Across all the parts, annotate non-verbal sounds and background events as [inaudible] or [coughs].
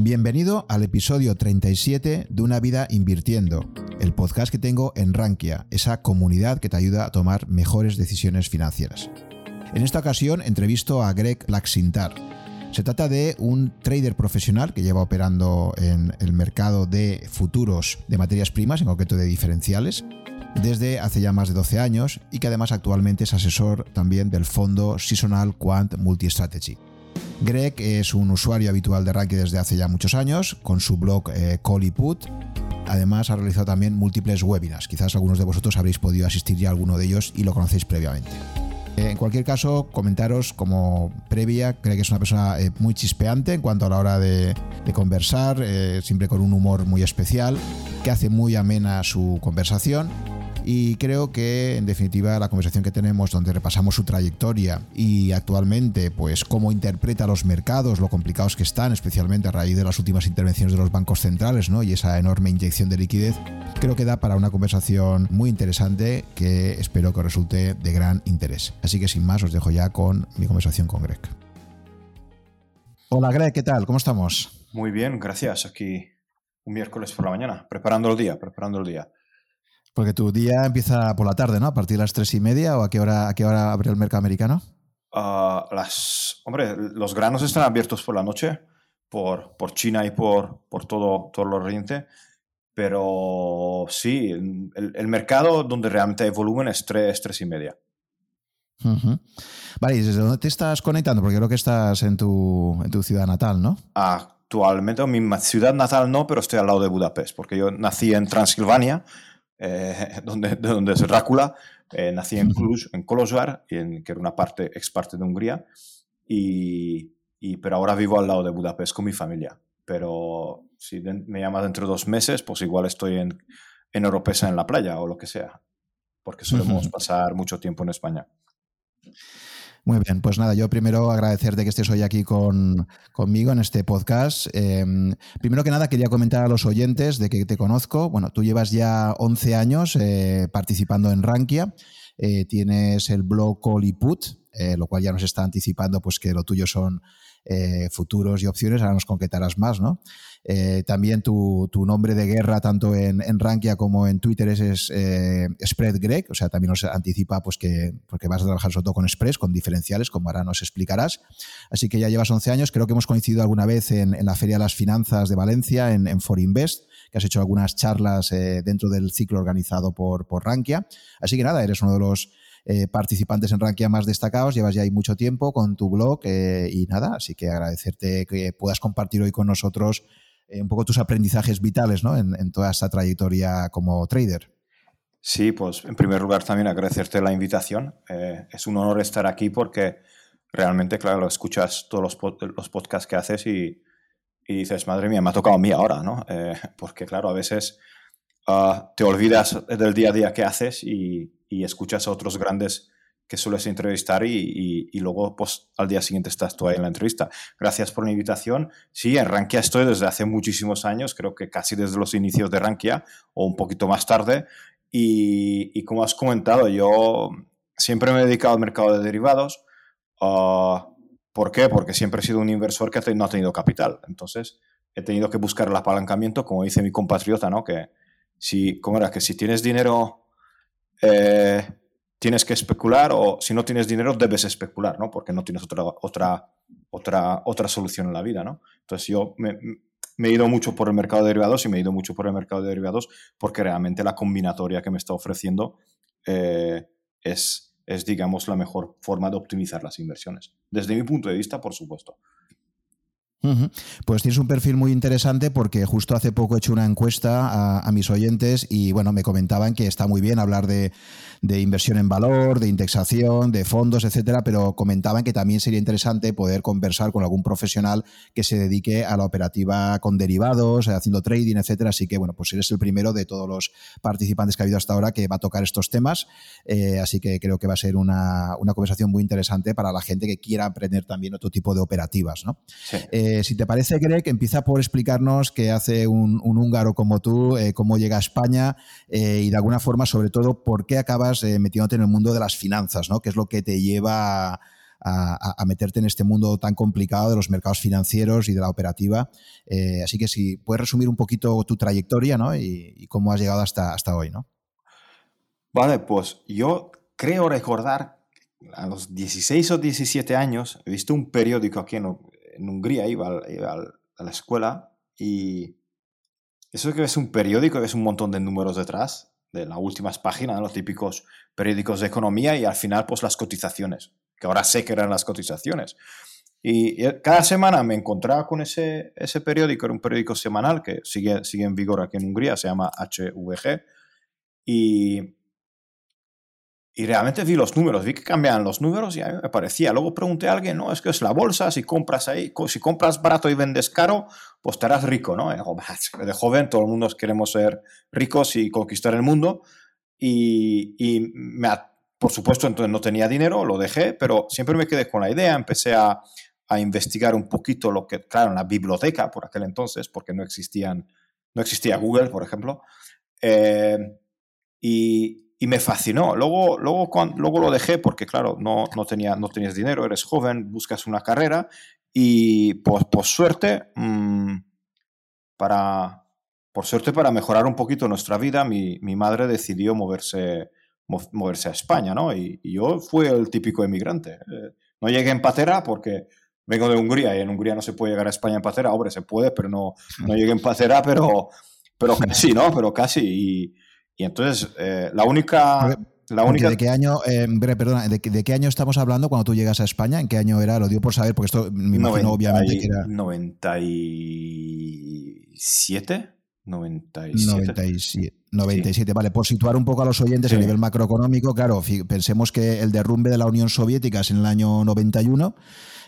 Bienvenido al episodio 37 de Una vida invirtiendo, el podcast que tengo en Rankia, esa comunidad que te ayuda a tomar mejores decisiones financieras. En esta ocasión entrevisto a Greg Laxintar. Se trata de un trader profesional que lleva operando en el mercado de futuros de materias primas, en concreto de diferenciales, desde hace ya más de 12 años y que además actualmente es asesor también del fondo Seasonal Quant Multi-Strategy. Greg es un usuario habitual de Rankia desde hace ya muchos años, con su blog eh. Además, ha realizado también múltiples webinars. Quizás algunos de vosotros habréis podido asistir ya a alguno de ellos y lo conocéis previamente. Eh, en cualquier caso, comentaros como previa, creo que es una persona eh, muy chispeante en cuanto a la hora de, conversar, siempre con un humor muy especial, que hace muy amena su conversación y creo que, en definitiva, la conversación que tenemos, donde repasamos su trayectoria y actualmente, pues, cómo interpreta los mercados, lo complicados que están, especialmente a raíz de las últimas intervenciones de los bancos centrales, ¿no? Y esa enorme inyección de liquidez, creo que da para una conversación muy interesante que espero que resulte de gran interés. Así que, sin más, os dejo ya con mi conversación con Greg. Hola, Greg, ¿qué tal? ¿Cómo estamos? Muy bien, gracias. Aquí un miércoles por la mañana, preparando el día, preparando el día. Porque tu día empieza por la tarde, ¿no? A partir de las tres y media o a qué hora, a qué hora abre el mercado americano? Uh, las, hombre, los granos están abiertos por la noche, por, por China y por, por todo, todo lo oriente. Pero sí, el, el, mercado donde realmente hay volumen es tres, tres y media. Vale, ¿y desde dónde te estás conectando? Porque creo que estás en tu, en tu ciudad natal, ¿no? Actualmente, mi ciudad natal no, pero estoy al lado de Budapest, porque yo nací en Transilvania, eh, [laughs] donde, donde es Drácula. Eh, nací en Cluj, en Kolozsvár, que era una parte, ex parte de Hungría, y, y, pero ahora vivo al lado de Budapest con mi familia. Pero si me llamas dentro de dos meses, pues igual estoy en, en Oropesa en la playa o lo que sea, porque solemos pasar mucho tiempo en España. Muy bien, pues nada, yo primero agradecerte que estés hoy aquí con, conmigo en este podcast. Em, primero que nada, quería comentar a los oyentes de que te conozco. Bueno, tú llevas ya 11 años eh, participando en Rankia. Eh, tienes el blog Call Put, eh, lo cual ya nos está anticipando pues, que lo tuyo son futuros y opciones. Ahora nos concretarás más, ¿no? Eh, también tu, nombre de guerra, tanto en, Rankia como en Twitter, es, eh, Spread Greg. O sea, también nos anticipa pues, que porque vas a trabajar sobre todo con Express, con diferenciales, como ahora nos explicarás. Así que ya llevas 11 años. Creo que hemos coincidido alguna vez en, la Feria de las Finanzas de Valencia, en, en Forinvest que has hecho algunas charlas eh, dentro del ciclo organizado por, por Rankia. Así que nada, eres uno de los participantes en Rankia más destacados, llevas ya ahí mucho tiempo con tu blog y nada, así que agradecerte que puedas compartir hoy con nosotros eh, un poco tus aprendizajes vitales ¿no? en, toda esta trayectoria como trader. Sí, pues en primer lugar también agradecerte la invitación. Eh, es un honor estar aquí porque realmente, claro, escuchas todos los, los podcasts que haces y, y, dices, madre mía, me ha tocado a mí ahora, ¿no? Eh, porque, claro, a veces ah, te olvidas del día a día que haces y, y escuchas a otros grandes que sueles entrevistar y, luego pues, al día siguiente estás tú ahí en la entrevista. Gracias por la invitación. Sí, en Rankia estoy desde hace muchísimos años, creo que casi desde los inicios de Rankia o un poquito más tarde. Y, y como has comentado, yo siempre me he dedicado al mercado de derivados. Uh, ¿Por qué? Porque siempre he sido un inversor que no ha tenido capital. Entonces, he tenido que buscar el apalancamiento, como dice mi compatriota, ¿no? Que si, ¿cómo era? Que si tienes dinero... Eh, tienes que especular o si no tienes dinero debes especular, ¿no? Porque no tienes otra, otra, otra, otra solución en la vida, ¿no? Entonces yo me, he ido mucho por el mercado de derivados y me he ido mucho por el mercado de derivados porque realmente la combinatoria que me está ofreciendo eh, es, es, digamos, la mejor forma de optimizar las inversiones. Desde mi punto de vista, por supuesto. Pues tienes un perfil muy interesante porque justo hace poco he hecho una encuesta a, mis oyentes y bueno, me comentaban que está muy bien hablar de, inversión en valor, de indexación, de fondos, etcétera, pero comentaban que también sería interesante poder conversar con algún profesional que se dedique a la operativa con derivados, haciendo trading, etcétera. Así que bueno, pues eres el primero de todos los participantes que ha habido hasta ahora que va a tocar estos temas. Eh, así que creo que va a ser una, conversación muy interesante para la gente que quiera aprender también otro tipo de operativas. ¿no? Eh, eh, si te parece, Greg, empieza por explicarnos qué hace un, húngaro como tú, eh, cómo llega a España eh, y de alguna forma, sobre todo, por qué acabas metiéndote en el mundo de las finanzas, ¿no? ¿Qué es lo que te lleva a, meterte en este mundo tan complicado de los mercados financieros y de la operativa. Eh, así que si puedes resumir un poquito tu trayectoria ¿no? y, cómo has llegado hasta, hasta hoy. ¿no? Vale, pues yo creo recordar a los 16 o 17 años, he visto un periódico aquí en, Hungría, iba, a la escuela y eso que ves un periódico, ves un montón de números detrás, de las últimas páginas, los típicos periódicos de economía y al final pues las cotizaciones, que ahora sé que eran las cotizaciones. Y, cada semana me encontraba con ese, ese periódico, era un periódico semanal que sigue, sigue en vigor aquí en Hungría, se llama HVG, y y realmente vi los números, vi que cambiaban los números y a mí me parecía. Luego pregunté a alguien, no, es que es la bolsa, si compras ahí, si compras barato y vendes caro, pues estarás rico, ¿no? De joven todo el mundo queremos ser ricos y conquistar el mundo. Y, y me, por supuesto entonces no tenía dinero, lo dejé, pero siempre me quedé con la idea, empecé a, a investigar un poquito lo que, claro, en la biblioteca por aquel entonces, porque no existían, no existía Google, por ejemplo. Eh, y, y me fascinó. Luego, luego, luego lo dejé porque, claro, no, no, tenía, no tenías dinero, eres joven, buscas una carrera y, pues, por suerte, mm, para, por suerte, para mejorar un poquito nuestra vida, mi, mi madre decidió moverse, moverse a España, ¿no? Y, yo fui el típico emigrante. Eh, no llegué en patera porque vengo de Hungría y en Hungría no se puede llegar a España en patera. Hombre, se puede, pero no, no llegué en patera, pero, pero casi, ¿no? Pero casi. Y, y entonces, eh, la única... La única... ¿De qué año, eh, perdona, ¿de, qué año estamos hablando cuando tú llegas a España? ¿En qué año era? Lo dio por saber, porque esto me imagino obviamente que era... 97. 97. 97, vale. Por situar un poco a los oyentes a nivel macroeconómico, claro, pensemos que el derrumbe de la Unión Soviética es en el año 91.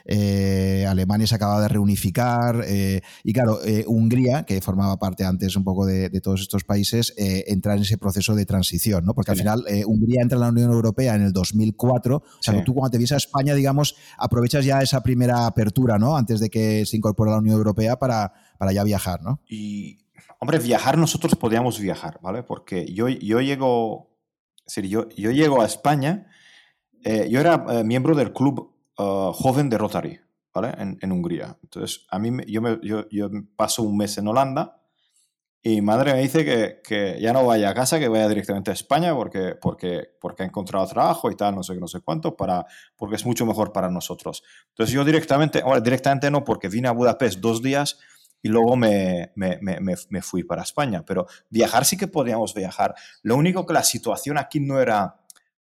Eh, Alemania se acaba de reunificar eh, y claro, eh, Hungría, que formaba parte antes un poco de, todos estos países, entra en ese proceso de transición, ¿no? Porque al final Hungría entra en la Unión Europea en el 2004, o sea, tú cuando te vienes a España, digamos, aprovechas ya esa primera apertura, ¿no? Antes de que se incorpore a la Unión Europea para, para ya viajar, ¿no? Y, hombre, viajar nosotros podíamos viajar, ¿vale? Porque yo, yo llego, yo, yo llego a España, yo era miembro del club Uh, joven de Rotary, ¿vale? En, Hungría. Entonces, a mí, yo, yo, yo, paso un mes en Holanda y mi madre me dice que, que, ya no vaya a casa, que vaya directamente a España porque, porque, porque ha encontrado trabajo y tal, no sé qué, no sé cuánto, para, porque es mucho mejor para nosotros. Entonces, yo directamente, ahora directamente no, porque vine a Budapest dos días y luego me, me, me, me, fui para España. Pero viajar sí que podíamos viajar. Lo único que la situación aquí no era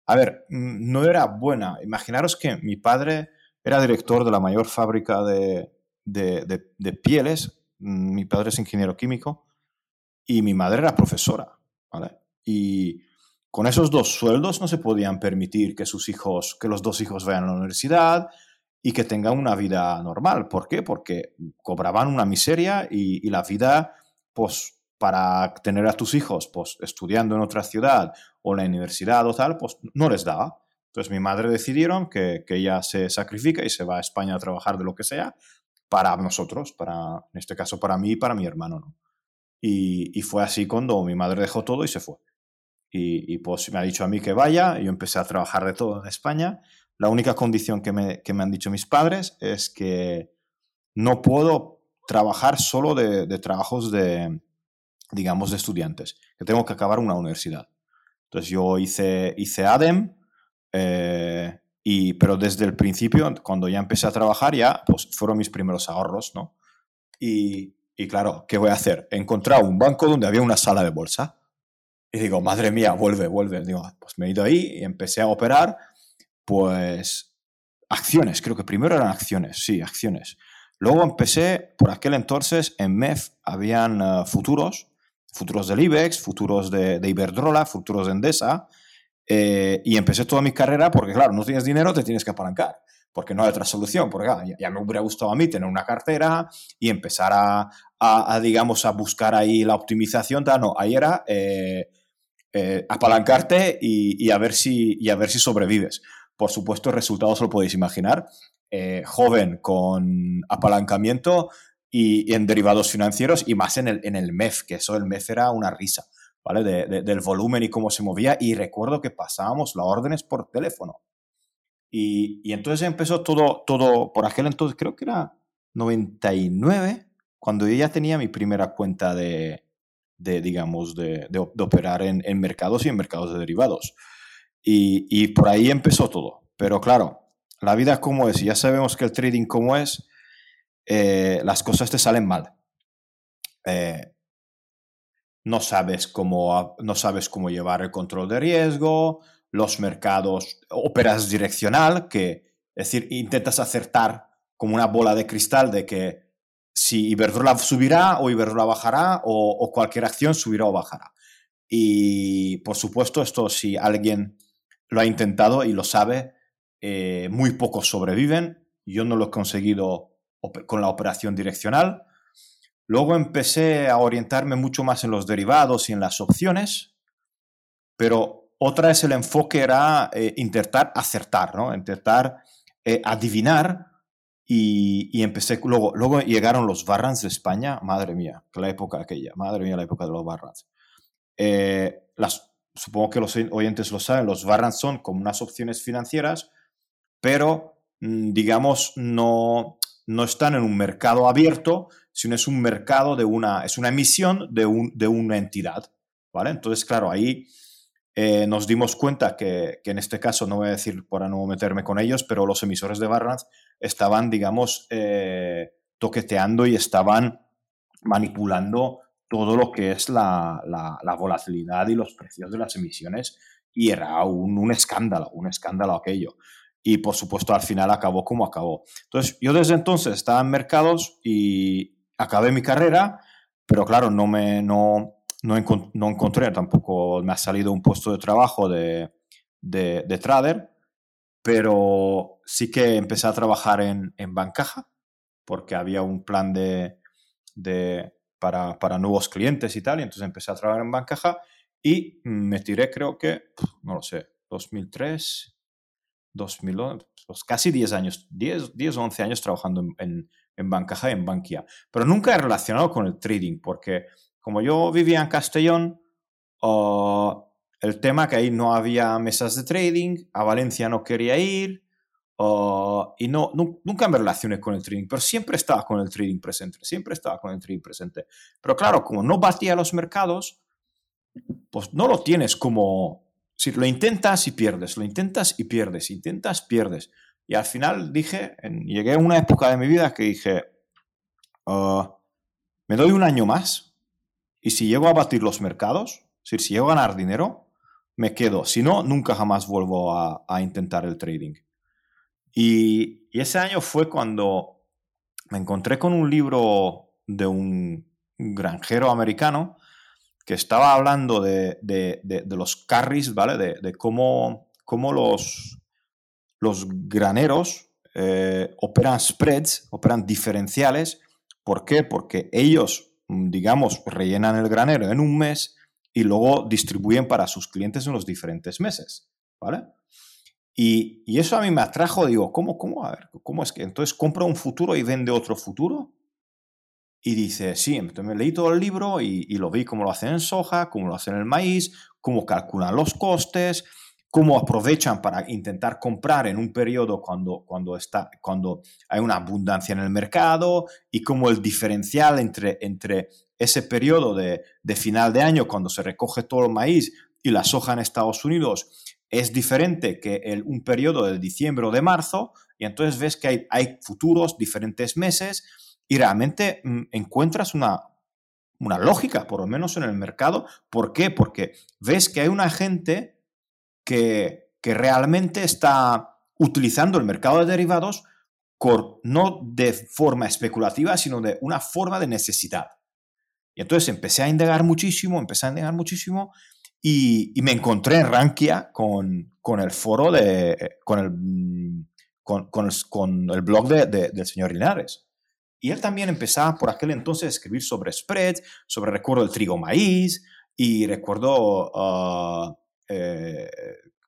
a ver, mm, no era buena. Imaginaros que mi padre era director de la mayor fábrica de, pieles, mm, mi padre es ingeniero químico y mi madre era profesora, ¿vale? Y con esos dos sueldos no se podían permitir que sus hijos, que los dos hijos vayan a la universidad y que tengan una vida normal. ¿Por qué? Porque cobraban una miseria y, y la vida, pues para tener a tus hijos pues, estudiando en otra ciudad o en la universidad o tal, pues no les daba. Entonces mi madre decidieron que, que ella se sacrifica y se va a España a trabajar de lo que sea para nosotros, para, en este caso para mí y para mi hermano. ¿no? Y, y, fue así cuando mi madre dejó todo y se fue. Y, y, pues me ha dicho a mí que vaya, yo empecé a trabajar de todo en España. La única condición que me, que me han dicho mis padres es que no puedo trabajar solo de, de trabajos de, digamos, de estudiantes, que tengo que acabar una universidad. Entonces yo hice, hice ADEM, eh, y, pero desde el principio, cuando ya empecé a trabajar, ya pues fueron mis primeros ahorros, ¿no? Y, y claro, ¿qué voy a hacer? He encontrado un banco donde había una sala de bolsa. Y digo, madre mía, vuelve, vuelve. Digo, pues me he ido ahí y empecé a operar, pues, acciones. Creo que primero eran acciones, sí, acciones. Luego empecé, por aquel entonces, en MEF habían eh, futuros futuros del IBEX, futuros de, Iberdrola, futuros de Endesa, eh, y empecé toda mi carrera porque, claro, no tienes dinero, te tienes que apalancar, porque no hay otra solución, porque ya, me hubiera gustado a mí tener una cartera y empezar a, digamos, a buscar ahí la optimización, no, ahí era eh, eh, apalancarte y, a ver si, y a ver si sobrevives. Por supuesto, el resultado se lo podéis imaginar. joven con apalancamiento, y, en derivados financieros y más en el, en el MEF, que eso el MEF era una risa, ¿vale? De, del volumen y cómo se movía. Y recuerdo que pasábamos las órdenes por teléfono. Y, y, entonces empezó todo, todo, por aquel entonces creo que era 99, cuando yo ya tenía mi primera cuenta de, de digamos, de, de, operar en, en, mercados y en mercados de derivados. Y, y, por ahí empezó todo. Pero claro, la vida como es, ya sabemos que el trading como es, eh, las cosas te salen mal. Eh, no sabes, cómo, no sabes cómo llevar el control de riesgo, los mercados, operas direccional, que es decir, intentas acertar como una bola de cristal de que si Iberdrola subirá o Iberdrola bajará o, cualquier acción subirá o bajará. Y por supuesto, esto si alguien lo ha intentado y lo sabe, eh, muy pocos sobreviven. Yo no lo he conseguido con la operación direccional. Luego empecé a orientarme mucho más en los derivados y en las opciones, pero otra vez el enfoque era eh, intentar acertar, ¿no? intentar eh, adivinar y, empecé, luego, luego llegaron los Barrans de España, madre mía, la época aquella, madre mía, la época de los Barrans. Eh, supongo que los oyentes lo saben, los Barrans son como unas opciones financieras, pero mm, digamos no, no están en un mercado abierto, sino es un mercado de una, es una emisión de, un, de una entidad, ¿vale? Entonces, claro, ahí eh, nos dimos cuenta que, que, en este caso, no voy a decir para no meterme con ellos, pero los emisores de Barrans estaban, digamos, eh, toqueteando y estaban manipulando todo lo que es la, la, volatilidad y los precios de las emisiones y era un, un escándalo, un escándalo aquello y por supuesto al final acabó como acabó. Entonces yo desde entonces estaba en mercados y acabé mi carrera, pero claro, no me no, no, encontré, tampoco me ha salido un puesto de trabajo de, de, trader, pero sí que empecé a trabajar en, en Bancaja porque había un plan de, de para, para, nuevos clientes y tal, y entonces empecé a trabajar en Bancaja y me tiré creo que, no lo sé, 2003, 2011, pues casi 10 años, 10, 10 o 11 años trabajando en, en, en Bancaja y en Bankia, pero nunca he relacionado con el trading, porque como yo vivía en Castellón, el tema que ahí no había mesas de trading, a Valencia no quería ir, y no, nunca me relacioné con el trading, pero siempre estaba con el trading presente, siempre estaba con el trading presente. Pero claro, como no batía los mercados, pues no lo tienes como si lo intentas y pierdes, lo intentas y pierdes, intentas, pierdes. Y al final dije, llegué a una época de mi vida que dije, ah, me doy un año más y si llego a batir los mercados, si llego a ganar dinero, me quedo. Si no, nunca jamás vuelvo a, intentar el trading. Y, ese año fue cuando me encontré con un libro de un granjero americano que estaba hablando de, los carries, ¿vale? De, cómo, cómo, los, los graneros eh, operan spreads, operan diferenciales. ¿Por qué? Porque ellos, mm, digamos, rellenan el granero en un mes y luego distribuyen para sus clientes en los diferentes meses, ¿vale? Y, y, eso a mí me atrajo, digo, ¿cómo, cómo? A ver, ¿cómo es que entonces compra un futuro y vende otro futuro? Y dice, sí, entonces me leí todo el libro y, lo vi cómo lo hacen en soja, cómo lo hacen en el maíz, cómo calculan los costes, cómo aprovechan para intentar comprar en un periodo cuando, cuando, está, cuando hay una abundancia en el mercado y cómo el diferencial entre, entre ese periodo de, de final de año, cuando se recoge todo el maíz y la soja en Estados Unidos, es diferente que el, un periodo de diciembre o de marzo, y entonces ves que hay, hay futuros, diferentes meses, y realmente mm, encuentras una, una lógica, por lo menos en el mercado. ¿Por qué? Porque ves que hay una gente que, que realmente está utilizando el mercado de derivados no de forma especulativa, sino de una forma de necesidad. Y entonces empecé a indagar muchísimo, empecé a indagar muchísimo y, me encontré en Rankia con, con el foro de, con el, mm, con, con el, blog de, del señor Linares. Y él también empezaba por aquel entonces a escribir sobre spreads, sobre recuerdo el trigo maíz, y recuerdo, uh, eh,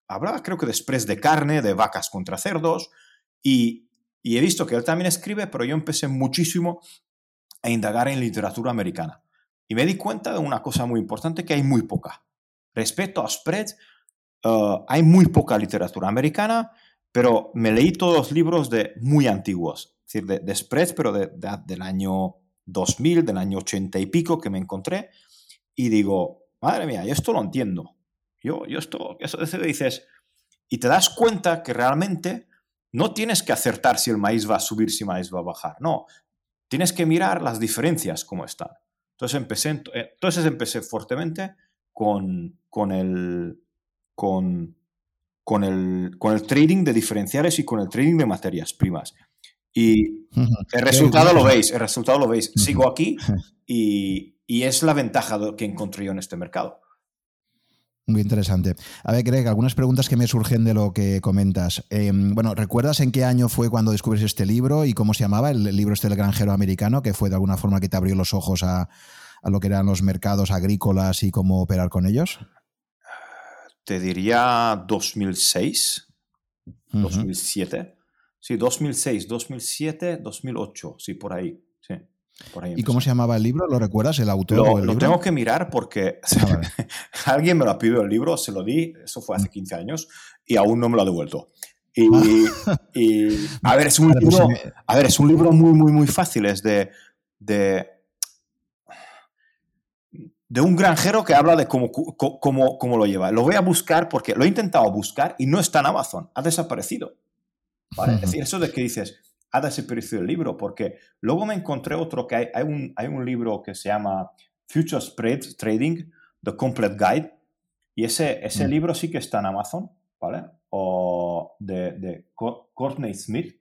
hablaba creo que de spreads de carne, de vacas contra cerdos, y, he visto que él también escribe, pero yo empecé muchísimo a indagar en literatura americana. Y me di cuenta de una cosa muy importante, que hay muy poca. Respecto a spreads, uh, hay muy poca literatura americana pero me leí todos los libros de muy antiguos, es decir, de, de spreads, pero de, del año 2000, del año 80 y pico que me encontré, y digo, madre mía, yo esto lo entiendo. Yo, yo esto, eso, eso dices, y te das cuenta que realmente no tienes que acertar si el maíz va a subir, si el maíz va a bajar, no. Tienes que mirar las diferencias como están. Entonces empecé, entonces empecé fuertemente con, con, el, con, con, el, con el trading de diferenciales y con el trading de materias primas. Y el resultado lo veis, el resultado lo veis. Sigo aquí y, y es la ventaja que encontré yo en este mercado. Muy interesante. A ver, Greg, algunas preguntas que me surgen de lo que comentas. Em, bueno, ¿recuerdas en qué año fue cuando descubres este libro y cómo se llamaba el libro este del granjero americano, que fue de alguna forma que te abrió los ojos a, lo que eran los mercados agrícolas y cómo operar con ellos? Te diría 2006, 2007. Sí, 2006, 2007, 2008, sí, por ahí. Sí. ¿Y cómo se llamaba el libro? ¿Lo recuerdas? ¿El autor? Lo, tengo que mirar porque ah, [laughs] alguien me lo ha pedido el libro, se lo di, eso fue hace 15 años, y aún no me lo ha devuelto. Y, ah. [laughs] a ver, es un pues libro, a ver, es un libro muy, muy, muy fácil. Es de, de, de un granjero que habla de cómo, cómo, cómo, lo lleva. Lo voy a buscar porque lo he intentado buscar y no está en Amazon, ha desaparecido. ¿Vale? Es decir, eso de que dices, ha desaparecido el libro, porque luego me encontré otro que hay, hay, un, hay un libro que se llama Future Spread Trading, The Complete Guide, y ese, ese mm. libro sí que está en Amazon, ¿vale? O de, de Courtney Smith,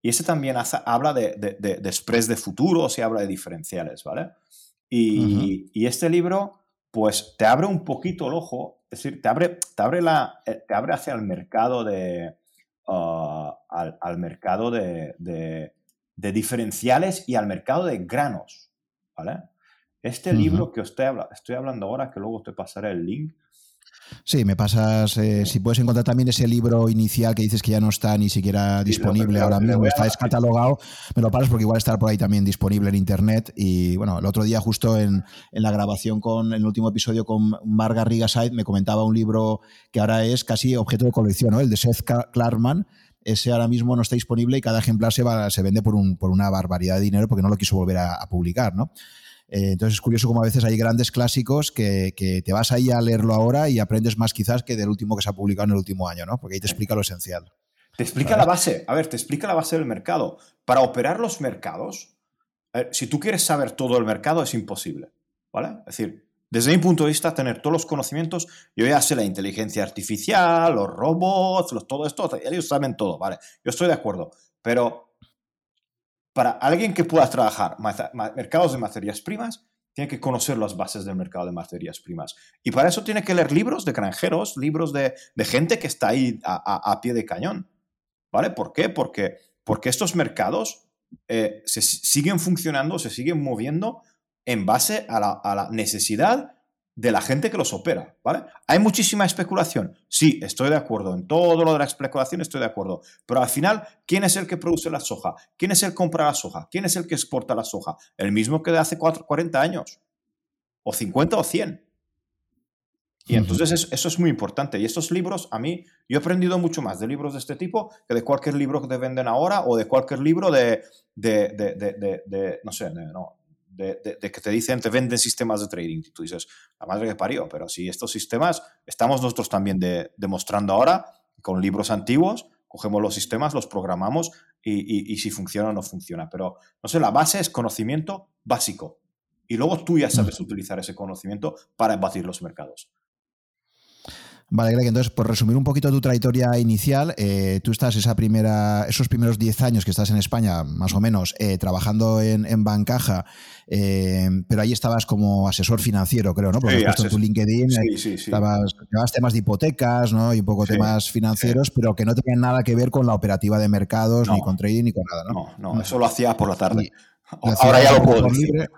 y ese también habla de, de, de, spreads de futuros y habla de diferenciales, ¿vale? Y, y, este libro, pues te abre un poquito el ojo, es decir, te abre, te abre, la, eh, te abre hacia el mercado de, Ah, al, mercado de, diferenciales y al mercado de granos. ¿vale? Este libro que estoy, estoy hablando ahora, que luego te pasaré el link, Sí, me pasas, eh, si puedes encontrar también ese libro inicial que dices que ya no está ni siquiera disponible ahora mismo, está descatalogado, me lo paras porque igual estará por ahí también disponible en internet. Y bueno, el otro día justo en, la grabación con el último episodio con Marga Rigaside me comentaba un libro que ahora es casi objeto de colección, ¿no? el de Seth Klarman, ese ahora mismo no está disponible y cada ejemplar se, va, se vende por, un, por una barbaridad de dinero porque no lo quiso volver a, a publicar, ¿no? Eh, entonces es curioso como a veces hay grandes clásicos que, te vas ahí a leerlo ahora y aprendes más quizás que del último que se ha publicado en el último año, ¿no? Porque ahí te explica lo esencial. Te explica la base, a ver, te explica la base del mercado. Para operar los mercados, si tú quieres saber todo el mercado es imposible, ¿vale? Es decir, desde mi punto de vista, tener todos los conocimientos, yo ya sé la inteligencia artificial, los robots, los, todo esto, ellos saben todo, ¿vale? Yo estoy de acuerdo, pero para alguien que pueda trabajar mercados de materias primas, tiene que conocer las bases del mercado de materias primas. Y para eso tiene que leer libros de granjeros, libros de, gente que está ahí a, pie de cañón. ¿Vale? ¿Por qué? Porque, porque estos mercados eh, se siguen funcionando, se siguen moviendo en base a la, a la necesidad de la gente que los opera, ¿vale? Hay muchísima especulación. Sí, estoy de acuerdo. En todo lo de la especulación estoy de acuerdo. Pero al final, ¿quién es el que produce la soja? ¿Quién es el que compra la soja? ¿Quién es el que exporta la soja? El mismo que de hace 40 años. O 50 o 100. Y entonces eso, es muy importante. Y estos libros, a mí, yo he aprendido mucho más de libros de este tipo que de cualquier libro que te venden ahora o de cualquier libro de, de, de, de no sé, no, de, que te dicen, te venden sistemas de trading. Y tú dices, la madre que parió, pero si estos sistemas estamos nosotros también demostrando ahora con libros antiguos, cogemos los sistemas, los programamos y, si funciona o no funciona. Pero, no sé, la base es conocimiento básico. Y luego tú ya sabes utilizar ese conocimiento para batir los mercados. Vale, Greg, entonces, por resumir un poquito tu trayectoria inicial, eh, tú estás esa primera, esos primeros 10 años que estás en España, más o menos, eh, trabajando en, en Bancaja, eh, pero ahí estabas como asesor financiero, creo, ¿no? Porque has puesto en tu LinkedIn, sí, sí, estabas, temas de hipotecas, ¿no? Y un poco temas financieros, pero que no tenían nada que ver con la operativa de mercados, ni con trading, ni con nada, ¿no? No, no, eso lo hacía por la tarde. Ahora ya lo puedo decir.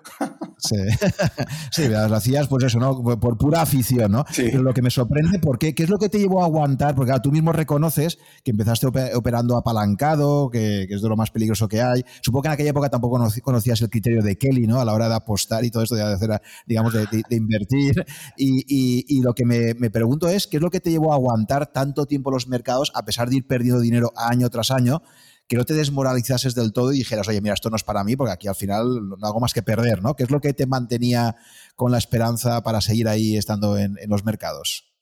Sí. [laughs] sí, las hacías, pues eso, ¿no? Por pura afición, ¿no? Pero lo que me sorprende, ¿por qué? ¿Qué es lo que te llevó a aguantar? Porque tú mismo reconoces que empezaste operando apalancado, que, es de lo más peligroso que hay. Supongo que en aquella época tampoco conocías el criterio de Kelly, ¿no? A la hora de apostar y todo esto, de hacer, digamos, de, invertir. Y, lo que me, me, pregunto es, ¿qué es lo que te llevó a aguantar tanto tiempo los mercados a pesar de ir perdiendo dinero año tras año? Que no te desmoralizases del todo y dijeras, oye, mira, esto no es para mí porque aquí al final no hago más que perder, ¿no? ¿Qué es lo que te mantenía con la esperanza para seguir ahí estando en, los mercados?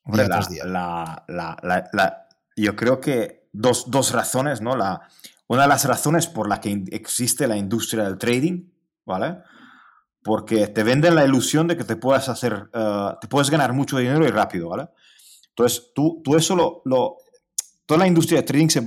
yo creo que dos, dos razones, ¿no? La, una de las razones por la que existe la industria del trading, ¿vale? Porque te venden la ilusión de que te puedes hacer, eh, te puedes ganar mucho dinero y rápido, ¿vale? Entonces, tú, tú eso lo, lo, toda la industria de trading se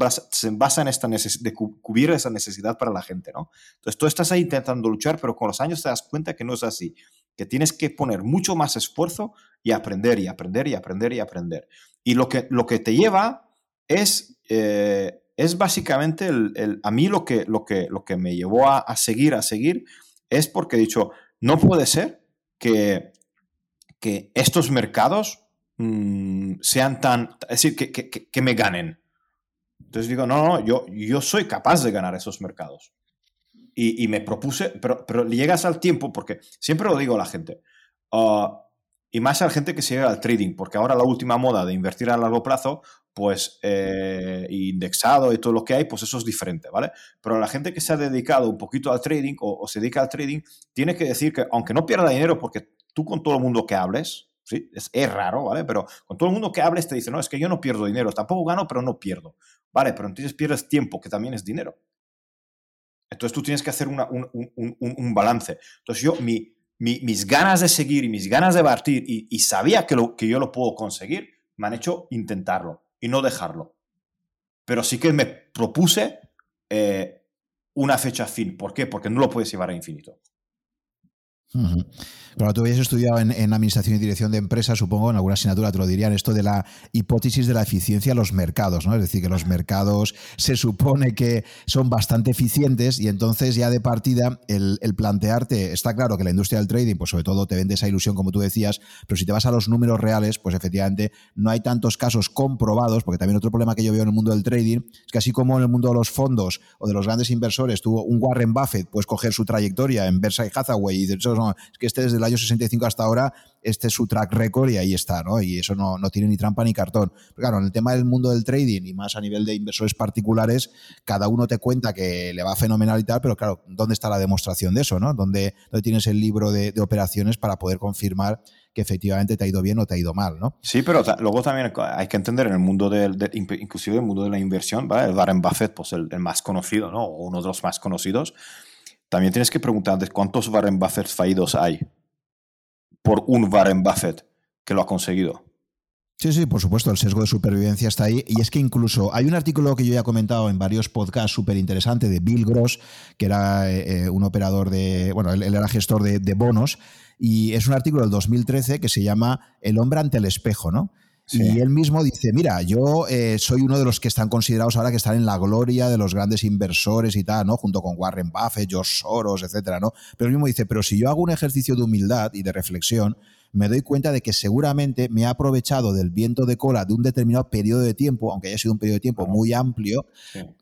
basa, en esta necesidad de cubrir esa necesidad para la gente, ¿no? Entonces tú estás ahí intentando luchar, pero con los años te das cuenta que no es así, que tienes que poner mucho más esfuerzo y aprender y aprender y aprender y aprender. Y lo que, lo que te lleva es, eh, es básicamente, el, a mí lo que, lo, que, lo que me llevó a, seguir, a seguir, es porque he dicho, no puede ser que, que estos mercados Mm, sean tan, es decir, que, que, que, me ganen. Entonces digo, no, no, yo, yo soy capaz de ganar esos mercados. Y, y me propuse, pero, pero llegas al tiempo, porque siempre lo digo a la gente, ah, y más a la gente que se llega al trading, porque ahora la última moda de invertir a largo plazo, pues eh, indexado y todo lo que hay, pues eso es diferente, ¿vale? Pero la gente que se ha dedicado un poquito al trading o, o se dedica al trading, tiene que decir que aunque no pierda dinero, porque tú con todo el mundo que hables, ¿sí? Es, raro, ¿vale? Pero con todo el mundo que hables te dice, no, es que yo no pierdo dinero, tampoco gano, pero no pierdo. Vale, pero entonces pierdes tiempo, que también es dinero. Entonces tú tienes que hacer un, balance. Entonces yo, mi, mis ganas de seguir y mis ganas de partir, y, sabía que, lo, que yo lo puedo conseguir, me han hecho intentarlo y no dejarlo. Pero sí que me propuse eh, una fecha fin. ¿Por qué? Porque no lo puedes llevar a infinito. Claro, tú habías estudiado en, Administración y Dirección de Empresas, supongo, en alguna asignatura te lo dirían, esto de la hipótesis de la eficiencia de los mercados, ¿no? Es decir, que los mercados se supone que son bastante eficientes y entonces ya de partida el, plantearte, está claro que la industria del trading, pues sobre todo te vende esa ilusión, como tú decías, pero si te vas a los números reales, pues efectivamente no hay tantos casos comprobados, porque también otro problema que yo veo en el mundo del trading es que así como en el mundo de los fondos o de los grandes inversores, tuvo un Warren Buffett, puedes coger su trayectoria en Berkshire Hathaway y de hecho es que este desde el año 65 hasta ahora, este es su track record y ahí está, ¿no? Y eso no, tiene ni trampa ni cartón. Pero claro, en el tema del mundo del trading y más a nivel de inversores particulares, cada uno te cuenta que le va fenomenal y tal, pero claro, ¿dónde está la demostración de eso, ¿no? ¿Dónde, tienes el libro de, operaciones para poder confirmar que efectivamente te ha ido bien o te ha ido mal, ¿no? Sí, pero luego también hay que entender en el mundo del, inclusive el mundo de la inversión, ¿vale? Warren Buffett, pues el, el, más conocido, ¿no? O uno de los más conocidos, también tienes que preguntarte cuántos Warren Buffett fallidos hay por un Warren Buffett que lo ha conseguido. Sí, sí, por supuesto, el sesgo de supervivencia está ahí. Y es que incluso hay un artículo que yo ya he comentado en varios podcasts súper interesante de Bill Gross, que era eh, eh, un operador de, bueno, él, era gestor de, de, bonos, y es un artículo del 2013 que se llama El hombre ante el espejo, ¿no? Y él mismo dice, mira, yo eh, soy uno de los que están considerados ahora que están en la gloria de los grandes inversores y tal, ¿no? Junto con Warren Buffett, George Soros, etcétera, ¿no? Pero él mismo dice, pero si yo hago un ejercicio de humildad y de reflexión, me doy cuenta de que seguramente me ha aprovechado del viento de cola de un determinado periodo de tiempo, aunque haya sido un periodo de tiempo muy amplio,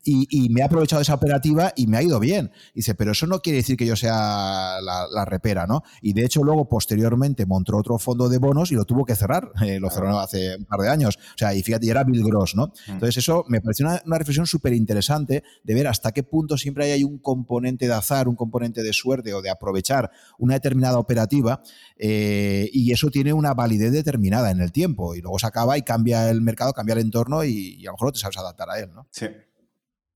y, me ha aprovechado esa operativa y me ha ido bien. dice, pero eso no quiere decir que yo sea la, repera, ¿no? Y de hecho, luego, posteriormente, montó otro fondo de bonos y lo tuvo que cerrar. [laughs] Eh, lo cerró hace un par de años. O sea, y fíjate, y era Bill Gross, ¿no? Entonces, eso me pareció una, una reflexión súper interesante de ver hasta qué punto siempre hay un componente de azar, un componente de suerte o de aprovechar una determinada operativa. Eh, y eso tiene una validez determinada en el tiempo y luego se acaba y cambia el mercado, cambia el entorno y, a lo mejor no te sabes adaptar a él, ¿no? Sí.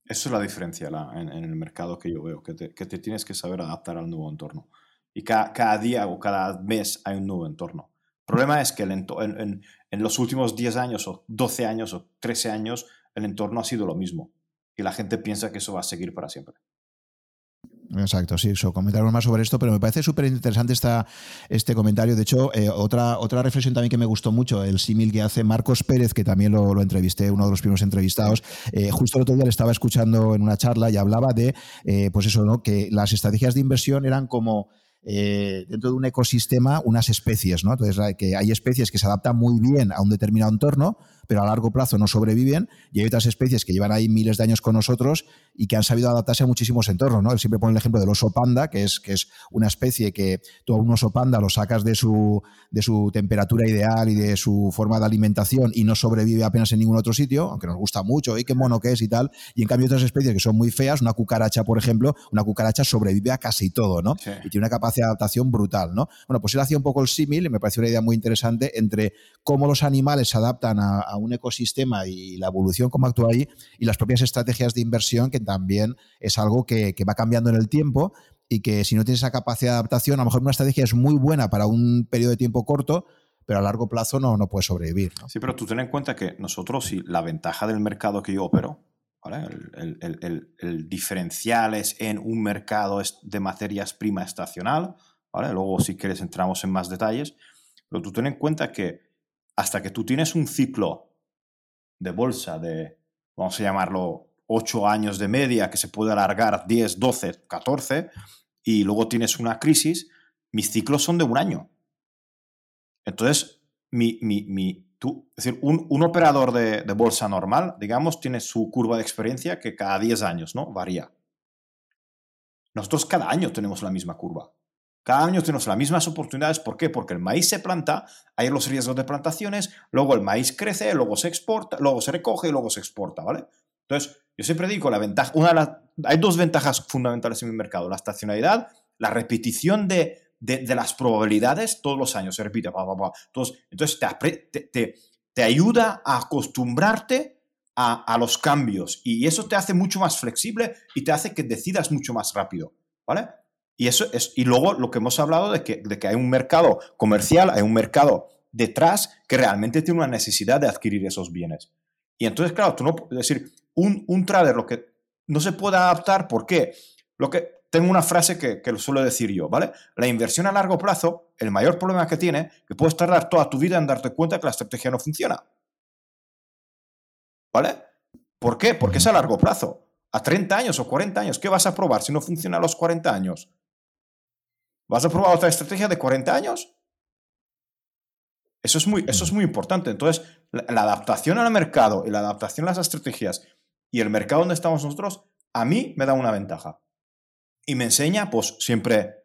Eso es la diferencia en, el mercado que yo veo, que te, que te, tienes que saber adaptar al nuevo entorno. Y cada, cada, día o cada mes hay un nuevo entorno. El problema es que el en, en, los últimos 10 años o 12 años o 13 años el entorno ha sido lo mismo. Y la gente piensa que eso va a seguir para siempre. Exacto, sí, so, comentaremos más sobre esto, pero me parece súper interesante este comentario. De hecho, eh, otra, otra reflexión también que me gustó mucho, el símil que hace Marcos Pérez, que también lo, entrevisté, uno de los primeros entrevistados. Eh, justo el otro día le estaba escuchando en una charla y hablaba de, eh, pues eso, ¿no? que las estrategias de inversión eran como dentro de un ecosistema unas especies, ¿no? Entonces, que hay especies que se adaptan muy bien a un determinado entorno, pero a largo plazo no sobreviven, y hay otras especies que llevan ahí miles de años con nosotros y que han sabido adaptarse a muchísimos entornos. ¿no? Él siempre pone el ejemplo del oso panda, que es, que es una especie que tú a un oso panda lo sacas de su, de su temperatura ideal y de su forma de alimentación y no sobrevive apenas en ningún otro sitio, aunque nos gusta mucho, y qué mono que es y tal. Y en cambio otras especies que son muy feas, una cucaracha, por ejemplo, una cucaracha sobrevive a casi todo, ¿no? Y tiene una capacidad de adaptación brutal, ¿no? Bueno, pues él hacía un poco el símil y me pareció una idea muy interesante entre cómo los animales se adaptan a un ecosistema y la evolución como actúa ahí y las propias estrategias de inversión que también es algo que, va cambiando en el tiempo y que si no tienes esa capacidad de adaptación, a lo mejor una estrategia es muy buena para un periodo de tiempo corto, pero a largo plazo no, no puede sobrevivir. Sí, pero tú ten en cuenta que nosotros, y la ventaja del mercado que yo opero, el, diferencial es en un mercado de materias prima estacional, ¿vale? luego si quieres entramos en más detalles, pero tú ten en cuenta que hasta que tú tienes un ciclo de bolsa de, vamos a llamarlo, 8 años de media, que se puede alargar 10, 12, 14, y luego tienes una crisis, mis ciclos son de un año. Entonces, mi, mi, tú, es decir, un, operador de, de, bolsa normal, digamos, tiene su curva de experiencia que cada 10 años, ¿no? Varía. Nosotros cada año tenemos la misma curva. Cada año tenemos las mismas oportunidades. ¿Por qué? Porque el maíz se planta, hay los riesgos de plantaciones, luego el maíz crece, luego se exporta, luego se recoge y luego se exporta, ¿vale? Entonces, yo siempre digo, la ventaja, una hay dos ventajas fundamentales en mi mercado, la estacionalidad, la repetición de, las probabilidades todos los años, se repite, entonces te, te, ayuda a acostumbrarte a los cambios y eso te hace mucho más flexible y te hace que decidas mucho más rápido, ¿vale? Y, eso es, y luego lo que hemos hablado de que, de que hay un mercado comercial, hay un mercado detrás que realmente tiene una necesidad de adquirir esos bienes. Y entonces, claro, tú no puedes decir, un, un trader lo que no se puede adaptar, ¿por qué? Lo que, tengo una frase que, que, lo suelo decir yo, ¿vale? La inversión a largo plazo, el mayor problema que tiene, que puedes tardar toda tu vida en darte cuenta que la estrategia no funciona. ¿Vale? ¿Por qué? Porque es a largo plazo. A 30 años o 40 años, ¿qué vas a probar si no funciona a los 40 años? ¿Vas a probar otra estrategia de 40 años? Eso es muy, eso es muy importante. Entonces, la, adaptación al mercado y la adaptación a las estrategias y el mercado donde estamos nosotros, a mí me da una ventaja. Y me enseña, pues, siempre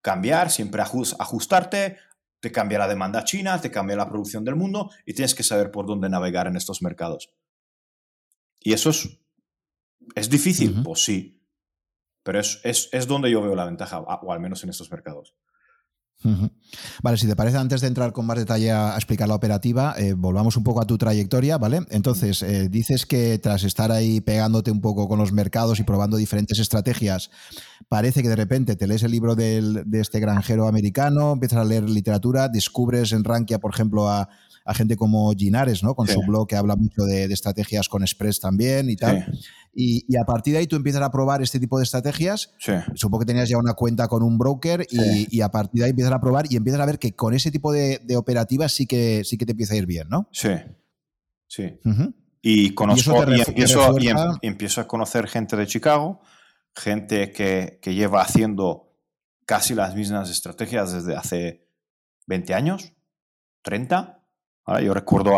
cambiar, siempre ajustarte, te cambia la demanda china, te cambia la producción del mundo y tienes que saber por dónde navegar en estos mercados. Y eso es, es difícil, pues sí, pero es, es, es, donde yo veo la ventaja, o al menos en estos mercados. Vale, si te parece, antes de entrar con más detalle a, explicar la operativa, eh, volvamos un poco a tu trayectoria, ¿vale? Entonces, eh, dices que tras estar ahí pegándote un poco con los mercados y probando diferentes estrategias, parece que de repente te lees el libro del, de este granjero americano, empiezas a leer literatura, descubres en Rankia, por ejemplo, a, a gente como Ginares, ¿no? Con su blog que habla mucho de, estrategias con Express también y tal. Y, a partir de ahí tú empiezas a probar este tipo de estrategias. Supongo que tenías ya una cuenta con un broker y, a partir de ahí empiezas a probar y empiezas a ver que con ese tipo de, operativas sí que, sí que te empieza a ir bien, ¿no? Sí. Sí. Y conozco y, empiezo, em, y, empiezo, a conocer gente de Chicago, gente que, que lleva haciendo casi las mismas estrategias desde hace 20 años, 30, yo recuerdo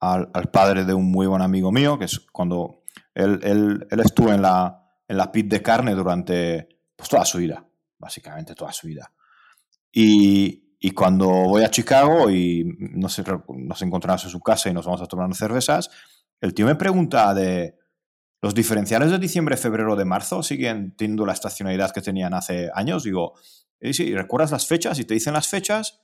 al, padre de un muy buen amigo mío, que es cuando él, él, él estuvo en la, en la pit de carne durante pues, toda su vida, básicamente toda su vida. Y, y cuando voy a Chicago y nos, nos encontramos en su casa y nos vamos a tomar unas cervezas, el tío me pregunta de los diferenciales de diciembre, febrero, de marzo, ¿siguen teniendo la estacionalidad que tenían hace años? Digo, sí, sí, ¿recuerdas las fechas? Y te dicen las fechas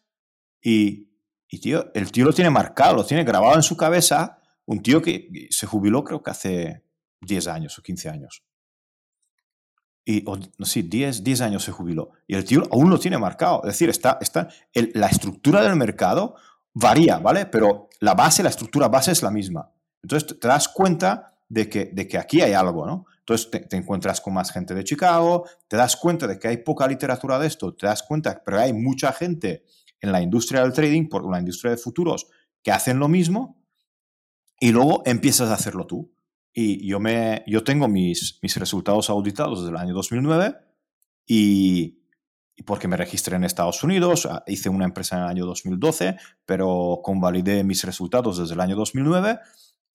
y y tío, el tío lo tiene marcado, lo tiene grabado en su cabeza. Un tío que se jubiló creo que hace 10 años o 15 años. Y, no sé, 10, 10 años se jubiló. Y el tío aún lo tiene marcado. Es decir, está, está, la estructura del mercado varía, ¿vale? Pero la base, la estructura base es la misma. Entonces te das cuenta de que, de que aquí hay algo, ¿no? Entonces te, encuentras con más gente de Chicago, te das cuenta de que hay poca literatura de esto, te das cuenta, pero hay mucha gente en la industria del trading, por la industria de futuros, que hacen lo mismo y luego empiezas a hacerlo tú. Y yo, me, yo tengo mis, mis resultados auditados desde el año 2009 y, y porque me registré en Estados Unidos, ah, hice una empresa en el año 2012, pero convalidé mis resultados desde el año 2009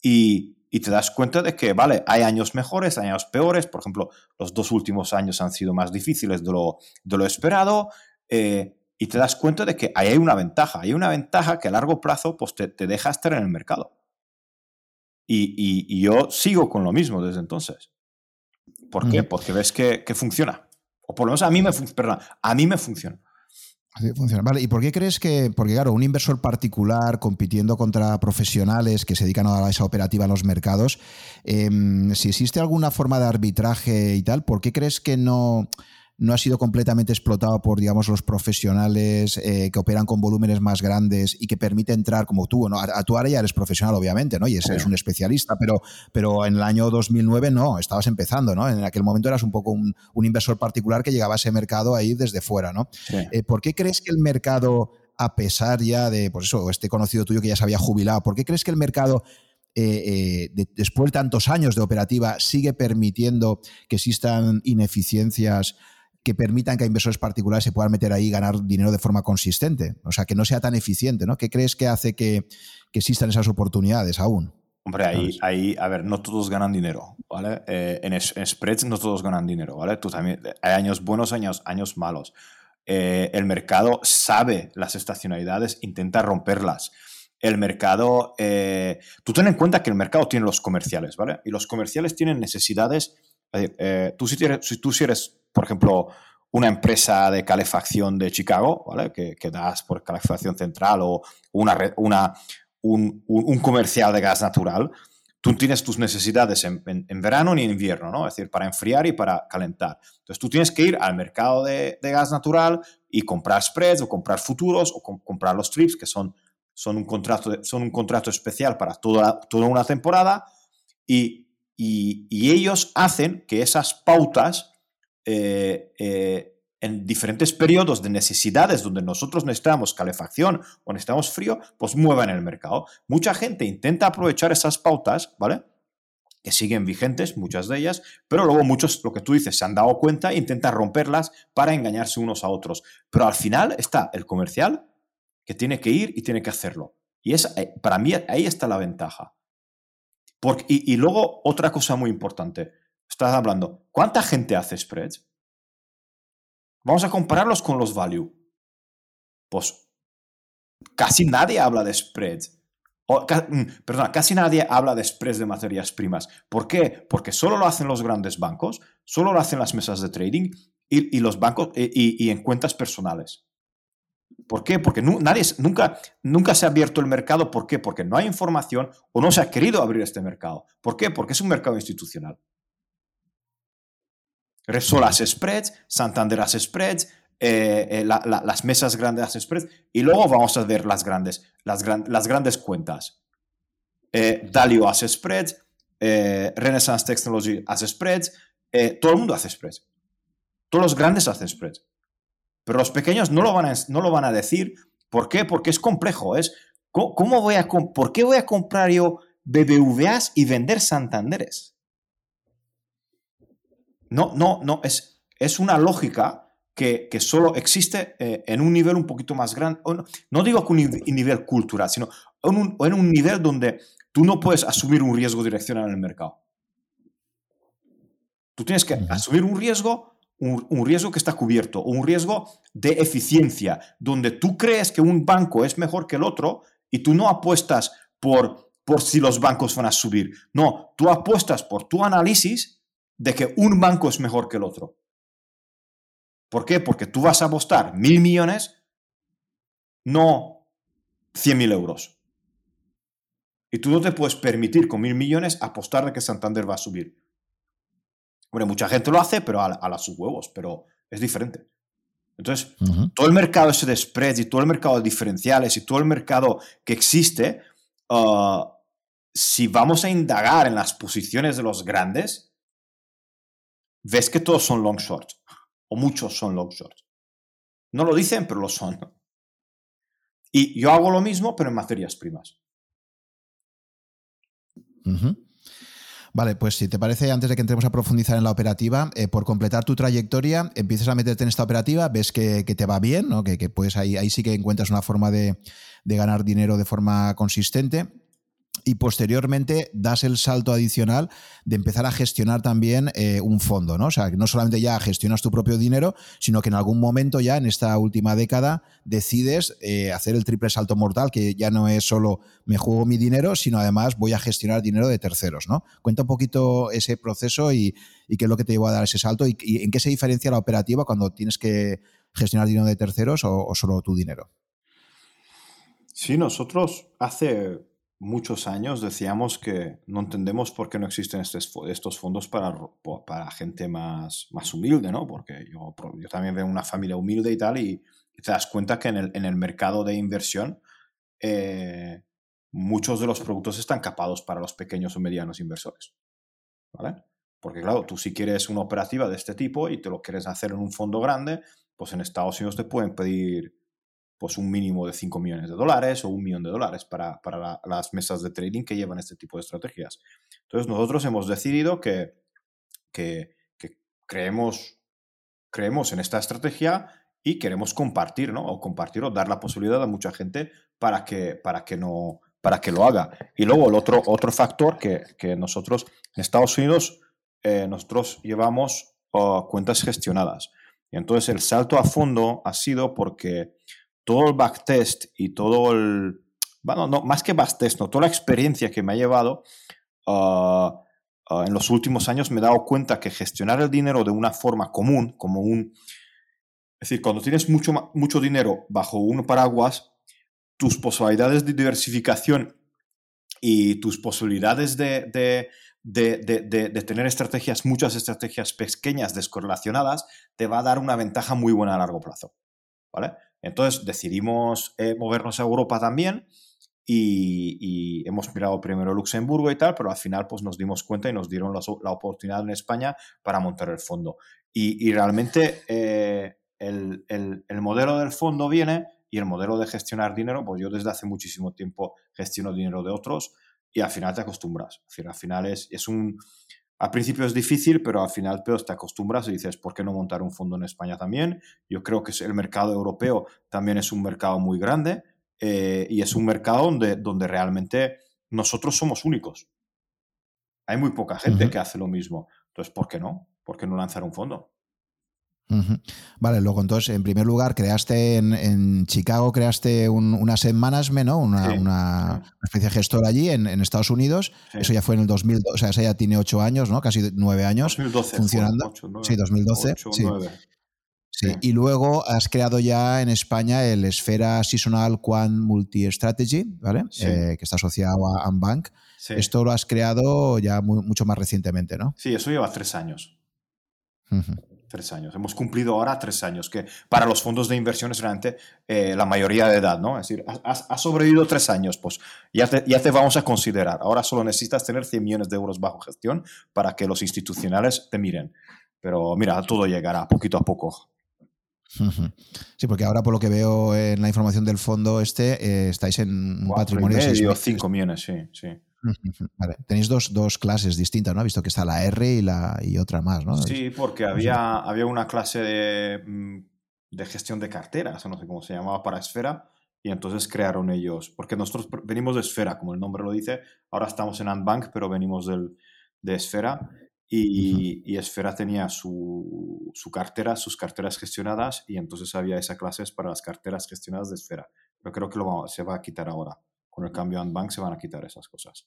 y, y te das cuenta de que, vale, hay años mejores, hay años peores, por ejemplo, los dos últimos años han sido más difíciles de lo, de lo esperado, eh, y te das cuenta de que hay una ventaja, hay una ventaja que a largo plazo pues, te, te deja estar en el mercado. Y, y, yo sigo con lo mismo desde entonces. ¿Por qué? Porque ves que, que, funciona. O por lo menos a mí me, perdón, a mí me funciona. Así funciona. Vale, ¿y por qué crees que, porque claro, un inversor particular compitiendo contra profesionales que se dedican a esa operativa en los mercados, em, si existe alguna forma de arbitraje y tal, ¿por qué crees que no, no ha sido completamente explotado por, digamos, los profesionales eh, que operan con volúmenes más grandes y que permite entrar como tú, ¿no? A, tu área ya eres profesional, obviamente, ¿no? Y eres un especialista, pero, pero en el año 2009 no, estabas empezando, ¿no? En aquel momento eras un poco un, inversor particular que llegaba a ese mercado ahí desde fuera, ¿no? Eh, ¿Por qué crees que el mercado, a pesar ya de, pues eso, este conocido tuyo que ya se había jubilado, ¿por qué crees que el mercado... Eh, después de tantos años de operativa, sigue permitiendo que existan ineficiencias que permitan que inversores particulares se puedan meter ahí y ganar dinero de forma consistente. O sea, que no sea tan eficiente, ¿no? ¿Qué crees que hace que, existan esas oportunidades aún? Hombre, ahí, ahí, a ver, no todos ganan dinero, ¿vale? Eh, en, spreads no todos ganan dinero, ¿vale? Tú también, hay años buenos, años, años malos. Eh, el mercado sabe las estacionalidades, intenta romperlas. El mercado, eh, tú ten en cuenta que el mercado tiene los comerciales, ¿vale? Y los comerciales tienen necesidades. tú, si, tienes, si tú si eres por ejemplo, una empresa de calefacción de Chicago, ¿vale? que, das por calefacción central o una, una, un, comercial de gas natural, tú tienes tus necesidades en, verano ni en invierno, ¿no? Es decir, para enfriar y para calentar. Entonces tú tienes que ir al mercado de, gas natural y comprar spreads o comprar futuros o comprar los trips, que son, son, un, contrato son un contrato especial para toda, toda una temporada y, y, y ellos hacen que esas pautas eh, eh, en diferentes periodos de necesidades donde nosotros necesitamos calefacción o necesitamos frío, pues muevan el mercado. Mucha gente intenta aprovechar esas pautas, ¿vale? Que siguen vigentes, muchas de ellas, pero luego muchos, lo que tú dices, se han dado cuenta e intentan romperlas para engañarse unos a otros. Pero al final está el comercial que tiene que ir y tiene que hacerlo. Y es, eh, para mí ahí está la ventaja. Y luego otra cosa muy importante estás hablando, ¿cuánta gente hace spreads? Vamos a compararlos con los value. Pues casi nadie habla de spreads. O, mm, perdona, casi nadie habla de spreads de materias primas. ¿Por qué? Porque solo lo hacen los grandes bancos, solo lo hacen las mesas de trading y, los bancos eh, y, en cuentas personales. ¿Por qué? Porque nadie, nunca, nunca se ha abierto el mercado. ¿Por qué? Porque no hay información o no se ha querido abrir este mercado. ¿Por qué? Porque es un mercado institucional. Repsol hace spreads, Santander hace spreads, eh, eh, las mesas grandes hacen spreads y luego vamos a ver las grandes, las, grandes cuentas. Eh, Dalio hace spreads, Renaissance Technology hace spreads, todo el mundo hace spreads. Todos los grandes hacen spreads. Pero los pequeños no lo van a, no lo van a decir. ¿Por qué? Porque es complejo. Es, ¿cómo, voy a, ¿Por qué voy a comprar yo BBVAs y vender Santanderes? No, no, no, es, es una lógica que, que solo existe eh, en un nivel un poquito más grande. No, digo que un nivel cultural, sino en un, en un nivel donde tú no puedes asumir un riesgo direccional en el mercado. Tú tienes que asumir un riesgo, un, un, riesgo que está cubierto, un riesgo de eficiencia, donde tú crees que un banco es mejor que el otro y tú no apuestas por, por si los bancos van a subir. No, tú apuestas por tu análisis de que un banco es mejor que el otro. ¿Por qué? Porque tú vas a apostar mil millones, no cien mil euros. Y tú no te puedes permitir con mil millones apostar de que Santander va a subir. Bueno, mucha gente lo hace, pero a, a las sus huevos, pero es diferente. Entonces, todo el mercado ese de spreads y todo el mercado de diferenciales y todo el mercado que existe, ah, si vamos a indagar en las posiciones de los grandes, ves que todos son long shorts, o muchos son long shorts. No lo dicen, pero lo son. Y yo hago lo mismo, pero en materias primas. Vale, pues si te parece, antes de que entremos a profundizar en la operativa, eh, por completar tu trayectoria, empiezas a meterte en esta operativa, ves que, te va bien, ¿no? que, pues ahí, ahí sí que encuentras una forma de, de ganar dinero de forma consistente y posteriormente das el salto adicional de empezar a gestionar también eh, un fondo, ¿no? O sea, que no solamente ya gestionas tu propio dinero, sino que en algún momento ya en esta última década decides eh, hacer el triple salto mortal, que ya no es solo me juego mi dinero, sino además voy a gestionar dinero de terceros, ¿no? Cuenta un poquito ese proceso y, qué es lo que te llevó a dar ese salto y, en qué se diferencia la operativa cuando tienes que gestionar dinero de terceros o solo tu dinero. Sí, nosotros hace muchos años decíamos que no entendemos por qué no existen estos fondos para, gente más, humilde, ¿no? Porque yo, yo también veo una familia humilde y tal, y, te das cuenta que en el, mercado de inversión eh, muchos de los productos están capados para los pequeños o medianos inversores. Porque claro, tú si quieres una operativa de este tipo y te lo quieres hacer en un fondo grande, pues en Estados Unidos te pueden pedir pues un mínimo de 5 millones de dólares o un millón de dólares para, para las mesas de trading que llevan este tipo de estrategias. Entonces nosotros hemos decidido que, que, creemos, creemos en esta estrategia y queremos compartir, ¿no? O compartir o dar la posibilidad a mucha gente para que, para que, no, para que lo haga. Y luego el otro, otro factor que, que nosotros en Estados Unidos, eh, nosotros llevamos oh, cuentas gestionadas. Y entonces el salto a fondo ha sido porque todo el backtest y todo el... Bueno, no, más que backtest, no, toda la experiencia que me ha llevado ah, ah, en los últimos años me he dado cuenta que gestionar el dinero de una forma común, como un... Es decir, cuando tienes mucho, mucho dinero bajo un paraguas, tus posibilidades de diversificación y tus posibilidades de, de, de, de, tener estrategias, muchas estrategias pequeñas descorrelacionadas, te va a dar una ventaja muy buena a largo plazo. ¿Vale? Entonces decidimos eh, movernos a Europa también y, hemos mirado primero Luxemburgo y tal, pero al final pues nos dimos cuenta y nos dieron la, oportunidad en España para montar el fondo. Y, realmente eh, el, modelo del fondo viene y el modelo de gestionar dinero, pues yo desde hace muchísimo tiempo gestiono dinero de otros y al final te acostumbras. al final es, es un al principio es difícil, pero al final pero te acostumbras y dices, ¿por qué no montar un fondo en España también? Yo creo que el mercado europeo también es un mercado muy grande eh, y es un mercado donde, donde realmente nosotros somos únicos. Hay muy poca gente que hace lo mismo. Entonces, ¿por qué no? ¿Por qué no lanzar un fondo? Vale, luego entonces, en primer lugar, creaste en, Chicago, creaste un, una Set Management, ¿no? Una, especie de gestor allí en, Estados Unidos. Eso ya fue en el 2002, o sea, esa ya tiene ocho años, ¿no? Casi nueve años funcionando. sí, 2012. sí. sí. Y luego has creado ya en España el Esfera Seasonal Quant Multi Strategy, ¿vale? Eh, que está asociado a Ambank. Esto lo has creado ya mucho más recientemente, ¿no? Sí, eso lleva tres años. Tres años. Hemos cumplido ahora tres años, que para los fondos de inversión es realmente eh, la mayoría de edad, ¿no? Es decir, has, sobrevivido tres años, pues ya te, ya te vamos a considerar. Ahora solo necesitas tener 100 millones de euros bajo gestión para que los institucionales te miren. Pero mira, todo llegará poquito a poco. Sí, porque ahora por lo que veo en la información del fondo este, eh, estáis en un patrimonio de 5 millones, sí, sí. Tenéis dos, clases distintas, ¿no? He visto que está la R y, la, y otra más, ¿no? Sí, porque había, había una clase de, mm, de gestión de carteras, no sé cómo se llamaba, para Esfera, y entonces crearon ellos, porque nosotros venimos de Esfera, como el nombre lo dice, ahora estamos en Antbank, pero venimos del, de Esfera, y, Esfera tenía su, su, cartera, sus carteras gestionadas, y entonces había esa clase para las carteras gestionadas de Esfera. Pero creo que lo, se va a quitar ahora con el cambio a Bank se van a quitar esas cosas.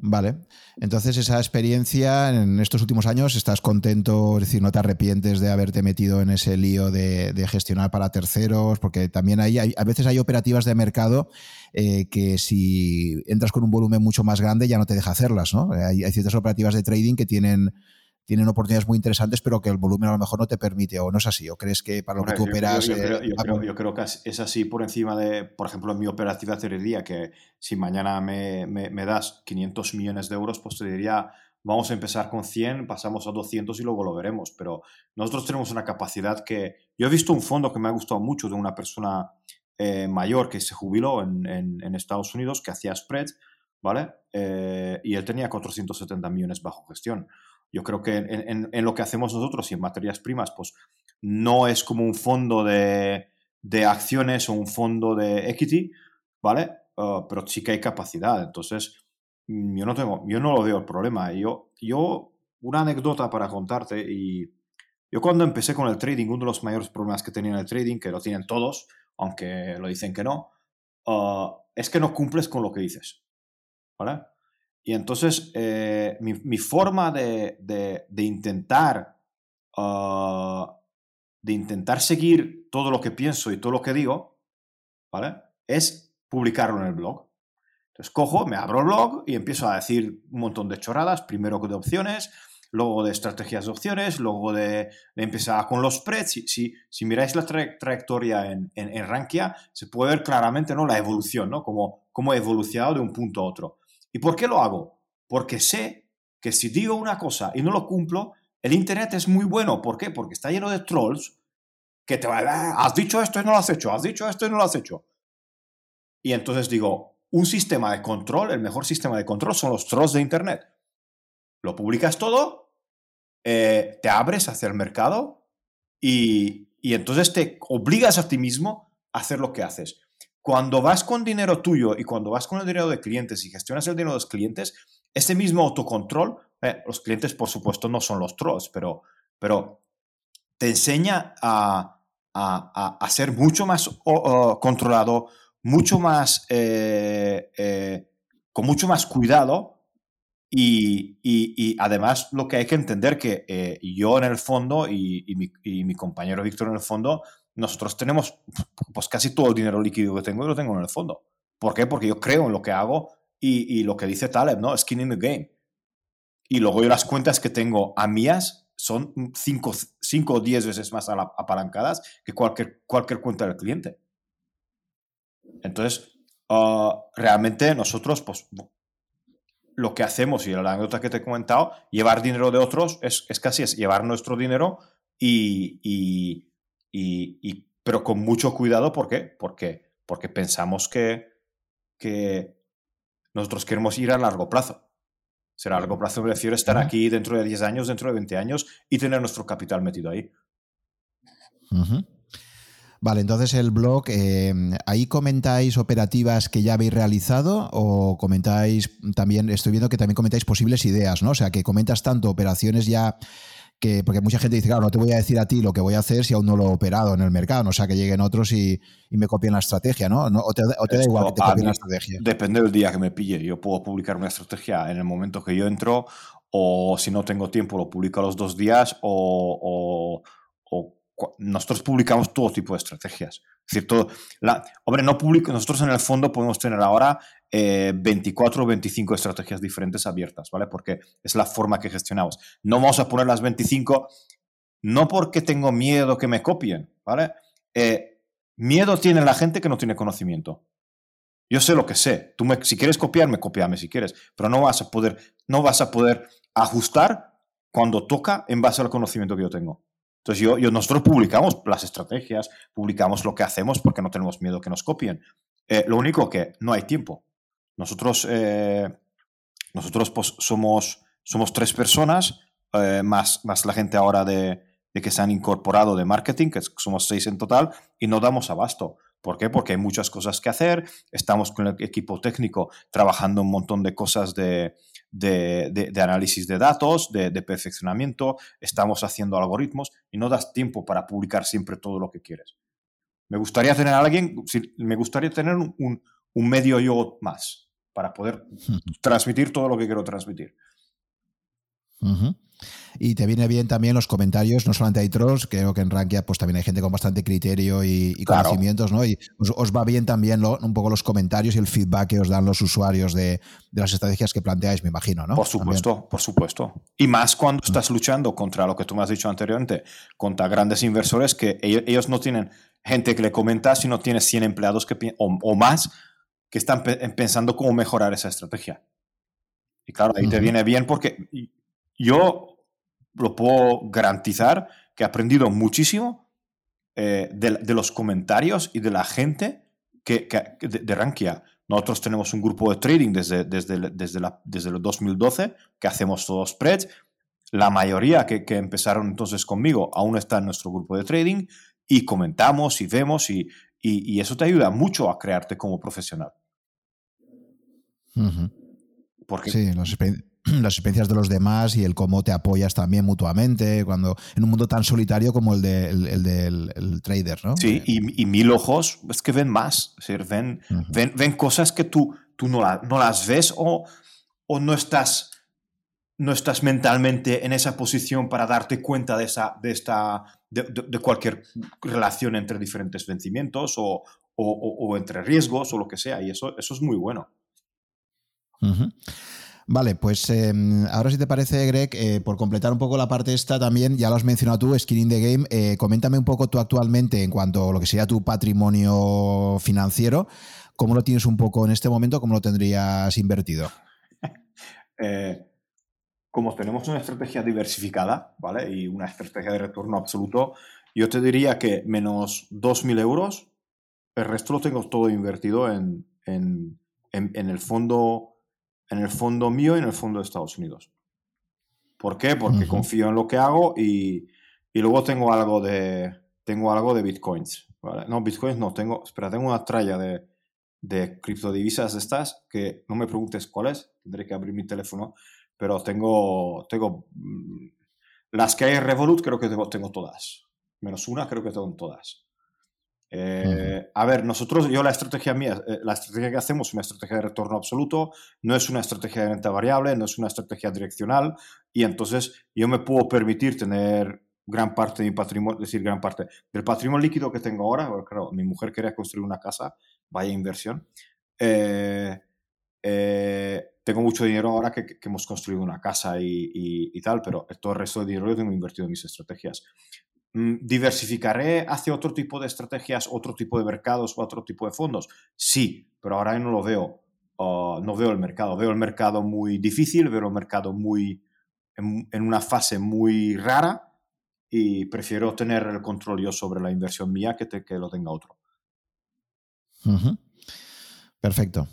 Vale, entonces esa experiencia en estos últimos años, ¿estás contento? Es decir, ¿no te arrepientes de haberte metido en ese lío de, gestionar para terceros? Porque también hay, a veces hay operativas de mercado eh, que si entras con un volumen mucho más grande ya no te deja hacerlas, ¿no? hay ciertas operativas de trading que tienen tienen oportunidades muy interesantes, pero que el volumen a lo mejor no te permite, o no es así, o crees que para lo que tú operas... Yo, creo, que es así por encima de, por ejemplo, en mi operativa te diría que si mañana me, me, das 500 millones de euros, pues te diría, vamos a empezar con 100, pasamos a 200 y luego lo veremos. Pero nosotros tenemos una capacidad que... Yo he visto un fondo que me ha gustado mucho de una persona eh, mayor que se jubiló en, en, Estados Unidos, que hacía spreads, ¿vale? Eh, y él tenía 470 millones bajo gestión. Yo creo que en, lo que hacemos nosotros y en materias primas, pues no es como un fondo de, de acciones o un fondo de equity, ¿vale? Uh, pero sí que hay capacidad. Entonces, mm, yo no, tengo, yo no lo veo el problema. Yo, yo, una anécdota para contarte, y yo cuando empecé con el trading, uno de los mayores problemas que tenía en el trading, que lo tienen todos, aunque lo dicen que no, uh, es que no cumples con lo que dices. ¿Vale? Y entonces, eh, mi, forma de, de, de intentar uh, de intentar seguir todo lo que pienso y todo lo que digo, ¿vale? Es publicarlo en el blog. Entonces cojo, me abro el blog y empiezo a decir un montón de chorradas, primero de opciones, luego de estrategias de opciones, luego de, empezar con los spreads. Si, si, miráis la trayectoria en, en, Rankia, se puede ver claramente ¿no? la evolución, ¿no? Cómo, cómo he evolucionado de un punto a otro. ¿Y por qué lo hago? Porque sé que si digo una cosa y no lo cumplo, el Internet es muy bueno. ¿Por qué? Porque está lleno de trolls que te van ah, has dicho esto y no lo has hecho, has dicho esto y no lo has hecho. Y entonces digo, un sistema de control, el mejor sistema de control son los trolls de Internet. Lo publicas todo, eh, te abres hacia el mercado y entonces te obligas a ti mismo a hacer lo que haces. Cuando vas con dinero tuyo y cuando vas con el dinero de clientes y gestionas el dinero de los clientes, ese mismo autocontrol eh, los clientes, por supuesto, no son los trolls, pero, pero te enseña a, a, a, ser mucho más controlado, mucho más, eh, eh, con mucho más cuidado. Y, y, además lo que hay que entender que yo en el fondo y, mi, y, mi, compañero Víctor en el fondo, nosotros tenemos pues casi todo el dinero líquido que tengo y lo tengo en el fondo. ¿Por qué? Porque yo creo en lo que hago y, lo que dice Taleb, ¿no? Skin in the game. Y luego yo las cuentas que tengo a mías son 5 o 10 veces más apalancadas que cualquier, cualquier cuenta del cliente. Entonces, ah, realmente nosotros, pues, lo que hacemos, y la anécdota que te he comentado, llevar dinero de otros es, es casi es llevar nuestro dinero y, y, y, pero con mucho cuidado, ¿por qué? Porque, porque pensamos que, que nosotros queremos ir a largo plazo será a largo plazo, prefiero estar aquí dentro de 10 años, dentro de 20 años y tener nuestro capital metido ahí. Vale, entonces el blog, eh, ¿ahí comentáis operativas que ya habéis realizado o comentáis también, estoy viendo que también comentáis posibles ideas, ¿no? O sea, que comentas tanto operaciones ya que, porque mucha gente dice, claro, no te voy a decir a ti lo que voy a hacer si aún no lo he operado en el mercado, no o sea, que lleguen otros y, me copien la estrategia, ¿no? o te, da igual que te copien la estrategia. Depende del día que me pille. Yo puedo publicar una estrategia en el momento que yo entro, o si no tengo tiempo, lo publico a los dos días, o, o nosotros publicamos todo tipo de estrategias. Es decir, todo, la, hombre, no publico, nosotros en el fondo podemos tener ahora 24 o 25 estrategias diferentes abiertas, ¿vale? Porque es la forma que gestionamos. No vamos a poner las 25, no porque tengo miedo que me copien, ¿vale? Eh, miedo tiene la gente que no tiene conocimiento. Yo sé lo que sé. Tú me, si quieres copiarme, copiame si quieres, pero no vas a poder, no vas a poder ajustar cuando toca en base al conocimiento que yo tengo. Entonces, yo, yo, nosotros publicamos las estrategias, publicamos lo que hacemos porque no tenemos miedo que nos copien. Eh, lo único que no hay tiempo. Nosotros, eh, nosotros pues, somos, somos tres personas, eh, más, más la gente ahora de, que se han incorporado de marketing, que somos seis en total, y no damos abasto. ¿Por qué? Porque hay muchas cosas que hacer, estamos con el equipo técnico trabajando un montón de cosas de, de, de, análisis de datos, de, perfeccionamiento, estamos haciendo algoritmos y no das tiempo para publicar siempre todo lo que quieres. Me gustaría tener a alguien, me gustaría tener un, un medio yo más, para poder transmitir todo lo que quiero transmitir. Y te viene bien también los comentarios, no solamente hay trolls, creo que en Rankia pues también hay gente con bastante criterio y, conocimientos, ¿no? Y os, va bien también un poco los comentarios y el feedback que os dan los usuarios de, las estrategias que planteáis, me imagino, ¿no? Por supuesto, por supuesto. Y más cuando estás luchando contra lo que tú me has dicho anteriormente, contra grandes inversores que ellos, no tienen gente que le comenta, sino tienes 100 empleados que, o más que están pensando cómo mejorar esa estrategia. Y claro, ahí te viene bien porque yo lo puedo garantizar que he aprendido muchísimo eh, de, los comentarios y de la gente que, de, Rankia. Nosotros tenemos un grupo de trading desde, desde, desde, la, desde el 2012 que hacemos todos spreads. La mayoría que, que, empezaron entonces conmigo aún está en nuestro grupo de trading y comentamos y vemos y, y, eso te ayuda mucho a crearte como profesional. Porque... Sí, [clears throat] las, experiencias de los demás y el cómo te apoyas también mutuamente cuando en un mundo tan solitario como el, del trader, ¿no? Sí, y, mil ojos es que ven más, ven, ven, cosas que tú, tú no, no las ves o, o no estás no estás mentalmente en esa posición para darte cuenta de, esa, de, esta, de, cualquier relación entre diferentes vencimientos o, o, entre riesgos o lo que sea. Y eso, eso es muy bueno. Vale, pues em, ahora si te parece, Greg, eh, por completar un poco la parte esta también, ya lo has mencionado tú, Skin in the Game, eh, coméntame un poco tú actualmente en cuanto a lo que sería tu patrimonio financiero, ¿cómo lo tienes un poco en este momento, cómo lo tendrías invertido? [laughs] eh, como tenemos una estrategia diversificada, ¿vale? Y una estrategia de retorno absoluto, yo te diría que menos 2.000 euros, el resto lo tengo todo invertido en, en, en, el fondo en el fondo mío y en el fondo de Estados Unidos. ¿Por qué? Porque confío en lo que hago y, y, luego tengo algo de tengo algo de bitcoins. ¿vale? No, bitcoins no, tengo, espera, tengo una tralla de, de criptodivisas estas que no me preguntes cuáles, tendré que abrir mi teléfono, pero tengo, tengo mm, las que hay en Revolut creo que tengo, tengo todas. Menos una creo que tengo todas. Eh, a ver, nosotros, yo la estrategia mía, eh, la estrategia que hacemos es una estrategia de retorno absoluto, no es una estrategia de renta variable, no es una estrategia direccional, y entonces yo me puedo permitir tener gran parte de mi patrimonio, es decir, gran parte del patrimonio líquido que tengo ahora, porque claro, mi mujer quería construir una casa, vaya inversión, eh, eh, tengo mucho dinero ahora que, hemos construido una casa y, tal, pero todo el resto de dinero lo tengo invertido en mis estrategias. Mm, ¿Diversificaré hacia otro tipo de estrategias, otro tipo de mercados o otro tipo de fondos? Sí, pero ahora no lo veo. Ah, no veo el mercado. Veo el mercado muy difícil, veo el mercado muy en, una fase muy rara y prefiero tener el control yo sobre la inversión mía que, que lo tenga otro. Perfecto.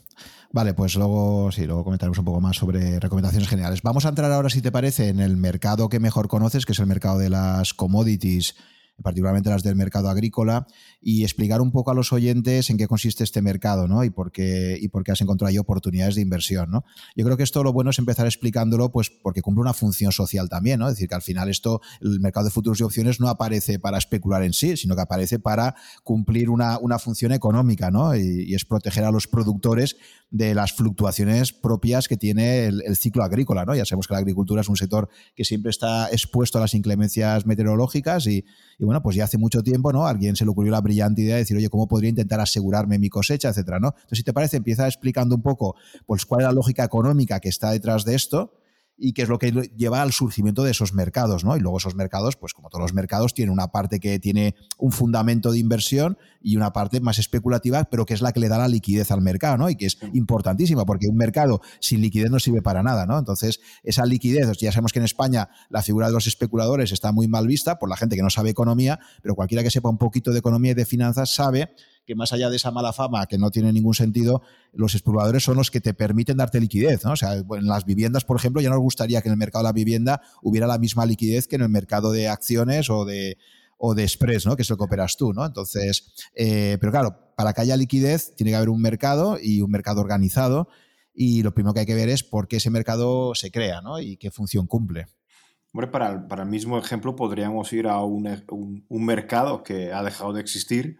Vale, pues luego sí, luego comentaremos un poco más sobre recomendaciones generales. Vamos a entrar ahora, si te parece, en el mercado que mejor conoces, que es el mercado de las commodities particularmente las del mercado agrícola, y explicar un poco a los oyentes en qué consiste este mercado ¿no? y, por qué, y por qué has encontrado ahí oportunidades de inversión. ¿no? Yo creo que esto lo bueno es empezar explicándolo pues, porque cumple una función social también, ¿no? es decir, que al final esto, el mercado de futuros y opciones no aparece para especular en sí, sino que aparece para cumplir una, una función económica ¿no? y, es proteger a los productores de las fluctuaciones propias que tiene el, ciclo agrícola. ¿no? Ya sabemos que la agricultura es un sector que siempre está expuesto a las inclemencias meteorológicas y, y bueno, pues ya hace mucho tiempo, ¿no? alguien se le ocurrió la brillante idea de decir, oye, ¿cómo podría intentar asegurarme mi cosecha, etcétera, ¿no? Entonces, si te parece, empieza explicando un poco pues, cuál es la lógica económica que está detrás de esto y qué es lo que lleva al surgimiento de esos mercados, ¿no? Y luego esos mercados, pues como todos los mercados, tienen una parte que tiene un fundamento de inversión y una parte más especulativa, pero que es la que le da la liquidez al mercado, ¿no? Y que es importantísima, porque un mercado sin liquidez no sirve para nada, ¿no? Entonces, esa liquidez, ya sabemos que en España la figura de los especuladores está muy mal vista por la gente que no sabe economía, pero cualquiera que sepa un poquito de economía y de finanzas sabe que más allá de esa mala fama que no tiene ningún sentido, los exploradores son los que te permiten darte liquidez. ¿no? O sea, en las viviendas, por ejemplo, ya nos gustaría que en el mercado de la vivienda hubiera la misma liquidez que en el mercado de acciones o de, o de express, ¿no? que es lo que operas tú. ¿no? Entonces, eh, pero claro, para que haya liquidez tiene que haber un mercado y un mercado organizado. Y lo primero que hay que ver es por qué ese mercado se crea ¿no? y qué función cumple. Hombre, para el, para el mismo ejemplo podríamos ir a un, un, mercado que ha dejado de existir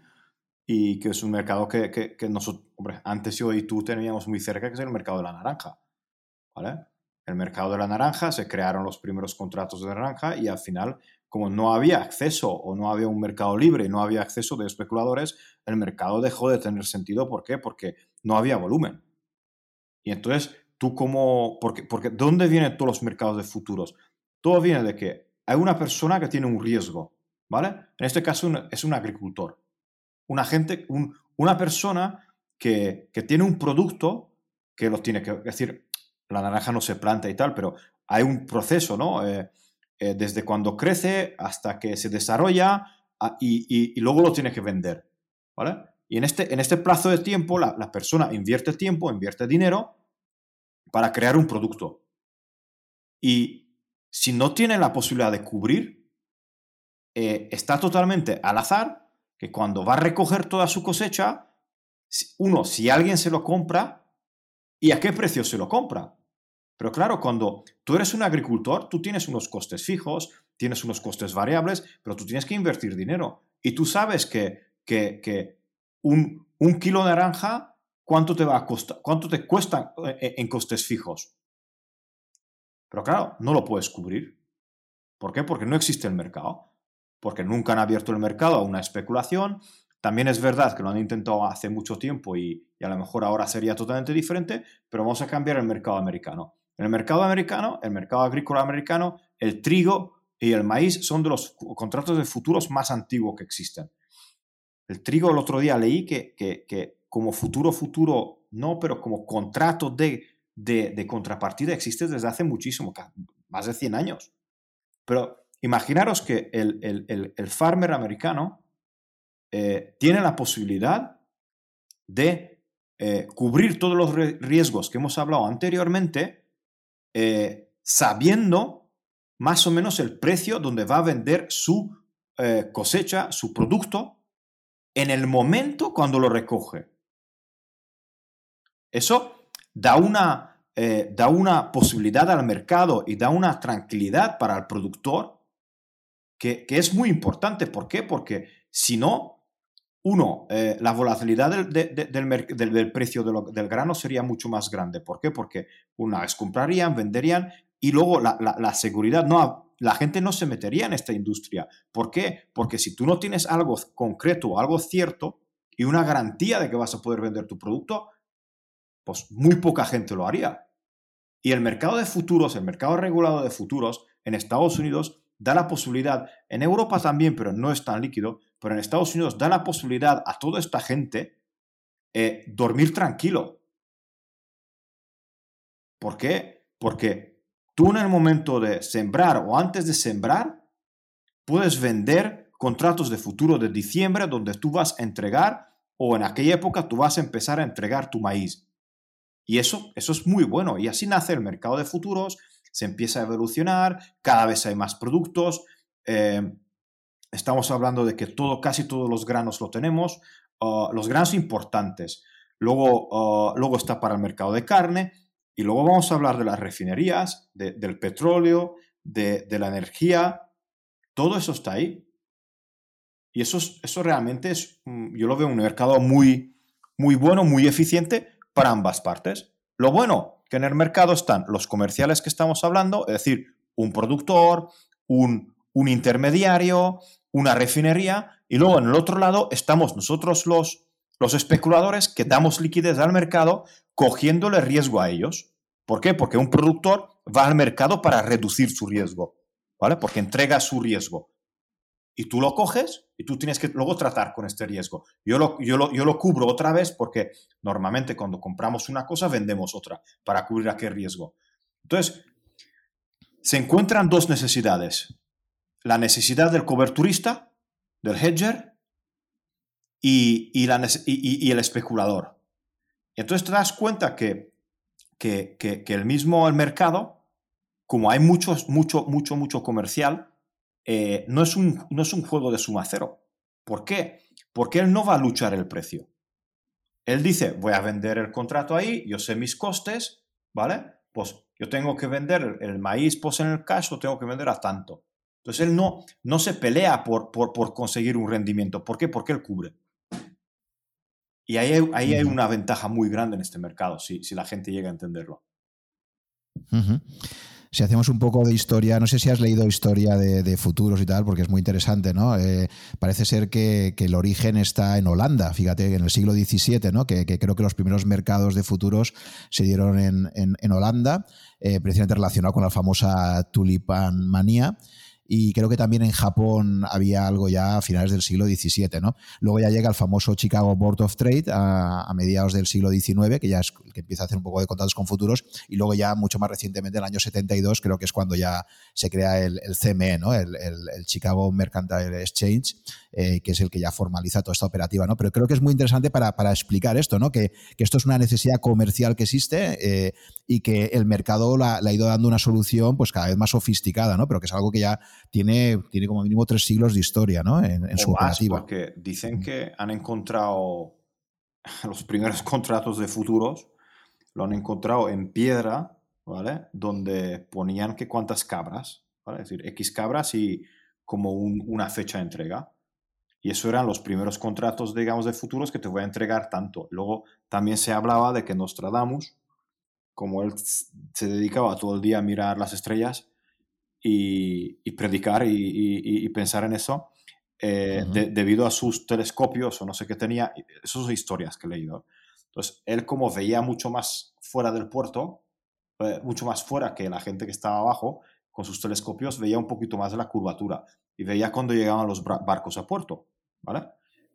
y que es un mercado que, que, nosotros, hombre, antes yo y tú teníamos muy cerca, que es el mercado de la naranja, ¿vale? El mercado de la naranja, se crearon los primeros contratos de naranja y al final, como no había acceso o no había un mercado libre, no había acceso de especuladores, el mercado dejó de tener sentido. ¿Por qué? Porque no había volumen. Y entonces, tú como, porque, porque ¿dónde vienen todos los mercados de futuros? Todo viene de que hay una persona que tiene un riesgo, ¿vale? En este caso es un agricultor una gente, una persona que, tiene un producto que lo tiene que decir, la naranja no se planta y tal, pero hay un proceso, ¿no? Eh, eh, desde cuando crece hasta que se desarrolla ah, y, luego lo tiene que vender, ¿vale? Y en este, en este plazo de tiempo la, la persona invierte tiempo, invierte dinero para crear un producto. Y si no tiene la posibilidad de cubrir, eh, está totalmente al azar cuando va a recoger toda su cosecha, uno, si alguien se lo compra, ¿y a qué precio se lo compra? Pero claro, cuando tú eres un agricultor, tú tienes unos costes fijos, tienes unos costes variables, pero tú tienes que invertir dinero. Y tú sabes que, que, un, kilo de naranja, ¿cuánto te va a costar? ¿Cuánto te cuesta eh, en costes fijos? Pero claro, no lo puedes cubrir. ¿Por qué? Porque no existe el mercado. Porque nunca han abierto el mercado a una especulación. También es verdad que lo han intentado hace mucho tiempo y, a lo mejor ahora sería totalmente diferente, pero vamos a cambiar el mercado americano. En el mercado americano, el mercado agrícola americano, el trigo y el maíz son de los contratos de futuros más antiguos que existen. El trigo el otro día leí que, que como futuro futuro, no, pero como contrato de de, contrapartida existe desde hace muchísimo, más de 100 años. Pero imaginaros que el, farmer americano eh, tiene la posibilidad de eh, cubrir todos los riesgos que hemos hablado anteriormente, eh, sabiendo más o menos el precio donde va a vender su cosecha, su producto, en el momento cuando lo recoge. Eso da una, da una posibilidad al mercado y da una tranquilidad para el productor que, es muy importante. ¿Por qué? Porque si no, uno, eh, la volatilidad del, del, precio del grano sería mucho más grande. ¿Por qué? Porque una vez comprarían, venderían y luego la, la, seguridad, no, la gente no se metería en esta industria. ¿Por qué? Porque si tú no tienes algo concreto, algo cierto y una garantía de que vas a poder vender tu producto, pues muy poca gente lo haría. Y el mercado de futuros, el mercado regulado de futuros en Estados Unidos da la posibilidad, en Europa también, pero no es tan líquido, pero en Estados Unidos da la posibilidad a toda esta gente eh, dormir tranquilo. ¿Por qué? Porque tú en el momento de sembrar o antes de sembrar, puedes vender contratos de futuro de diciembre donde tú vas a entregar o en aquella época tú vas a empezar a entregar tu maíz. Y eso, eso es muy bueno. Y así nace el mercado de futuros, se empieza a evolucionar, cada vez hay más productos. Eh, estamos hablando de que todo, casi todos los granos lo tenemos, uh, los granos importantes. Luego, uh, luego está para el mercado de carne. Y luego vamos a hablar de las refinerías, del petróleo, de, la energía. Todo eso está ahí. Y eso, eso realmente es, mm, yo lo veo un mercado muy, muy bueno, muy eficiente, para ambas partes. Lo bueno, que en el mercado están los comerciales que estamos hablando, es decir, un productor, un, un intermediario, una refinería, y luego en el otro lado estamos nosotros los, los especuladores que damos liquidez al mercado cogiéndole riesgo a ellos. ¿Por qué? Porque un productor va al mercado para reducir su riesgo, ¿vale? Porque entrega su riesgo y tú lo coges y tú tienes que luego tratar con este riesgo. Yo lo, yo lo, yo lo cubro otra vez porque normalmente cuando compramos una cosa vendemos otra para cubrir aquel riesgo. Entonces, se encuentran dos necesidades. La necesidad del coberturista, del hedger, y, y, el especulador. Entonces te das cuenta que, que, que, que el mismo el mercado, como hay mucho, mucho, mucho, mucho comercial, eh, no, es un, no es un juego de suma cero. ¿Por qué? Porque él no va a luchar el precio. Él dice, voy a vender el contrato ahí, yo sé mis costes, ¿vale? Pues yo tengo que vender el, maíz pues en el cash, lo tengo que vender a tanto. Entonces él no, no se pelea por, por, por conseguir un rendimiento. ¿Por qué? Porque él cubre. Y ahí hay, ahí hay una ventaja muy grande en este mercado, si, si la gente llega a entenderlo si hacemos un poco de historia, no sé si has leído historia de, futuros y tal, porque es muy interesante, ¿no? Eh, parece ser que, el origen está en Holanda, fíjate, en el siglo XVII, ¿no? Que, creo que los primeros mercados de futuros se dieron en, Holanda, eh, precisamente relacionado con la famosa tulipan manía. Y creo que también en Japón había algo ya a finales del siglo XVII, ¿no? Luego ya llega el famoso Chicago Board of Trade a, mediados del siglo XIX, que ya es que empieza a hacer un poco de contratos con futuros, y luego ya mucho más recientemente, en el año 72, creo que es cuando ya se crea el, CME, ¿no? El, Chicago Mercantile Exchange, eh, que es el que ya formaliza toda esta operativa, ¿no? Pero creo que es muy interesante para, explicar esto, ¿no? Que, esto es una necesidad comercial que existe eh, y que el mercado le ha ido dando una solución pues cada vez más sofisticada, ¿no? Pero que es algo que ya tiene, tiene como mínimo tres siglos de historia ¿no? en, su operativa. Porque dicen que han encontrado [laughs] los primeros contratos de futuros, lo han encontrado en piedra, ¿vale? Donde ponían que cuántas cabras, ¿vale? Es decir, X cabras y como una fecha de entrega. Y eso eran los primeros contratos, digamos, de futuros que te voy a entregar tanto. Luego también se hablaba de que Nostradamus, como él se dedicaba todo el día a mirar las estrellas, y, predicar y, pensar en eso, eh, debido a sus telescopios o no sé qué tenía. Esas son historias que he leído. Entonces, él como veía mucho más fuera del puerto, eh, mucho más fuera que la gente que estaba abajo, con sus telescopios veía un poquito más de la curvatura y veía cuando llegaban los barcos a puerto, ¿vale?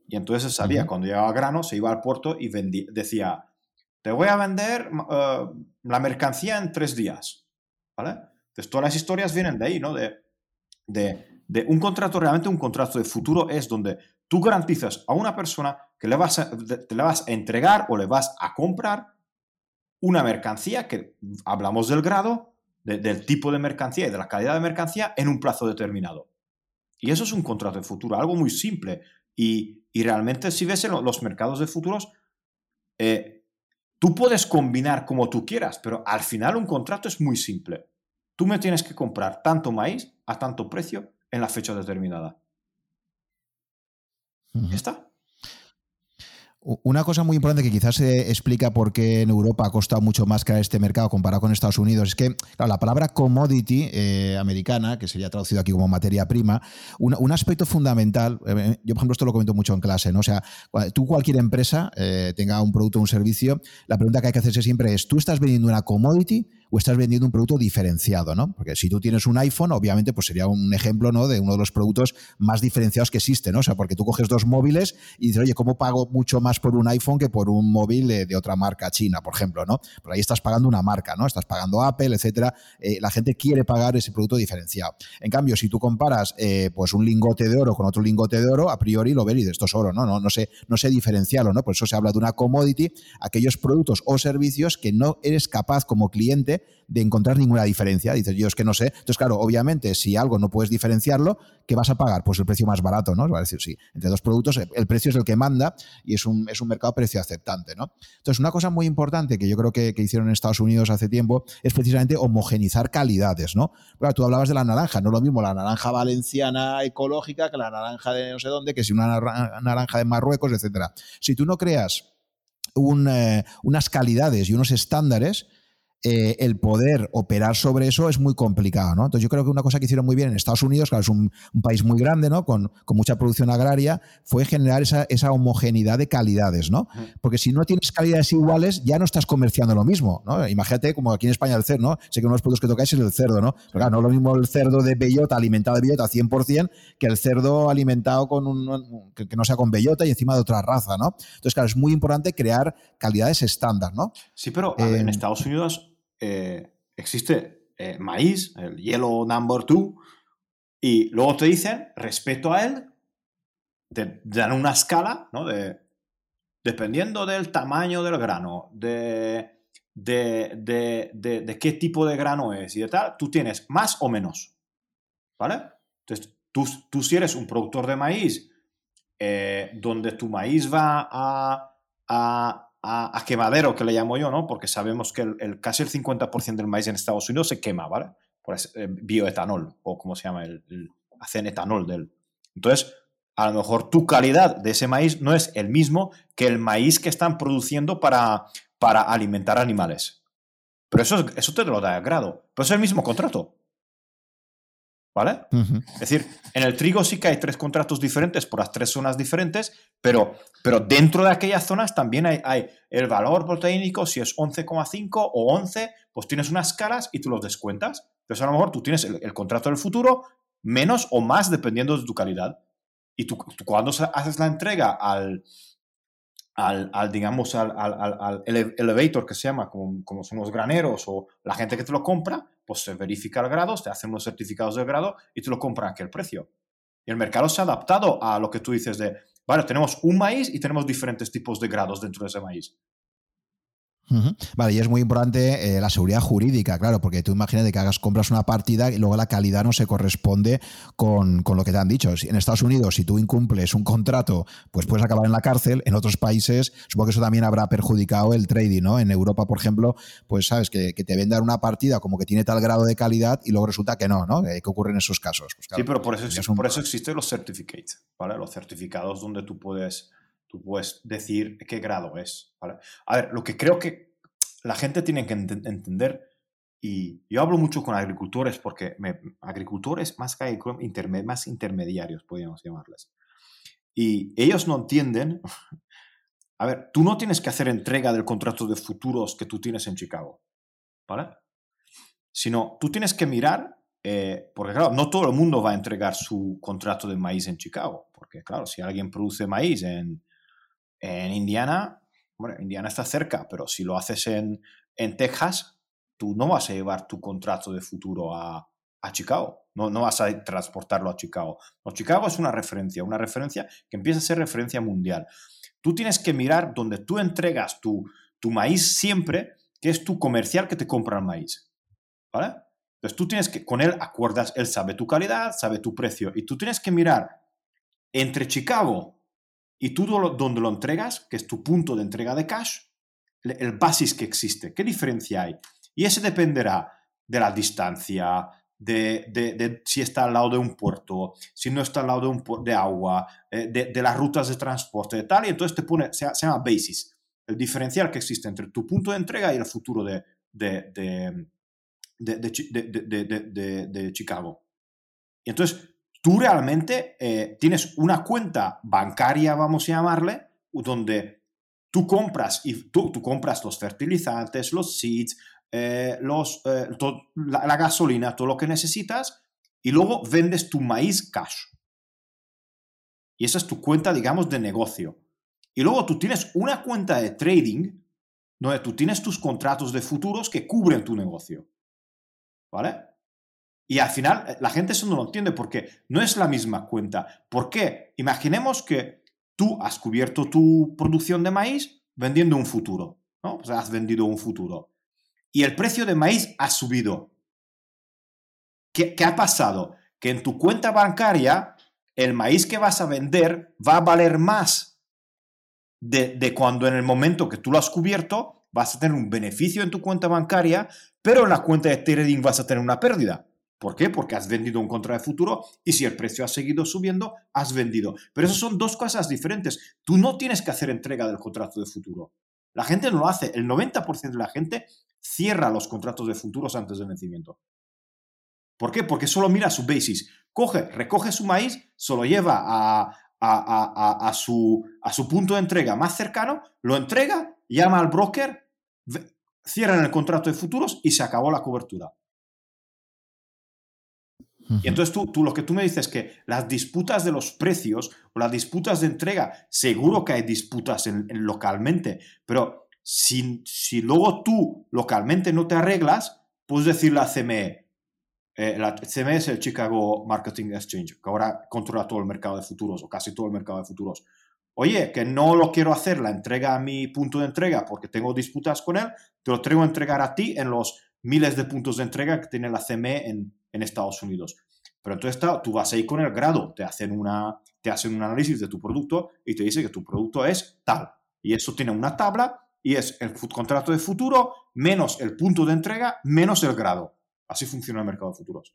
Y entonces sabía, cuando llegaba grano, se iba al puerto y decía, te voy a vender eh, la mercancía en tres días, ¿vale? Todas las historias vienen de ahí, ¿no? De, de, un contrato, realmente un contrato de futuro es donde tú garantizas a una persona que le vas a, te le vas a entregar o le vas a comprar una mercancía, que hablamos del grado, del tipo de mercancía y de la calidad de mercancía en un plazo determinado. Y eso es un contrato de futuro, algo muy simple. Y, realmente si ves en los mercados de futuros, eh, tú puedes combinar como tú quieras, pero al final un contrato es muy simple. Tú me tienes que comprar tanto maíz a tanto precio en la fecha determinada. ¿Ya está? Una cosa muy importante que quizás se explica por qué en Europa ha costado mucho más crear este mercado comparado con Estados Unidos es que la palabra commodity eh, americana, que sería traducido aquí como materia prima, un, aspecto fundamental, eh, yo por ejemplo esto lo comento mucho en clase, ¿no? o sea, tú cualquier empresa eh, tenga un producto o un servicio, la pregunta que hay que hacerse siempre es, ¿tú estás vendiendo una commodity o estás vendiendo un producto diferenciado, ¿no? Porque si tú tienes un iPhone, obviamente, pues sería un ejemplo, ¿no? De uno de los productos más diferenciados que existen, ¿no? O sea, porque tú coges dos móviles y dices, oye, ¿cómo pago mucho más por un iPhone que por un móvil de, otra marca china, por ejemplo, ¿no? Pues ahí estás pagando una marca, ¿no? Estás pagando Apple, etcétera. Eh, la gente quiere pagar ese producto diferenciado. En cambio, si tú comparas, eh, pues un lingote de oro con otro lingote de oro, a priori lo y dices, esto es oro, ¿no? No, no sé, no sé diferenciarlo, ¿no? Por eso se habla de una commodity, aquellos productos o servicios que no eres capaz como cliente de encontrar ninguna diferencia. Dices, yo es que no sé. Entonces, claro, obviamente, si algo no puedes diferenciarlo, ¿qué vas a pagar? Pues el precio más barato, ¿no? A decir, sí, entre dos productos el precio es el que manda y es un, es un mercado precio aceptante, ¿no? Entonces, una cosa muy importante que yo creo que, hicieron en Estados Unidos hace tiempo es precisamente homogenizar calidades, ¿no? Claro, tú hablabas de la naranja, no es lo mismo la naranja valenciana ecológica que la naranja de no sé dónde, que si una naranja de Marruecos, etcétera. Si tú no creas eh, unas calidades y unos estándares, eh, el poder operar sobre eso es muy complicado, ¿no? Entonces yo creo que una cosa que hicieron muy bien en Estados Unidos, claro, es un, país muy grande, ¿no? Con, mucha producción agraria, fue generar esa, homogeneidad de calidades, ¿no? Porque si no tienes calidades iguales, ya no estás comerciando lo mismo, ¿no? Imagínate como aquí en España el cerdo, ¿no? Sé que uno de los productos que tocáis es el cerdo, ¿no? Pero claro, no es lo mismo el cerdo de bellota alimentado de bellota 100% que el cerdo alimentado con un, que, no sea con bellota y encima de otra raza, ¿no? Entonces, claro, es muy importante crear calidades estándar, ¿no? Sí, pero en eh, Estados Unidos eh, existe eh, maíz, el yellow number two, y luego te dicen, respecto a él, te dan una escala, ¿no? De, dependiendo del tamaño del grano, de, de, de, qué tipo de grano es y de tal, tú tienes más o menos, ¿vale? Entonces, tú, tú si eres un productor de maíz, eh, donde tu maíz va a, a a, quemadero, que le llamo yo, ¿no? Porque sabemos que el, casi el 50% del maíz en Estados Unidos se quema, ¿vale? Por eh, bioetanol, o como se llama, el, hacen etanol del. Entonces, a lo mejor tu calidad de ese maíz no es el mismo que el maíz que están produciendo para, para alimentar animales. Pero eso, eso te lo da a grado. Pero es el mismo contrato. ¿Vale? Es decir, en el trigo sí que hay tres contratos diferentes por las tres zonas diferentes, pero, pero dentro de aquellas zonas también hay, hay el valor proteínico, si es 11,5 o 11, pues tienes unas caras y tú los descuentas. Entonces a lo mejor tú tienes el, contrato del futuro menos o más dependiendo de tu calidad. Y tú, cuando haces la entrega al, al, digamos, al, al, elevator que se llama, como, como, son los graneros o la gente que te lo compra, pues se verifica el grado, te hacen unos certificados de grado y te lo compran a aquel precio. Y el mercado se ha adaptado a lo que tú dices de, vale, tenemos un maíz y tenemos diferentes tipos de grados dentro de ese maíz. Vale, y es muy importante eh, la seguridad jurídica, claro, porque tú imagínate que hagas, compras una partida y luego la calidad no se corresponde con, lo que te han dicho. en Estados Unidos, si tú incumples un contrato, pues puedes acabar en la cárcel. En otros países, supongo que eso también habrá perjudicado el trading, ¿no? En Europa, por ejemplo, pues sabes que, te vendan una partida como que tiene tal grado de calidad y luego resulta que no, ¿no? ¿Qué ocurre en esos casos? Pues sí, pero por eso, por eso existen los certificates, ¿vale? Los certificados donde tú puedes tú puedes decir qué grado es. A ver, lo que creo que la gente tiene que entender, y yo hablo mucho con agricultores porque agricultores más que más intermediarios, podríamos llamarles. Y ellos no entienden, [laughs] a ver, tú no tienes que hacer entrega del contrato de futuros que tú tienes en Chicago, ¿vale? Sino tú tienes que mirar, eh, porque claro, no todo el mundo va a entregar su contrato de maíz en Chicago, porque claro, si alguien produce maíz en, en Indiana, bueno, Indiana está cerca, pero si lo haces en, en Texas, tú no vas a llevar tu contrato de futuro a, a Chicago, no, no, vas a transportarlo a Chicago. No, Chicago es una referencia, una referencia que empieza a ser referencia mundial. Tú tienes que mirar donde tú entregas tu, tu maíz siempre, que es tu comercial que te compra el maíz. ¿Vale? Entonces tú tienes que, con él acuerdas, él sabe tu calidad, sabe tu precio, y tú tienes que mirar entre Chicago y tú donde lo entregas, que es tu punto de entrega de cash, el basis que existe, qué diferencia hay. Y ese dependerá de la distancia, de, si está al lado de un puerto, si no está al lado de, un, de agua, eh, de, las rutas de transporte, de tal, y entonces te pone, se, llama basis, el diferencial que existe entre tu punto de entrega y el futuro de, de, de Chicago. Y entonces tú realmente eh, tienes una cuenta bancaria, vamos a llamarle, donde tú compras, y tú, compras los fertilizantes, los seeds, eh, eh, la, gasolina, todo lo que necesitas, y luego vendes tu maíz cash. Y esa es tu cuenta, digamos, de negocio. Y luego tú tienes una cuenta de trading donde tú tienes tus contratos de futuros que cubren tu negocio. ¿Vale? Y al final eh, la gente eso no lo entiende porque no es la misma cuenta. ¿Por qué? Imaginemos que tú has cubierto tu producción de maíz vendiendo un futuro, ¿no? O sea, has vendido un futuro. Y el precio de maíz ha subido. ¿Qué, ha pasado? Que en tu cuenta bancaria el maíz que vas a vender va a valer más de, de cuando en el momento que tú lo has cubierto vas a tener un beneficio en tu cuenta bancaria, pero en la cuenta de trading vas a tener una pérdida. ¿Por qué? Porque has vendido un contrato de futuro y si el precio ha seguido subiendo, has vendido. Pero eso son dos cosas diferentes. Tú no tienes que hacer entrega del contrato de futuro. La gente no lo hace. El 90% de la gente cierra los contratos de futuros antes del vencimiento. ¿Por qué? Porque solo mira su basis. Coge, recoge su maíz, se lo lleva a, su, a su punto de entrega más cercano, lo entrega, llama al broker, cierran el contrato de futuros y se acabó la cobertura. Y entonces tú, tú, lo que tú me dices es que las disputas de los precios o las disputas de entrega, seguro que hay disputas en, localmente, pero si, si, luego tú localmente no te arreglas, puedes decirle a CME, eh, la CME es el Chicago Marketing Exchange, que ahora controla todo el mercado de futuros o casi todo el mercado de futuros. Oye, que no lo quiero hacer la entrega a mi punto de entrega porque tengo disputas con él, te lo traigo a entregar a ti en los miles de puntos de entrega que tiene la CME en, en Estados Unidos. Pero entonces tú vas ahí con el grado, te hacen, una, te hacen un análisis de tu producto y te dice que tu producto es tal. Y eso tiene una tabla y es el contrato de futuro menos el punto de entrega menos el grado. Así funciona el mercado de futuros.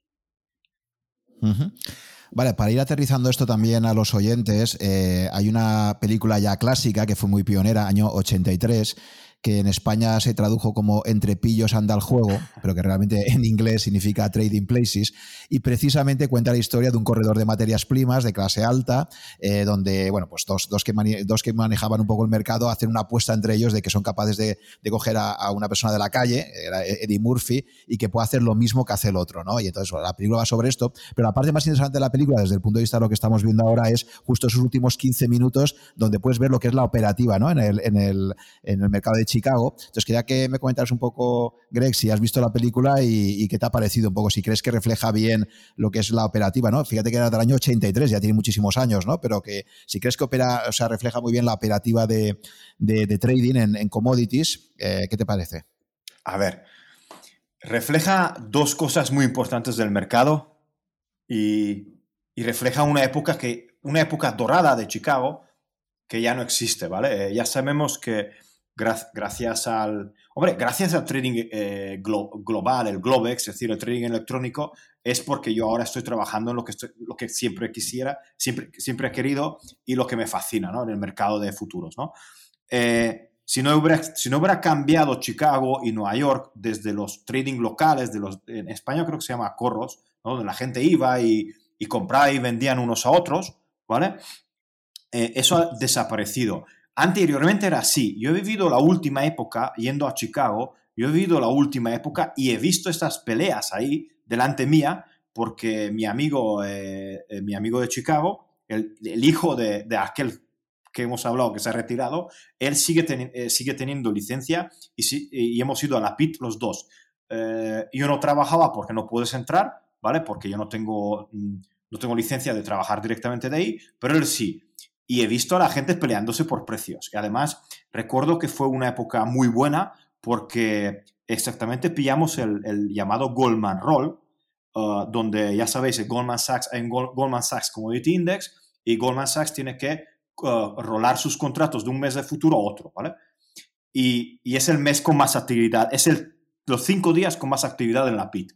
Vale, para ir aterrizando esto también a los oyentes, eh, hay una película ya clásica que fue muy pionera, año 83, que en España se tradujo como Entre pillos anda el juego, pero que realmente en inglés significa Trading Places, y precisamente cuenta la historia de un corredor de materias primas de clase alta, eh, donde, bueno, pues dos, dos, que dos que manejaban un poco el mercado hacen una apuesta entre ellos de que son capaces de, de coger a, una persona de la calle, era Eddie Murphy, y que pueda hacer lo mismo que hace el otro, ¿no? Y entonces la película va sobre esto, pero la parte más interesante de la película desde el punto de vista de lo que estamos viendo ahora es justo esos últimos 15 minutos donde puedes ver lo que es la operativa ¿no? en, el, en, el, en el mercado de Chicago. Entonces quería que me comentaras un poco, Greg, si has visto la película y, qué te ha parecido un poco, si crees que refleja bien lo que es la operativa, ¿no? Fíjate que era del año 83, ya tiene muchísimos años, ¿no? Pero que si crees que opera, o sea, refleja muy bien la operativa de, de, trading en, en commodities, eh, ¿qué te parece? A ver, refleja dos cosas muy importantes del mercado y, y, refleja una época, que, una época dorada de Chicago que ya no existe, ¿vale? Eh, ya sabemos que gra gracias al... Hombre, gracias al trading eh, glo global, el Globex, es decir, el trading electrónico, es porque yo ahora estoy trabajando en lo que, estoy, lo que siempre quisiera, siempre, siempre he querido y lo que me fascina, ¿no? En el mercado de futuros, ¿no? Eh, si no, hubiera, si no hubiera cambiado Chicago y Nueva York desde los trading locales, de los, en España creo que se llama corros, donde la gente iba y, y, compraba y vendían unos a otros, ¿vale? Eh, eso ha desaparecido. Anteriormente era así. Yo he vivido la última época yendo a Chicago, yo he vivido la última época y he visto estas peleas ahí delante mía porque mi amigo, eh, mi amigo de Chicago, el, hijo de, de aquel que hemos hablado, que se ha retirado, él sigue, eh, sigue teniendo licencia y, si, hemos ido a la PIT los dos. Eh, yo no trabajaba porque no puedes entrar, ¿vale? Porque yo no tengo, mm, no tengo licencia de trabajar directamente de ahí, pero él sí. Y he visto a la gente peleándose por precios. Y además, recuerdo que fue una época muy buena porque exactamente pillamos el, el llamado Goldman Roll, uh, donde ya sabéis, Goldman Sachs, en Goldman Sachs Commodity Index, y Goldman Sachs tiene que uh, rolar sus contratos de un mes de futuro a otro, ¿vale? Y, y, es el mes con más actividad, es el, los cinco días con más actividad en la PIT.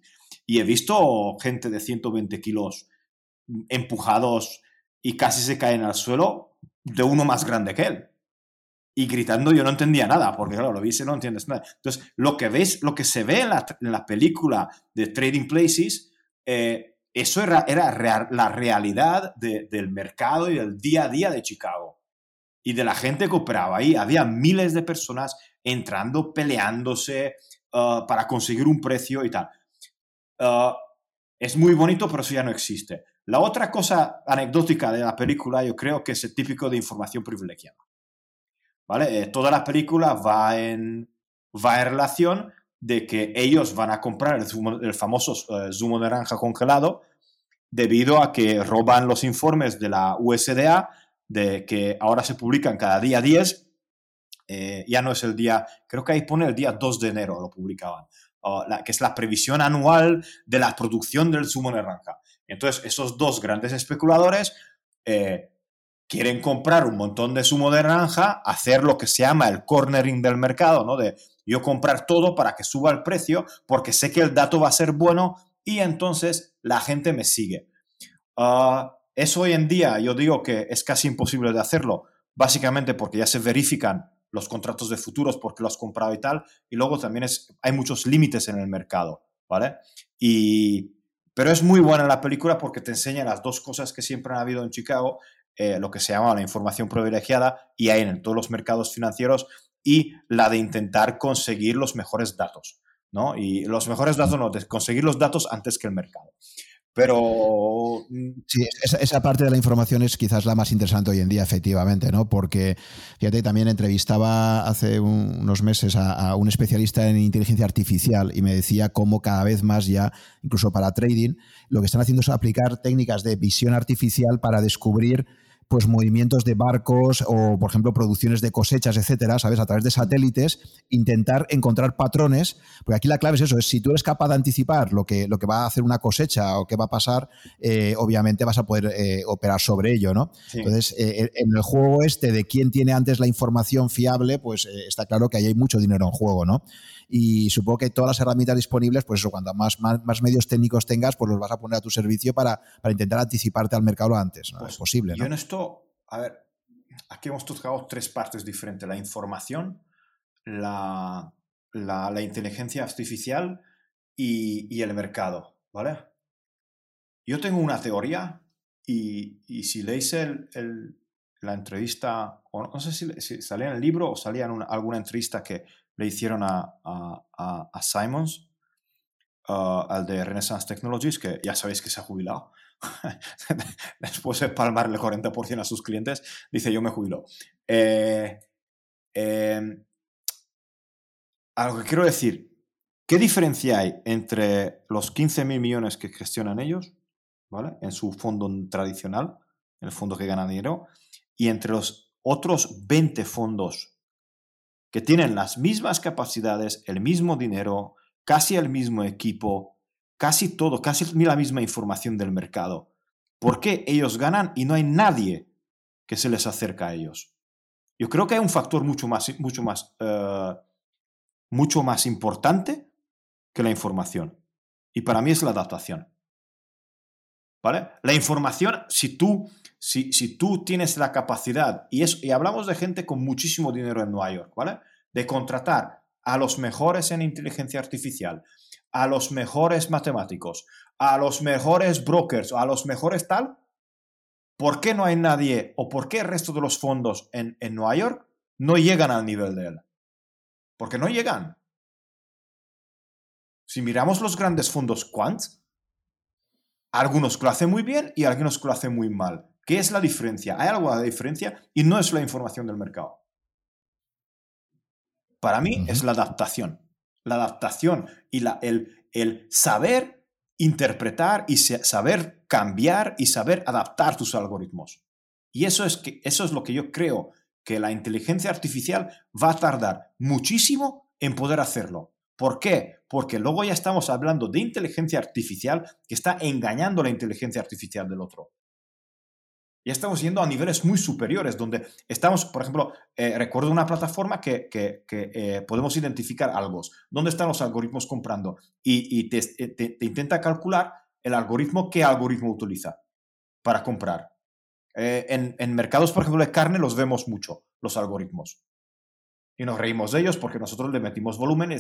Y he visto gente de 120 kilos empujados y casi se caen al suelo de uno más grande que él. Y gritando yo no entendía nada, porque claro, lo viste no entiendes nada. Entonces, lo que ves, lo que se ve en la, en la película de Trading Places, eh, eso era, era real, la realidad de, del mercado y del día a día de Chicago. Y de la gente que operaba ahí. Había miles de personas entrando, peleándose uh, para conseguir un precio y tal. Uh, es muy bonito, pero eso ya no existe. La otra cosa anecdótica de la película, yo creo que es típico de información privilegiada. ¿Vale? Eh, toda la película va en, va en relación de que ellos van a comprar el, zumo, el famoso uh, zumo naranja congelado debido a que roban los informes de la USDA, de que ahora se publican cada día 10, eh, ya no es el día, creo que ahí pone el día 2 de enero, lo publicaban, la, que es la previsión anual de la producción del zumo naranja. Entonces, esos dos grandes especuladores eh, quieren comprar un montón de zumo de naranja, hacer lo que se llama el cornering del mercado, ¿no? De yo comprar todo para que suba el precio, porque sé que el dato va a ser bueno y entonces la gente me sigue. Uh, eso hoy en día yo digo que es casi imposible de hacerlo, básicamente porque ya se verifican los contratos de futuros porque lo has comprado y tal, y luego también es, hay muchos límites en el mercado, ¿vale? Y, pero es muy buena la película porque te enseña las dos cosas que siempre han habido en Chicago, eh, lo que se llama la información privilegiada y hay en todos los mercados financieros y la de intentar conseguir los mejores datos. ¿no? Y los mejores datos no, de conseguir los datos antes que el mercado. Pero. Sí, esa, parte de la información es quizás la más interesante hoy en día, efectivamente, ¿no? Porque, fíjate, también entrevistaba hace un, unos meses a, un especialista en inteligencia artificial y me decía cómo cada vez más ya, incluso para trading, lo que están haciendo es aplicar técnicas de visión artificial para descubrir pues movimientos de barcos o, por ejemplo, producciones de cosechas, etcétera, ¿sabes? A través de satélites, intentar encontrar patrones, porque aquí la clave es eso, es si tú eres capaz de anticipar lo que, lo que va a hacer una cosecha o qué va a pasar, eh, obviamente vas a poder eh, operar sobre ello, ¿no? Sí. Entonces, eh, en el juego este de quién tiene antes la información fiable, pues eh, está claro que ahí hay mucho dinero en juego, ¿no? Y supongo que todas las herramientas disponibles, pues eso, cuando más, más, más, medios técnicos tengas, pues los vas a poner a tu servicio para, para intentar anticiparte al mercado antes, ¿no? Pues, es posible. ¿no? Yo en esto, a ver, aquí hemos tocado tres partes diferentes, la información, la, la, inteligencia artificial y, el mercado, ¿vale? Yo tengo una teoría y, si leéis el, la entrevista, o no sé si, salía en el libro o salía en alguna entrevista que le hicieron a, a, a Simons, uh, al de Renaissance Technologies, que ya sabéis que se ha jubilado. [laughs] Después de palmarle el 40% a sus clientes, dice yo me jubilo. Eh, em, a lo que quiero decir, ¿qué diferencia hay entre los 15.000 millones que gestionan ellos, ¿vale? En su fondo tradicional, el fondo que gana dinero, y entre los otros 20 fondos que tienen las mismas capacidades, el mismo dinero, casi el mismo equipo, casi todo, casi la misma información del mercado. ¿Por qué ellos ganan y no hay nadie que se les acerca a ellos? Yo creo que hay un factor mucho más, mucho más, eh, mucho más importante que la información. Y para mí es la adaptación. ¿Vale? La información, si tú, si, tú tienes la capacidad, y, es, y hablamos de gente con muchísimo dinero en Nueva York, ¿vale? De contratar a los mejores en inteligencia artificial, a los mejores matemáticos, a los mejores brokers, a los mejores tal, ¿por qué no hay nadie o por qué el resto de los fondos en, Nueva York no llegan al nivel de él? Porque no llegan. Si miramos los grandes fondos quant, algunos lo hacen muy bien y algunos lo hacen muy mal. ¿Qué es la diferencia? ¿Hay alguna diferencia? Y no es la información del mercado. Para mí es la adaptación. La adaptación y la, el, el saber interpretar y saber cambiar y saber adaptar tus algoritmos. Y eso es, que, eso es lo que yo creo que la inteligencia artificial va a tardar muchísimo en poder hacerlo. ¿Por qué? Porque luego ya estamos hablando de inteligencia artificial que está engañando la inteligencia artificial del otro. Ya estamos yendo a niveles muy superiores, donde estamos, por ejemplo, eh, recuerdo una plataforma que, que, eh, podemos identificar algo. ¿Dónde están los algoritmos comprando? Y, eh, te, intenta calcular el algoritmo, qué algoritmo utiliza para comprar. en, en, mercados, por ejemplo, de carne los vemos mucho, los algoritmos. Y nos reímos de ellos porque nosotros le metimos volumen y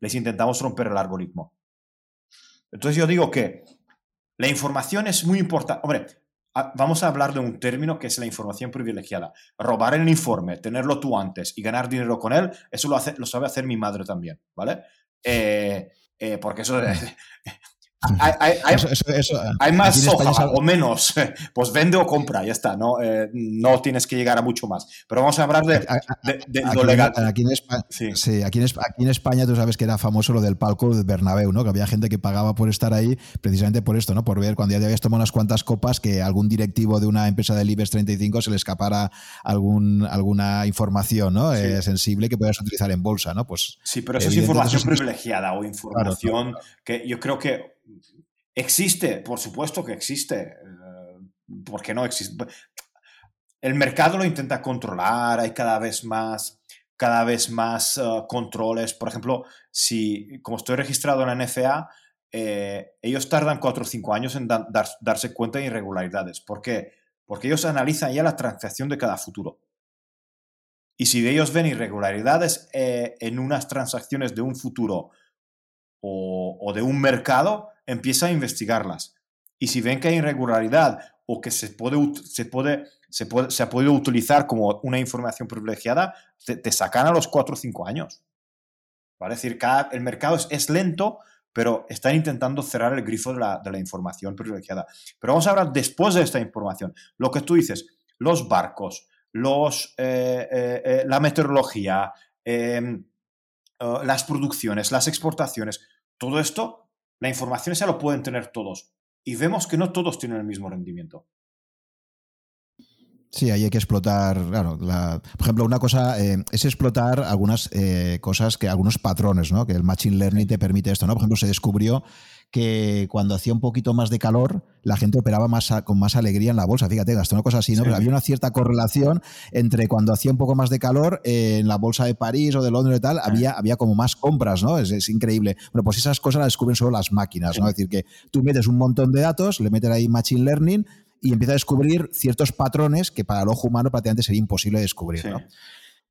les intentamos romper el algoritmo. Entonces yo digo que la información es muy importante. Hombre, vamos a hablar de un término que es la información privilegiada. Robar el informe, tenerlo tú antes y ganar dinero con él, eso lo, hace, lo sabe hacer mi madre también, ¿vale? Eh, eh, porque eso [laughs] hay, más soja o menos, [laughs] pues vende o compra, ya está, ¿no? Eh, no tienes que llegar a mucho más. Pero vamos a hablar de, lo legal. Aquí en, España, sí. aquí, en, España tú sabes que era famoso lo del palco de Bernabéu, ¿no? Que había gente que pagaba por estar ahí precisamente por esto, ¿no? Por ver cuando ya te habías tomado unas cuantas copas que algún directivo de una empresa del IBEX 35 se le escapara algún, alguna información, ¿no? Eh, sensible que puedas utilizar en bolsa, ¿no? Pues, sí, pero eso es información privilegiada o información que yo creo que Existe, por supuesto que existe. Eh, ¿Por qué no existe? El mercado lo intenta controlar, hay cada vez más, cada vez más eh, controles. Por ejemplo, si, como estoy registrado en la NFA, eh, ellos tardan cuatro o cinco años en darse cuenta de irregularidades. ¿Por qué? Porque ellos analizan ya la transacción de cada futuro. Y si ellos ven irregularidades en unas transacciones de un futuro o, de un mercado, empieza a investigarlas. Y si ven que hay irregularidad o que se, puede, se, puede, se, ha podido utilizar como una información privilegiada, te, sacan a los 4 o 5 años. ¿Vale? Es decir, cada, el mercado es, lento, pero están intentando cerrar el grifo de la, de la, información privilegiada. Pero vamos a hablar después de esta información. Lo que tú dices, los barcos, los, eh, eh, eh, la meteorología, em, las producciones, las exportaciones, todo esto la información esa lo pueden tener todos. Y vemos que no todos tienen el mismo rendimiento. Sí, ahí hay que explotar, claro, por ejemplo, una cosa eh, es explotar algunas eh, cosas que, algunos patrones, ¿no? Que el Machine Learning te permite esto, ¿no? Por ejemplo, se descubrió que cuando hacía un poquito más de calor, la gente operaba más con más alegría en la bolsa. Fíjate, gastó una cosa así, ¿no? Pero había una cierta correlación entre cuando hacía un poco más de calor eh, en la bolsa de París o de Londres y tal, había, había como más compras, ¿no? Es, increíble. Bueno, pues esas cosas las descubren solo las máquinas, ¿no? Es decir, que tú metes un montón de datos, le metes ahí Machine Learning y empieza a descubrir ciertos patrones que para el ojo humano prácticamente sería imposible descubrir, ¿no?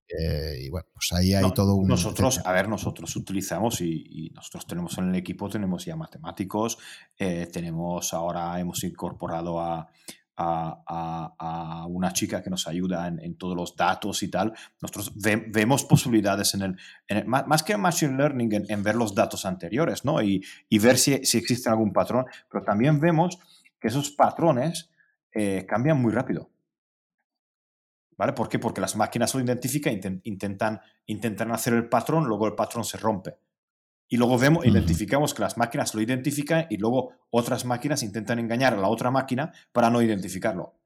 Eh, y bueno, pues ahí hay todo un... Nosotros, a ver, nosotros utilizamos y, nosotros tenemos en el equipo, tenemos ya matemáticos, eh, tenemos ahora, hemos incorporado a, a, una chica que nos ayuda en, todos los datos y tal. Nosotros vemos posibilidades en el, más, que en Machine Learning, en, ver los datos anteriores, ¿no? Y, ver si, si, existe algún patrón, pero también vemos que esos patrones eh, cambian muy rápido. ¿Vale? ¿Por qué? Porque las máquinas lo identifican, intentan, intentan hacer el patrón, luego el patrón se rompe. Y luego vemos, identificamos que las máquinas lo identifican y luego otras máquinas intentan engañar a la otra máquina para no identificarlo.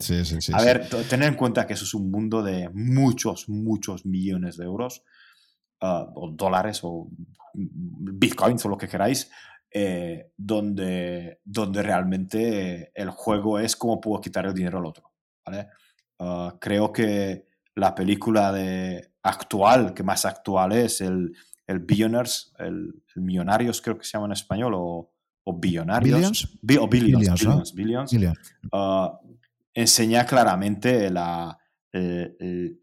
Sí, sí, sí. A ver, tener en cuenta que eso es un mundo de muchos, muchos millones de euros, ah, o dólares, o bitcoins, o lo que queráis, eh, donde, donde realmente el juego es cómo puedo quitar el dinero al otro. Ah, creo que la película de actual, que más actual es, el, el Billionaires, el, Millonarios creo que se llama en español, o, o Billonarios. Billions. Billions, ah, enseña claramente la, el,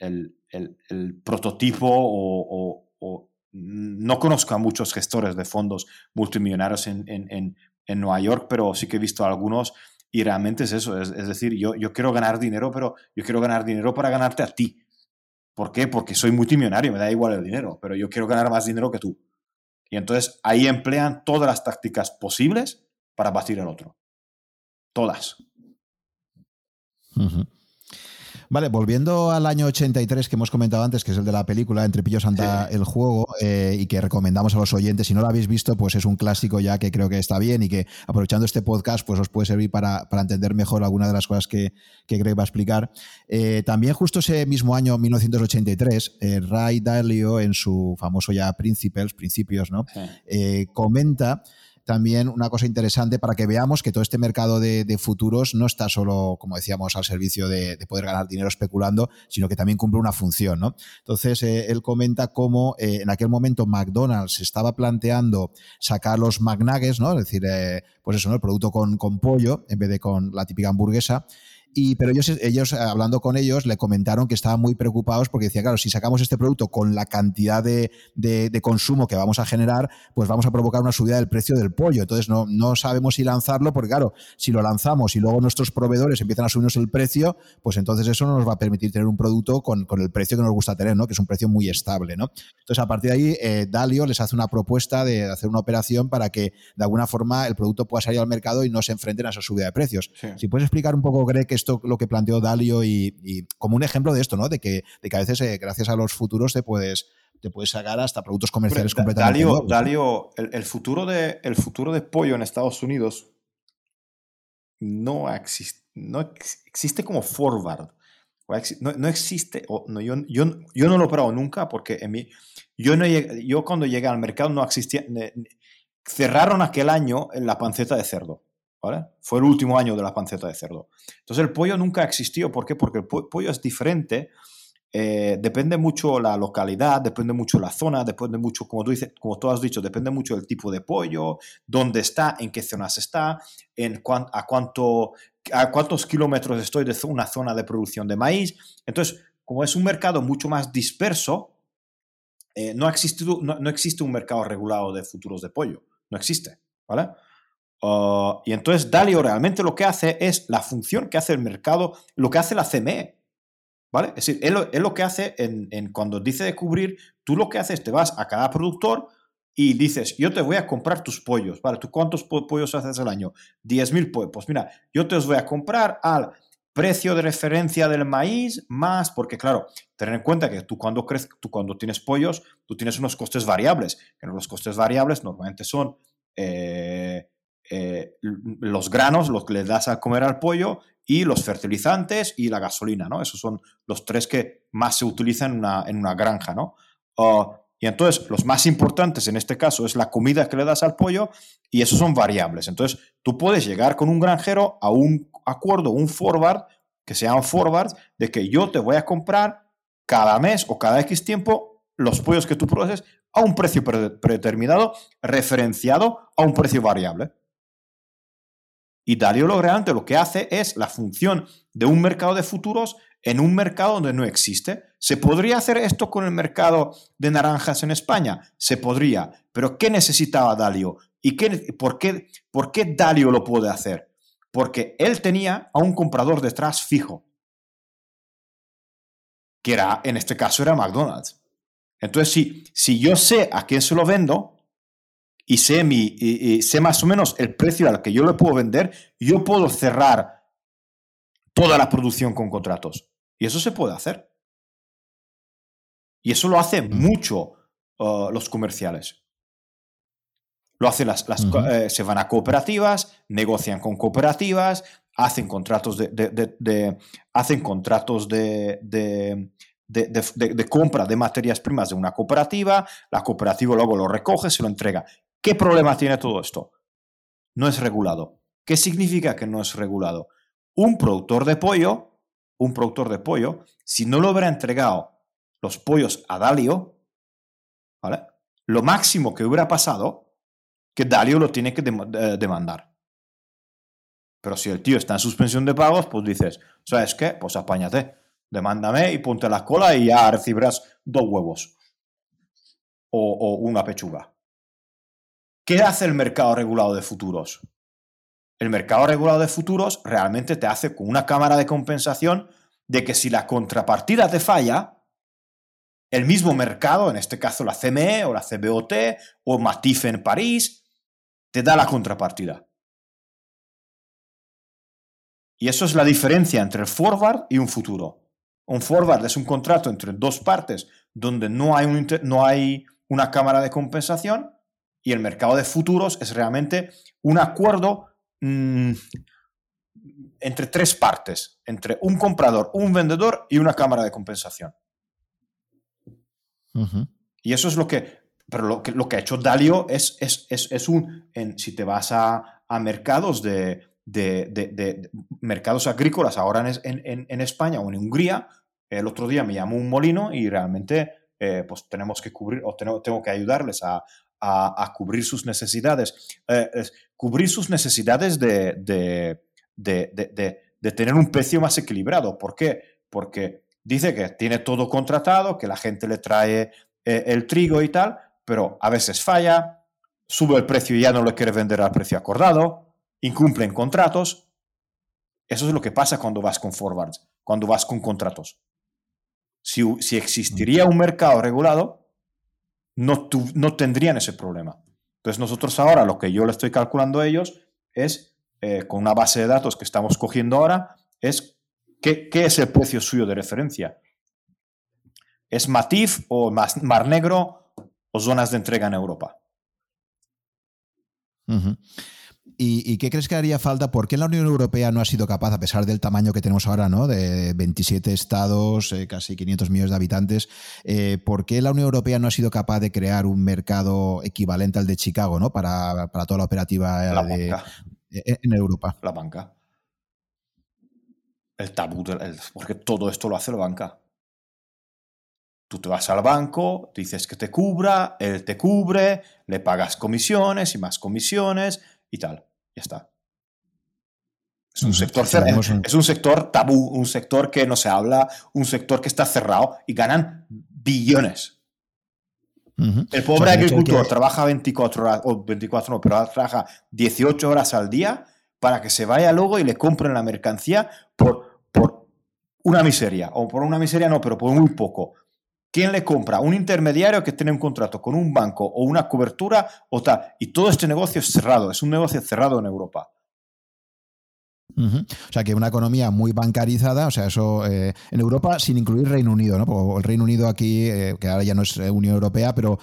el, prototipo o, o, no conozco a muchos gestores de fondos multimillonarios en, en, en, Nueva York, pero sí que he visto algunos y realmente es eso, es, decir, yo, yo quiero ganar dinero, pero yo quiero ganar dinero para ganarte a ti. ¿Por qué? Porque soy multimillonario, me da igual el dinero, pero yo quiero ganar más dinero que tú. Y entonces ahí emplean todas las tácticas posibles para batir al otro. Todas. Vale, volviendo al año 83 que hemos comentado antes, que es el de la película Entre Pillos anda el juego, eh, y que recomendamos a los oyentes. Si no lo habéis visto, pues es un clásico ya que creo que está bien y que aprovechando este podcast, pues os puede servir para, entender mejor alguna de las cosas que, que que va a explicar. Eh, también justo ese mismo año, 1983, eh, Ray Dalio, en su famoso ya Principles, Principios, ¿no? comenta también una cosa interesante para que veamos que todo este mercado de, futuros no está solo, como decíamos, al servicio de, poder ganar dinero especulando, sino que también cumple una función. ¿no? Entonces, eh, él comenta cómo eh, en aquel momento McDonald's estaba planteando sacar los McNuggets, ¿no? es decir, eh, pues eso, ¿no? el producto con, con pollo en vez de con la típica hamburguesa pero ellos, ellos, eh, hablando con ellos, le comentaron que estaban muy preocupados porque decía, claro, si sacamos este producto con la cantidad de, consumo que vamos a generar, pues vamos a provocar una subida del precio del pollo. Entonces no, no sabemos si lanzarlo, porque claro, si lo lanzamos y luego nuestros proveedores empiezan a subirnos el precio, pues entonces eso no nos va a permitir tener un producto con, el precio que nos gusta tener, ¿no? que es un precio muy estable. ¿no? Entonces, a partir de ahí, eh, Dalio les hace una propuesta de hacer una operación para que de alguna forma el producto pueda salir al mercado y no se enfrenten a esa subida de precios. Si puedes explicar un poco, Greg, que esto lo que planteó Dalio y, como un ejemplo de esto, ¿no? De que, de que a veces, eh, gracias a los futuros, te puedes, te puedes sacar hasta productos comerciales completamente Dalio, Dalio el, futuro de, el futuro de pollo en Estados Unidos no existe, no existe como forward. No, existe, no, yo, yo, yo, no lo he probado nunca porque en mi, yo, no yo cuando llegué al mercado no existía, cerraron aquel año en la panceta de cerdo. Fue el último año de la panceta de cerdo. Entonces el pollo nunca existió. ¿Por qué? Porque el pollo es diferente. Eh, depende mucho la localidad, depende mucho la zona, depende mucho, como tú, dices, como tú has dicho, depende mucho del tipo de pollo, dónde está, en qué zonas está, a, cuánto, a cuántos kilómetros estoy de una zona de producción de maíz. Entonces, como es un mercado mucho más disperso, eh, no, no existe un mercado regulado de futuros de pollo. No existe. ¿Vale? Ah, y entonces Dalio realmente lo que hace es la función que hace el mercado, lo que hace la CME. ¿Vale? Es decir, él, lo que hace en, cuando dice de cubrir, tú lo que haces, te vas a cada productor y dices, yo te voy a comprar tus pollos, ¿vale? ¿Tú cuántos pollos haces al año? 10.000 pollos. Pues mira, yo te los voy a comprar al precio de referencia del maíz más, porque claro, tener en cuenta que tú cuando, crees, tú cuando tienes pollos, tú tienes unos costes variables, que los costes variables normalmente son... Eh, eh, los granos, lo que le das a comer al pollo, y los fertilizantes y la gasolina, ¿no? Esos son los tres que más se utilizan en una, en una granja, ¿no? Ah, y entonces, los más importantes en este caso es la comida que le das al pollo y esos son variables. Entonces, tú puedes llegar con un granjero a un acuerdo, un forward, que sea un forward, de que yo te voy a comprar cada mes o cada X tiempo los pollos que tú produces a un precio predeterminado, referenciado a un precio variable. Y Dalio Logreante lo que hace es la función de un mercado de futuros en un mercado donde no existe. ¿Se podría hacer esto con el mercado de naranjas en España? Se podría. Pero ¿qué necesitaba Dalio? ¿Y qué, por, qué, por qué Dalio lo puede hacer? Porque él tenía a un comprador detrás fijo, que era, en este caso era McDonald's. Entonces, si, si yo sé a quién se lo vendo y sé, mi, y sé más o menos el precio al que yo le puedo vender, yo puedo cerrar toda la producción con contratos. Y eso se puede hacer. Y eso lo hacen mm. mucho uh, los comerciales. Lo hacen las, eh, se van a cooperativas, negocian con cooperativas, hacen contratos de, hacen contratos de, de, compra de materias primas de una cooperativa, la cooperativa luego lo recoge, se lo entrega. ¿Qué problema tiene todo esto? No es regulado. ¿Qué significa que no es regulado? Un productor de pollo, un productor de pollo, si no lo hubiera entregado los pollos a Dalio, ¿vale? Lo máximo que hubiera pasado, que Dalio lo tiene que demandar. Pero si el tío está en suspensión de pagos, pues dices, ¿sabes qué? Pues apáñate, demándame y ponte la cola y ya recibirás dos huevos o una pechuga. ¿Qué hace el mercado regulado de futuros? El mercado regulado de futuros realmente te hace con una cámara de compensación de que si la contrapartida te falla, el mismo mercado, en este caso la CME o la CBOT o Matif en París, te da la contrapartida. Y eso es la diferencia entre el forward y un futuro. Un forward es un contrato entre dos partes donde no hay, no hay una cámara de compensación y el mercado de futuros es realmente un acuerdo Mm, entre tres partes, entre un comprador, un vendedor y una cámara de compensación. Y eso es lo que, pero lo que, lo que ha hecho Dalio es, es, es, es un, en, si te vas a, a mercados de, de, de, mercados agrícolas ahora en, en, en, España o en Hungría, el otro día me llamó un molino y realmente eh, pues tenemos que cubrir o tengo, tengo que ayudarles a, a, cubrir sus necesidades. Eh, cubrir sus necesidades de, de, de, de, tener un precio más equilibrado. ¿Por qué? Porque dice que tiene todo contratado, que la gente le trae eh, el trigo y tal, pero a veces falla, sube el precio y ya no lo quiere vender al precio acordado, incumplen contratos. Eso es lo que pasa cuando vas con forwards, cuando vas con contratos. Si, si existiría un mercado regulado, no, no tendrían ese problema. Entonces nosotros ahora lo que yo le estoy calculando a ellos es, eh, con una base de datos que estamos cogiendo ahora, es qué, es el precio suyo de referencia. ¿Es Matif o Mar Negro o zonas de entrega en Europa? ¿Y, qué crees que haría falta? ¿Por qué la Unión Europea no ha sido capaz, a pesar del tamaño que tenemos ahora, ¿no? de 27 estados, eh, casi 500 millones de habitantes, eh, ¿por qué la Unión Europea no ha sido capaz de crear un mercado equivalente al de Chicago ¿no? para, toda la operativa e, en Europa? La banca. El tabú, porque todo esto lo hace la banca. Tú te vas al banco, dices que te cubra, él te cubre, le pagas comisiones y más comisiones y tal. Ya está. Es un, sector, es un sector tabú, un sector que no se habla, un sector que está cerrado y ganan billones. El pobre agricultor trabaja 24 horas, o 24 no, pero trabaja 18 horas al día para que se vaya luego y le compren la mercancía por, por una miseria, o por una miseria no, pero por muy poco. ¿Quién le compra? Un intermediario que tiene un contrato con un banco o una cobertura o tal. Y todo este negocio es cerrado, es un negocio cerrado en Europa. O sea, que una economía muy bancarizada, o sea, eso eh, en Europa sin incluir Reino Unido, ¿no? Porque el Reino Unido aquí, eh, que ahora ya no es eh, Unión Europea, pero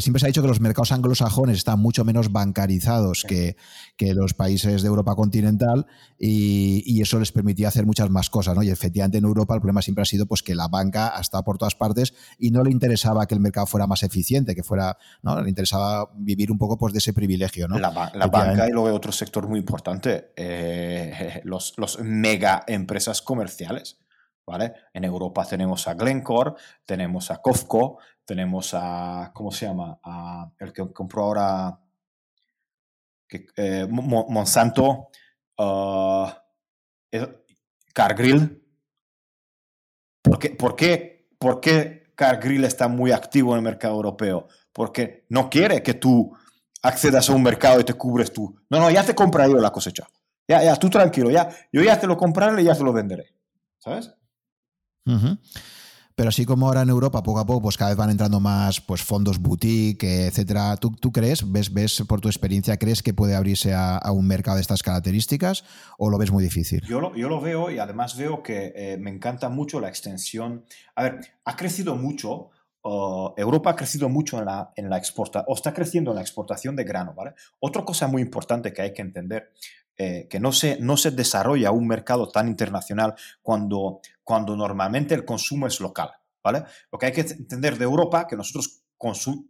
siempre se ha dicho que los mercados anglosajones están mucho menos bancarizados que, que, los países de Europa continental y, eso les permitía hacer muchas más cosas, ¿no? Y efectivamente en Europa el problema siempre ha sido pues que la banca ha estado por todas partes y no le interesaba que el mercado fuera más eficiente, que fuera, ¿no? Le interesaba vivir un poco pues de ese privilegio, ¿no? La, banca y luego otro sector muy importante. Eh, los, mega empresas comerciales. ¿Vale? En Europa tenemos a Glencore, tenemos a Cofco, tenemos a, ¿cómo se llama? A, el que compró ahora eh, Monsanto, uh, Cargill, ¿Por qué, por qué, por qué está muy activo en el mercado europeo? Porque no quiere que tú accedas a un mercado y te cubres tú. No, no, ya te compraré yo la cosecha. Ya, ya, tú tranquilo, ya, yo ya te lo compraré y ya te lo venderé. ¿Sabes? Pero así como ahora en Europa, poco a poco, pues cada vez van entrando más pues, fondos boutique, etcétera. ¿Tú, ¿Tú, crees, ves, ves por tu experiencia, crees que puede abrirse a, un mercado de estas características o lo ves muy difícil? Yo lo, yo lo veo y además veo que eh, me encanta mucho la extensión. A ver, ha crecido mucho. Europa ha crecido mucho en la, en la exportación, o está creciendo en la exportación de grano, ¿vale? Otra cosa muy importante que hay que entender, eh, que no se, no se desarrolla un mercado tan internacional cuando cuando normalmente el consumo es local, ¿vale? Lo que hay que entender de Europa, que nosotros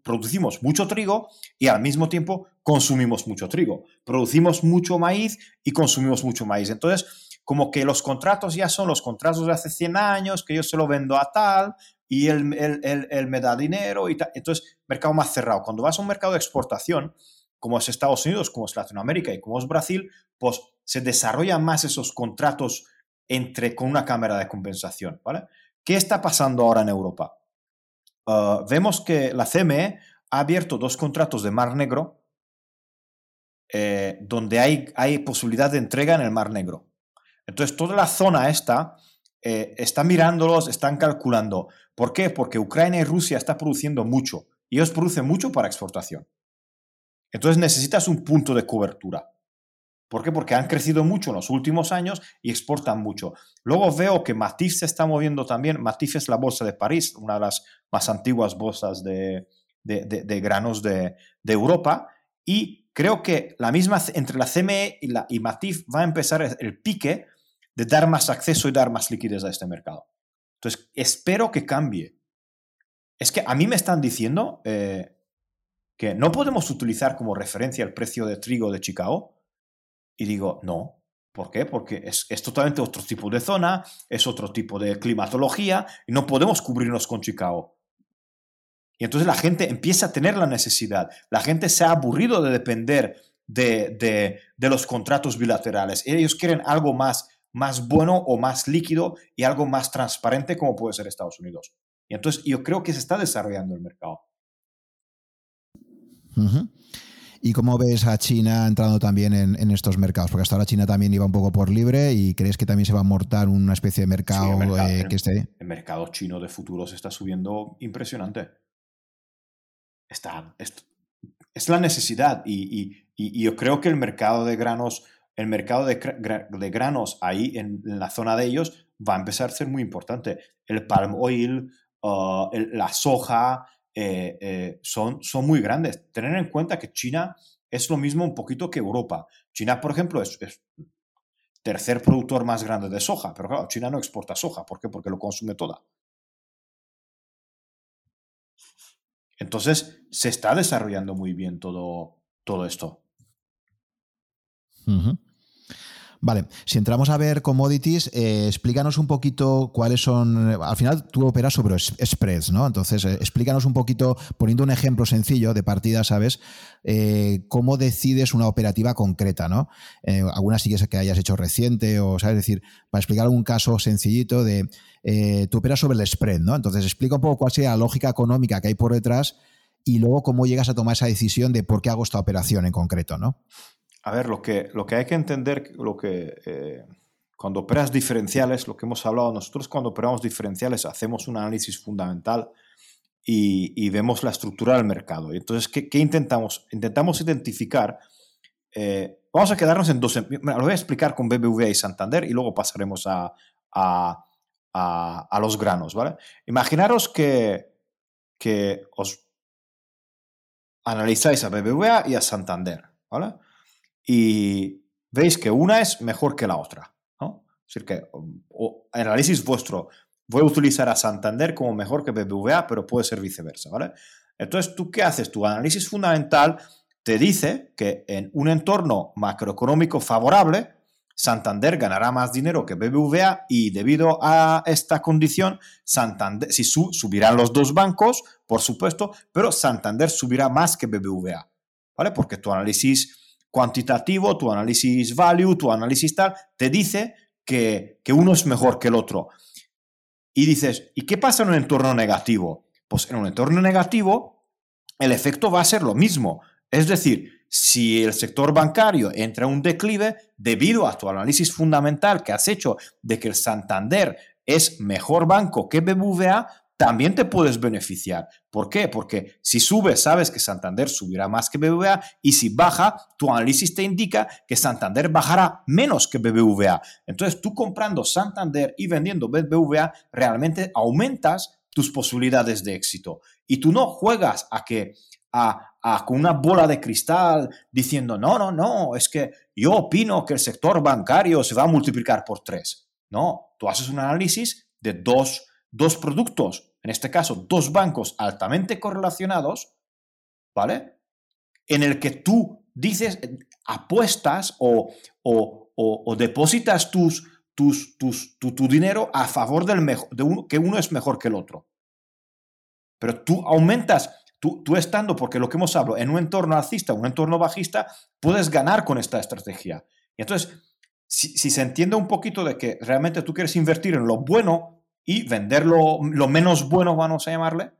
producimos mucho trigo y al mismo tiempo consumimos mucho trigo. Producimos mucho maíz y consumimos mucho maíz. Entonces, como que los contratos ya son los contratos de hace 100 años, que yo se lo vendo a tal y él, me da dinero y tal. Entonces, mercado más cerrado. Cuando vas a un mercado de exportación, como es Estados Unidos, como es Latinoamérica y como es Brasil, pues se desarrollan más esos contratos entre, con una cámara de compensación. ¿vale? ¿Qué está pasando ahora en Europa? Ah, vemos que la CME ha abierto dos contratos de Mar Negro eh, donde hay, hay posibilidad de entrega en el Mar Negro. Entonces, toda la zona esta eh, está mirándolos, están calculando. ¿Por qué? Porque Ucrania y Rusia están produciendo mucho y ellos producen mucho para exportación. Entonces necesitas un punto de cobertura. ¿Por qué? Porque han crecido mucho en los últimos años y exportan mucho. Luego veo que Matif se está moviendo también. Matif es la bolsa de París, una de las más antiguas bolsas de, granos de, Europa. Y creo que la misma entre la CME y, la, Matif va a empezar el pique de dar más acceso y dar más liquidez a este mercado. Entonces, espero que cambie. Es que a mí me están diciendo eh, que no podemos utilizar como referencia el precio de trigo de Chicago y digo, no. ¿Por qué? Porque es, totalmente otro tipo de zona, es otro tipo de climatología y no podemos cubrirnos con Chicago. Y entonces la gente empieza a tener la necesidad. La gente se ha aburrido de depender de, los contratos bilaterales. Ellos quieren algo más, más bueno o más líquido y algo más transparente como puede ser Estados Unidos. Y entonces yo creo que se está desarrollando el mercado. ¿Y cómo ves a China entrando también en, estos mercados? Porque hasta ahora China también iba un poco por libre y crees que también se va a mortar una especie de mercado, eh, que esté. El mercado chino de futuros está subiendo impresionante. Está, es, la necesidad y, yo creo que el mercado de granos, el mercado de, granos ahí en, la zona de ellos va a empezar a ser muy importante. El palm oil, uh, la soja, eh, eh, son, son muy grandes. Tener en cuenta que China es lo mismo un poquito que Europa. China, por ejemplo, es, es tercer productor más grande de soja, pero claro, China no exporta soja. ¿Por qué? Porque lo consume toda. Entonces, se está desarrollando muy bien todo, todo esto. Vale, si entramos a ver commodities, eh, explícanos un poquito cuáles son. Al final tú operas sobre spreads, ¿no? Entonces, eh, explícanos un poquito, poniendo un ejemplo sencillo de partida, ¿sabes? Eh, cómo decides una operativa concreta, ¿no? alguna sí que hayas hecho reciente, o, ¿sabes? Es decir, para explicar algún caso sencillito de. tú operas sobre el spread, ¿no? Entonces, explica un poco cuál sería la lógica económica que hay por detrás y luego cómo llegas a tomar esa decisión de por qué hago esta operación en concreto, ¿no? A ver, lo que, lo que hay que entender, lo que, eh, cuando operas diferenciales, lo que hemos hablado nosotros, cuando operamos diferenciales hacemos un análisis fundamental y, vemos la estructura del mercado. Entonces, ¿qué, intentamos? Intentamos identificar, eh, vamos a quedarnos en dos, lo voy a explicar con BBVA y Santander y luego pasaremos a, a, a, los granos, ¿vale? Imaginaros que, que os analizáis a BBVA y a Santander, ¿vale? Y veis que una es mejor que la otra. ¿no? Es decir, que o, análisis vuestro, voy a utilizar a Santander como mejor que BBVA, pero puede ser viceversa. ¿vale? Entonces, ¿tú qué haces? Tu análisis fundamental te dice que en un entorno macroeconómico favorable, Santander ganará más dinero que BBVA y debido a esta condición, Santander, si subirán los dos bancos, por supuesto, pero Santander subirá más que BBVA, ¿vale? Porque tu análisis cuantitativo, tu análisis value, tu análisis tal, te dice que, uno es mejor que el otro. Y dices, ¿y qué pasa en un entorno negativo? Pues en un entorno negativo el efecto va a ser lo mismo. Es decir, si el sector bancario entra en un declive debido a tu análisis fundamental que has hecho de que el Santander es mejor banco que BBVA, también te puedes beneficiar. ¿Por qué? Porque si sube, sabes que Santander subirá más que BBVA y si baja, tu análisis te indica que Santander bajará menos que BBVA. Entonces, tú comprando Santander y vendiendo BBVA, realmente aumentas tus posibilidades de éxito. Y tú no juegas a que a, a, con una bola de cristal diciendo, no, no, no, es que yo opino que el sector bancario se va a multiplicar por tres. No, tú haces un análisis de dos dos productos, en este caso dos bancos altamente correlacionados, ¿vale? En el que tú dices, apuestas o, o, depositas tus, tus, tus, tu, dinero a favor del mejor, de uno, que uno es mejor que el otro. Pero tú aumentas, tú, tú estando, porque lo que hemos hablado, en un entorno alcista, un entorno bajista, puedes ganar con esta estrategia. Y entonces, si, si se entiende un poquito de que realmente tú quieres invertir en lo bueno, y venderlo lo, menos bueno, vamos a llamarle,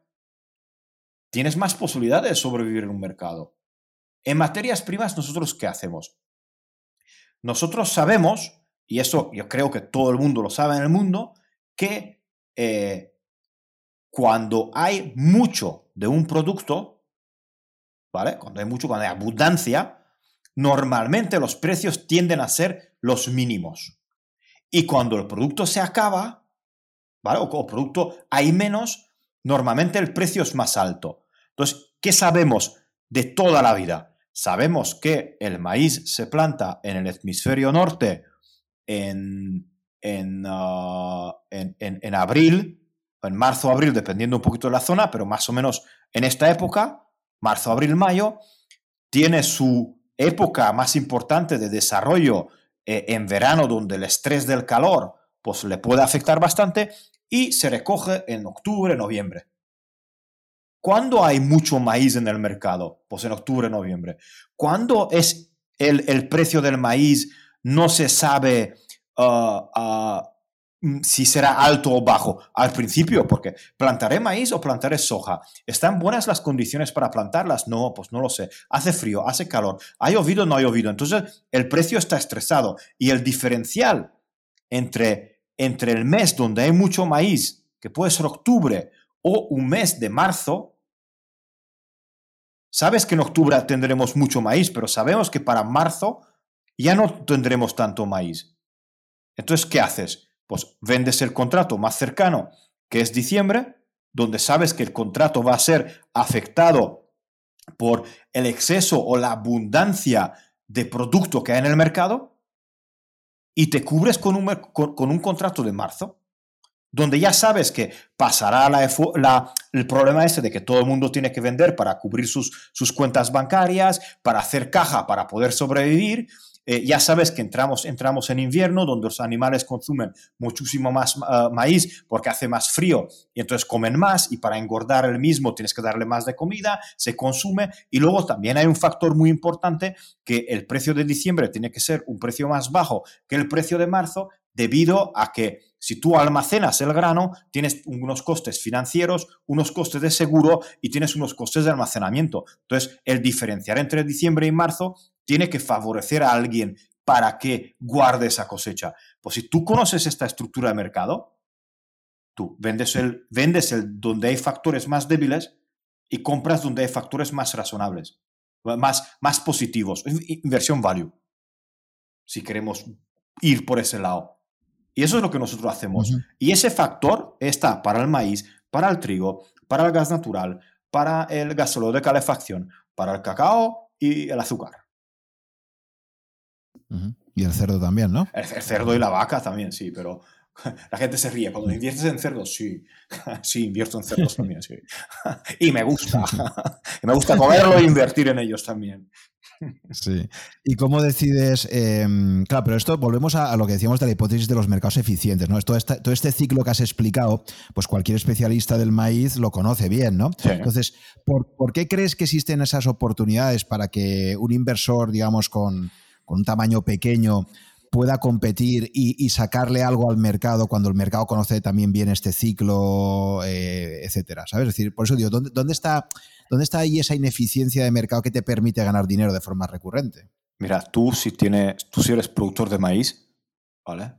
tienes más posibilidades de sobrevivir en un mercado. En materias primas, nosotros qué hacemos? Nosotros sabemos, y eso yo creo que todo el mundo lo sabe en el mundo, que eh, cuando hay mucho de un producto, ¿vale? Cuando hay mucho, cuando hay abundancia, normalmente los precios tienden a ser los mínimos. Y cuando el producto se acaba, o, producto hay menos, normalmente el precio es más alto. Entonces, ¿qué sabemos de toda la vida? Sabemos que el maíz se planta en el hemisferio norte en, en, uh, en, abril, en marzo, abril, dependiendo un poquito de la zona, pero más o menos en esta época, marzo, abril, mayo, tiene su época más importante de desarrollo eh, en verano, donde el estrés del calor pues le puede afectar bastante, y se recoge en octubre, noviembre. ¿Cuándo hay mucho maíz en el mercado? Pues en octubre, noviembre. ¿Cuándo es el, precio del maíz? No se sabe ah, ah, mm, si será alto o bajo. Al principio, porque plantaré maíz o plantaré soja. ¿Están buenas las condiciones para plantarlas? No, pues no lo sé. Hace frío, hace calor. ¿Ha llovido o no ha llovido? Entonces el precio está estresado y el diferencial entre entre el mes donde hay mucho maíz, que puede ser octubre, o un mes de marzo, sabes que en octubre tendremos mucho maíz, pero sabemos que para marzo ya no tendremos tanto maíz. Entonces, ¿qué haces? Pues vendes el contrato más cercano, que es diciembre, donde sabes que el contrato va a ser afectado por el exceso o la abundancia de producto que hay en el mercado, y te cubres con un, con, un contrato de marzo, donde ya sabes que pasará la, el problema ese de que todo el mundo tiene que vender para cubrir sus, sus cuentas bancarias, para hacer caja, para poder sobrevivir, eh, ya sabes que entramos, entramos en invierno, donde los animales consumen muchísimo más ah, maíz porque hace más frío y entonces comen más y para engordar el mismo tienes que darle más de comida, se consume y luego también hay un factor muy importante que el precio de diciembre tiene que ser un precio más bajo que el precio de marzo debido a que si tú almacenas el grano, tienes unos costes financieros, unos costes de seguro y tienes unos costes de almacenamiento. Entonces, el diferenciar entre diciembre y marzo tiene que favorecer a alguien para que guarde esa cosecha. Pues si tú conoces esta estructura de mercado, tú vendes el, vendes el donde hay factores más débiles y compras donde hay factores más razonables, más, más positivos. Inversión value, si queremos ir por ese lado. Y eso es lo que nosotros hacemos. Y ese factor está para el maíz, para el trigo, para el gas natural, para el gasóleo de calefacción, para el cacao y el azúcar. Y el cerdo también, ¿no? El, cerdo y la vaca también, sí, pero [laughs] la gente se ríe. Cuando inviertes en cerdos, sí. [laughs] Sí, invierto en cerdos también, sí. [laughs] Y me gusta. me gusta comerlo e invertir en ellos también. Sí. ¿Y cómo decides? Em, claro, pero esto volvemos a, lo que decíamos de la hipótesis de los mercados eficientes, ¿no? Todo este, todo este ciclo que has explicado, pues cualquier especialista del maíz lo conoce bien, ¿no? Entonces, ¿por, ¿por, qué crees que existen esas oportunidades para que un inversor, digamos, con, con un tamaño pequeño pueda competir y, sacarle algo al mercado cuando el mercado conoce también bien este ciclo, eh, etcétera. ¿Sabes? Es decir, por eso digo, ¿dónde, está, ¿dónde está ahí esa ineficiencia de mercado que te permite ganar dinero de forma recurrente? Mira, tú si tienes, tú si eres productor de maíz, ¿vale?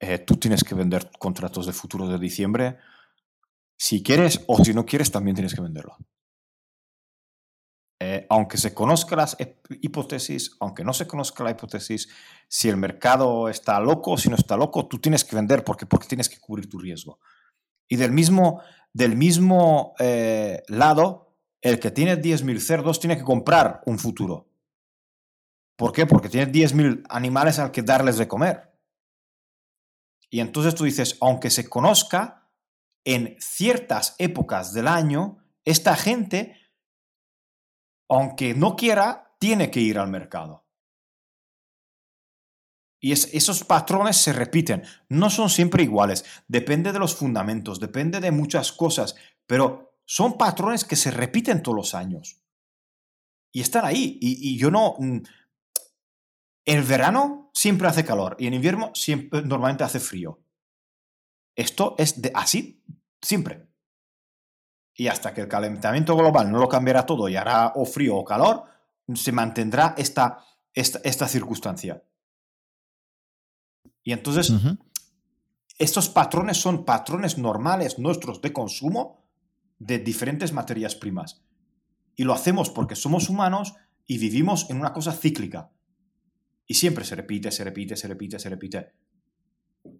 Eh, tú tienes que vender contratos de futuro de diciembre. Si quieres o si no quieres, también tienes que venderlo. Eh, aunque se conozca las hipótesis, aunque no se conozca la hipótesis, si el mercado está loco o si no está loco, tú tienes que vender porque, porque tienes que cubrir tu riesgo. Y del mismo, del mismo eh, lado, el que tiene 10.000 cerdos tiene que comprar un futuro. ¿Por qué? Porque tiene 10.000 animales al que darles de comer. Y entonces tú dices, aunque se conozca, en ciertas épocas del año, esta gente aunque no quiera, tiene que ir al mercado. Y esos patrones se repiten. No son siempre iguales. Depende de los fundamentos, depende de muchas cosas, pero son patrones que se repiten todos los años. Y están ahí. Y, yo no... Mm, el verano siempre hace calor y en invierno siempre, normalmente hace frío. Esto es de, así siempre. Y hasta que el calentamiento global no lo cambiará todo y hará o frío o calor, se mantendrá esta, esta, circunstancia. Y entonces, estos patrones son patrones normales nuestros de consumo de diferentes materias primas. Y lo hacemos porque somos humanos y vivimos en una cosa cíclica. Y siempre se repite, se repite, se repite, se repite.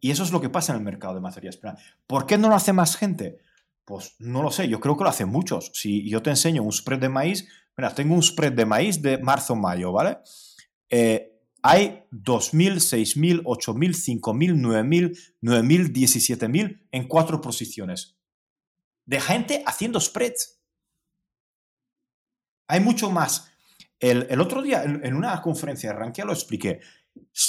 Y eso es lo que pasa en el mercado de materias primas. ¿Por qué no lo hace más gente? Pues no lo sé, yo creo que lo hacen muchos. Si yo te enseño un spread de maíz, mira, tengo un spread de maíz de marzo-mayo, ¿vale? Eh, hay 2.000, 6.000, 8.000, 5.000, 9.000, 9.000, 17.000 en cuatro posiciones. De gente haciendo spreads. Hay mucho más. El, otro día, en, una conferencia de Rankia lo expliqué.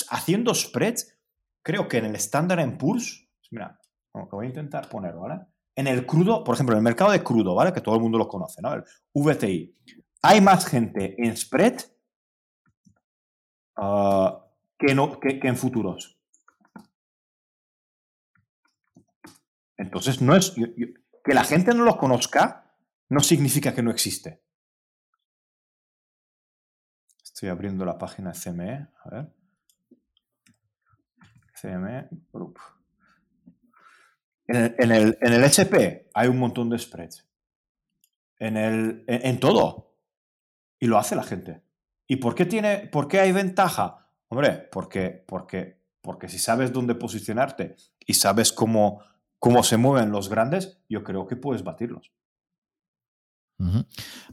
Haciendo spreads, creo que en el Standard Poor's, mira, lo voy a intentar poner, ¿vale? En el crudo, por ejemplo, en el mercado de crudo, ¿vale? Que todo el mundo lo conoce, ¿no? El VTI. Hay más gente en spread ah, que, no, que, en futuros. Entonces, no es, que la gente no lo conozca no significa que no existe. Estoy abriendo la página CME. A ver. CME Group. En el, en el, SP hay un montón de spreads. En, el, en, todo. Y lo hace la gente. ¿Y por qué, tiene, por qué hay ventaja? Hombre, porque, porque, porque si sabes dónde posicionarte y sabes cómo, cómo se mueven los grandes, yo creo que puedes batirlos.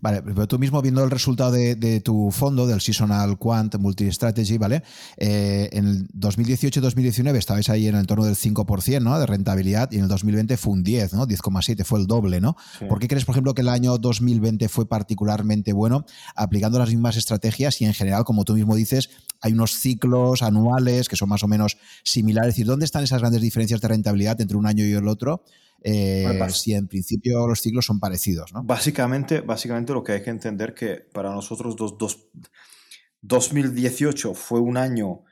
Vale, pero tú mismo viendo el resultado de, tu fondo, del Seasonal Quant Multi-Strategy, ¿vale? Eh, en el 2018-2019 estabais ahí en el entorno del 5% ¿no? de rentabilidad y en el 2020 fue un 10, ¿no? 10,7 fue el doble, ¿no? ¿Por qué crees, por ejemplo, que el año 2020 fue particularmente bueno aplicando las mismas estrategias y en general, como tú mismo dices, hay unos ciclos anuales que son más o menos similares? Es decir, ¿dónde están esas grandes diferencias de rentabilidad entre un año y el otro? Eh, si en principio los ciclos son parecidos. ¿no? Básicamente, básicamente lo que hay que entender que para nosotros dos, 2018 fue un año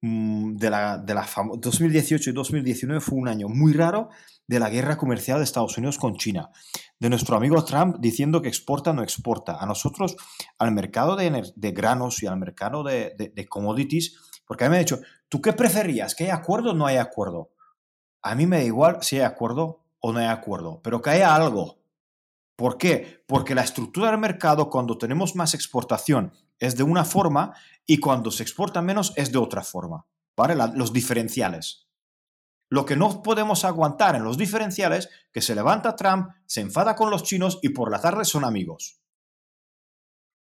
mm, de la, de la 2018 y 2019 fue un año muy raro de la guerra comercial de Estados Unidos con China. De nuestro amigo Trump diciendo que exporta o no exporta. A nosotros, al mercado de, de granos y al mercado de, de, de, commodities, porque a mí me ha dicho, ¿tú qué preferías? ¿Que haya acuerdo o no hay acuerdo? A mí me da igual si hay acuerdo o no hay acuerdo, pero que haya algo. ¿Por qué? Porque la estructura del mercado cuando tenemos más exportación es de una forma y cuando se exporta menos es de otra forma. ¿Vale? los diferenciales. Lo que no podemos aguantar en los diferenciales, que se levanta Trump, se enfada con los chinos y por la tarde son amigos.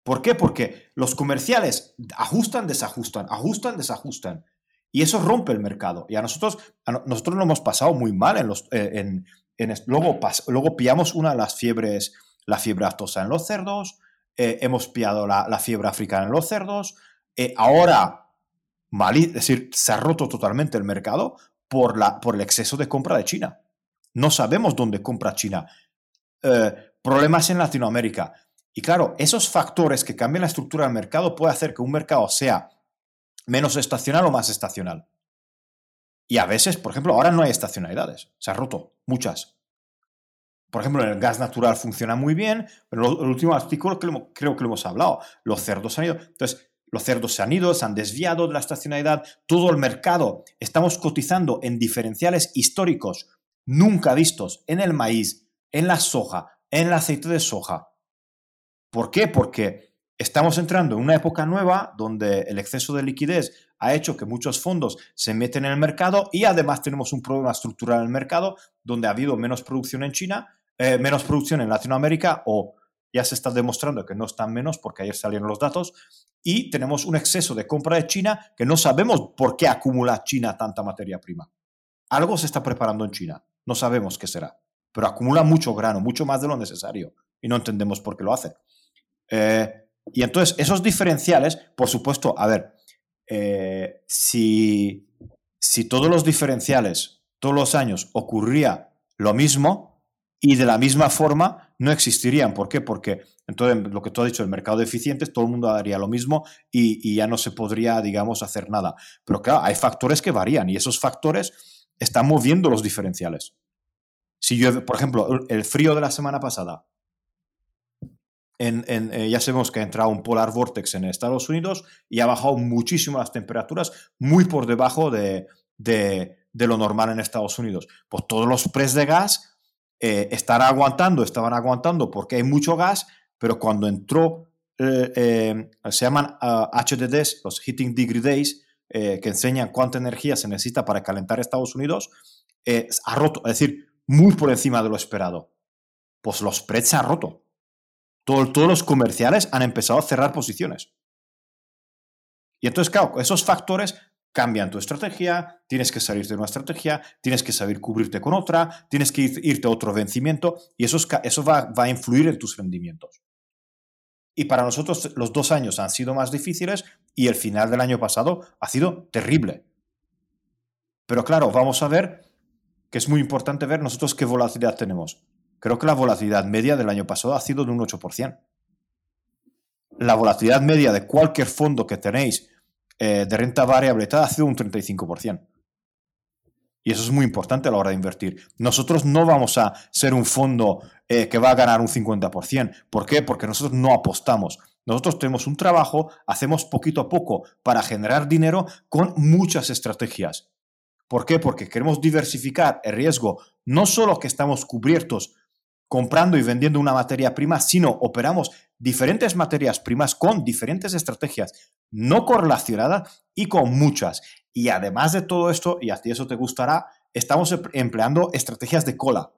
¿Por qué? Porque los comerciales ajustan, desajustan, ajustan, desajustan. Y eso rompe el mercado. Y a nosotros, nosotros lo hemos pasado muy mal en los, eh, luego, luego pillamos una de las fiebres, la fiebre aftosa en los cerdos, eh, hemos pillado la, fiebre africana en los cerdos, eh, ahora, es decir, se ha roto totalmente el mercado por, el exceso de compra de China. No sabemos dónde compra China. problemas en Latinoamérica. Y claro, esos factores que cambian la estructura del mercado puede hacer que un mercado sea menos estacional o más estacional. Y a veces, por ejemplo, ahora no hay estacionalidades, se ha roto, muchas. Por ejemplo, el gas natural funciona muy bien, pero el último artículo creo que lo hemos hablado, los cerdos han ido. Entonces, los cerdos se han ido, se han desviado de la estacionalidad, todo el mercado, estamos cotizando en diferenciales históricos nunca vistos en el maíz, en la soja, en el aceite de soja. ¿Por qué? Porque estamos entrando en una época nueva donde el exceso de liquidez ha hecho que muchos fondos se meten en el mercado y además tenemos un problema estructural en el mercado donde ha habido menos producción en China, eh, menos producción en Latinoamérica o ya se está demostrando que no están menos porque ayer salieron los datos y tenemos un exceso de compra de China que no sabemos por qué acumula China tanta materia prima. Algo se está preparando en China, no sabemos qué será, pero acumula mucho grano, mucho más de lo necesario y no entendemos por qué lo hace. Eh, y entonces esos diferenciales, por supuesto, a ver, eh, si, si todos los diferenciales, todos los años ocurría lo mismo y de la misma forma, no existirían. ¿Por qué? Porque entonces lo que tú has dicho, el mercado de eficientes, todo el mundo haría lo mismo y, ya no se podría, digamos, hacer nada. Pero claro, hay factores que varían y esos factores están moviendo los diferenciales. Si yo, por ejemplo, el frío de la semana pasada, en, eh, ya sabemos que ha entrado un polar vortex en Estados Unidos y ha bajado muchísimo las temperaturas, muy por debajo de, lo normal en Estados Unidos. Pues todos los precios de gas eh, están aguantando, estaban aguantando porque hay mucho gas, pero cuando entró, eh, se llaman HDDs, ah, los Heating Degree Days, que enseñan cuánta energía se necesita para calentar Estados Unidos, ha roto, es decir, muy por encima de lo esperado. Pues los precios han roto todos los comerciales han empezado a cerrar posiciones. Y entonces, claro, esos factores cambian tu estrategia, tienes que salir de una estrategia, tienes que saber cubrirte con otra, tienes que irte a otro vencimiento y eso, eso va, va a influir en tus rendimientos. Y para nosotros los dos años han sido más difíciles y el final del año pasado ha sido terrible. Pero claro, vamos a ver que es muy importante ver nosotros qué volatilidad tenemos creo que la volatilidad media del año pasado ha sido de un 8%. La volatilidad media de cualquier fondo que tenéis eh, de renta variable ha sido un 35%. Y eso es muy importante a la hora de invertir. Nosotros no vamos a ser un fondo eh, que va a ganar un 50%. ¿Por qué? Porque nosotros no apostamos. Nosotros tenemos un trabajo, hacemos poquito a poco para generar dinero con muchas estrategias. ¿Por qué? Porque queremos diversificar el riesgo, no solo que estamos cubiertos comprando y vendiendo una materia prima, sino operamos diferentes materias primas con diferentes estrategias no correlacionadas y con muchas. Y además de todo esto, y a ti eso te gustará, estamos em-, empleando estrategias de cola.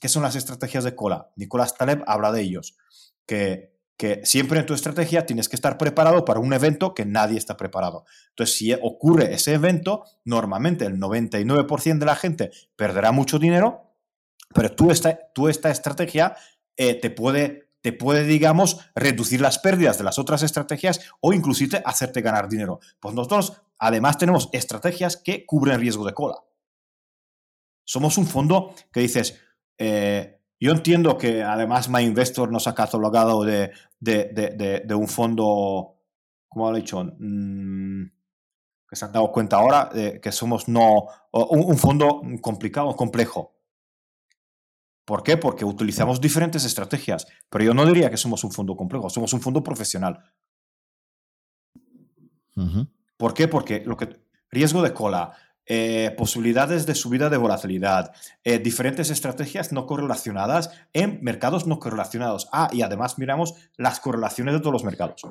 ¿Qué son las estrategias de cola? Nicolás Taleb habla de ellos, que, que siempre en tu estrategia tienes que estar preparado para un evento que nadie está preparado. Entonces, si ocurre ese evento, normalmente el 99% de la gente perderá mucho dinero pero tú esta, tú esta estrategia eh, te, puede, te puede, digamos, reducir las pérdidas de las otras estrategias o inclusive hacerte ganar dinero. Pues nosotros además tenemos estrategias que cubren riesgo de cola. Somos un fondo que dices, eh, yo entiendo que además MyInvestor nos ha catalogado de, de, un fondo, ¿cómo lo he dicho? Mm, que se han dado cuenta ahora que somos no un fondo complicado, complejo. ¿Por qué? Porque utilizamos diferentes estrategias, pero yo no diría que somos un fondo complejo, somos un fondo profesional. ¿Por qué? Porque lo que, riesgo de cola, eh, posibilidades de subida de volatilidad, eh, diferentes estrategias no correlacionadas en mercados no correlacionados. Ah, y además miramos las correlaciones de todos los mercados.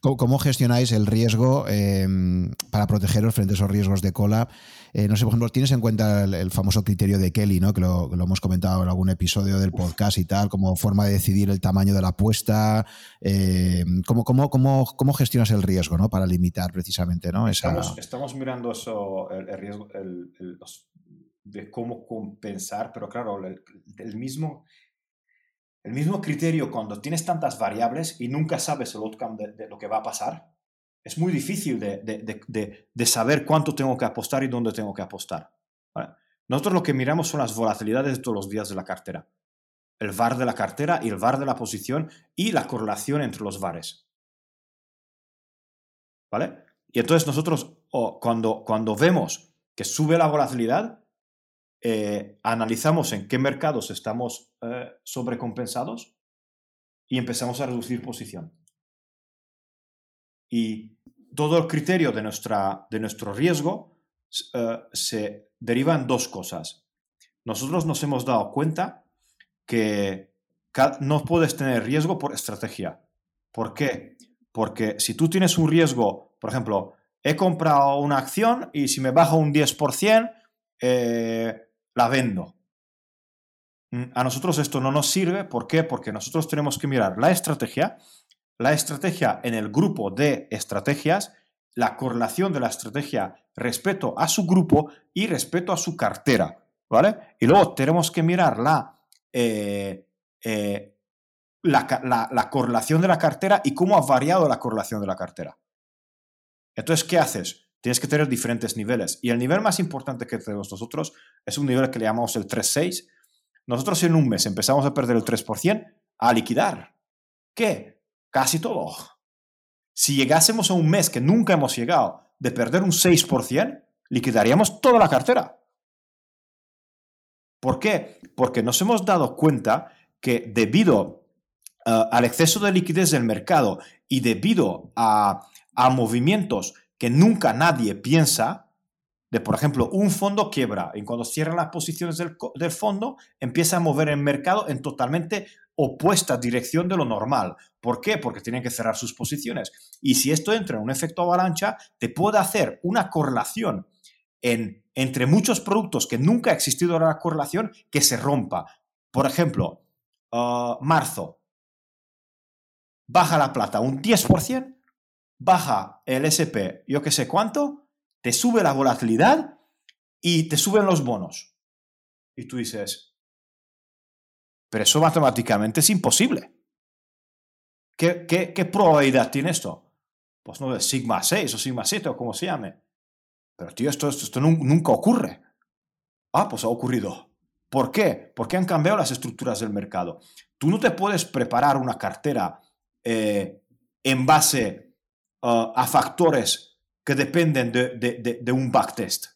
¿Cómo, gestionáis el riesgo em, para protegeros frente a esos riesgos de cola? Eh, no sé, por ejemplo, tienes en cuenta el, famoso criterio de Kelly, ¿no? Que lo, hemos comentado en algún episodio del podcast y tal, como forma de decidir el tamaño de la apuesta. Em, ¿cómo, cómo, cómo, gestionas el riesgo, ¿no? Para limitar precisamente, ¿no? Estamos, mirando eso, el, riesgo de cómo compensar, pero claro, el mismo el mismo criterio cuando tienes tantas variables y nunca sabes el outcome de, lo que va a pasar, es muy difícil de, saber cuánto tengo que apostar y dónde tengo que apostar. Nosotros lo que miramos son las volatilidades de todos los días de la cartera. El VAR de la cartera y el VAR de la posición y la correlación entre los VARes. ¿vale? Y entonces nosotros cuando vemos que sube la volatilidad, eh, analizamos en qué mercados estamos eh, sobrecompensados y empezamos a reducir posición. Y todo el criterio de, nuestra, de nuestro riesgo eh, se deriva en dos cosas. Nosotros nos hemos dado cuenta que no puedes tener riesgo por estrategia. ¿Por qué? Porque si tú tienes un riesgo, por ejemplo, he comprado una acción y si me baja un 10%, eh, la vendo. Mm, a nosotros esto no nos sirve. ¿Por qué? Porque nosotros tenemos que mirar la estrategia, la estrategia en el grupo de estrategias, la correlación de la estrategia respecto a su grupo y respecto a su cartera. ¿Vale? Y luego tenemos que mirar la, eh, eh, la, correlación de la cartera y cómo ha variado la correlación de la cartera. Entonces, ¿qué haces? Tienes que tener diferentes niveles. Y el nivel más importante que tenemos nosotros es un nivel que le llamamos el 3.6. Nosotros en un mes empezamos a perder el 3% a liquidar. ¿Qué? Casi todo. Si llegásemos a un mes que nunca hemos llegado de perder un 6%, liquidaríamos toda la cartera. ¿Por qué? Porque nos hemos dado cuenta que debido eh, al exceso de liquidez del mercado y debido a, movimientos que nunca nadie piensa, de por ejemplo, un fondo quiebra y cuando cierran las posiciones del, fondo empieza a mover el mercado en totalmente opuesta dirección de lo normal. ¿Por qué? Porque tienen que cerrar sus posiciones. Y si esto entra en un efecto avalancha, te puede hacer una correlación en, entre muchos productos que nunca ha existido la correlación que se rompa. Por ejemplo, uh, marzo, baja la plata un 10%, baja el SP, yo que sé cuánto, te sube la volatilidad y te suben los bonos. Y tú dices, pero eso matemáticamente es imposible. ¿Qué, qué, probabilidad tiene esto? Pues no sigma 6 o sigma 7 o como se llame. Pero tío, esto, esto, nunca ocurre. Ah, pues ha ocurrido. ¿Por qué? Porque han cambiado las estructuras del mercado. Tú no te puedes preparar una cartera eh, en base uh, a factores que dependen de, un backtest.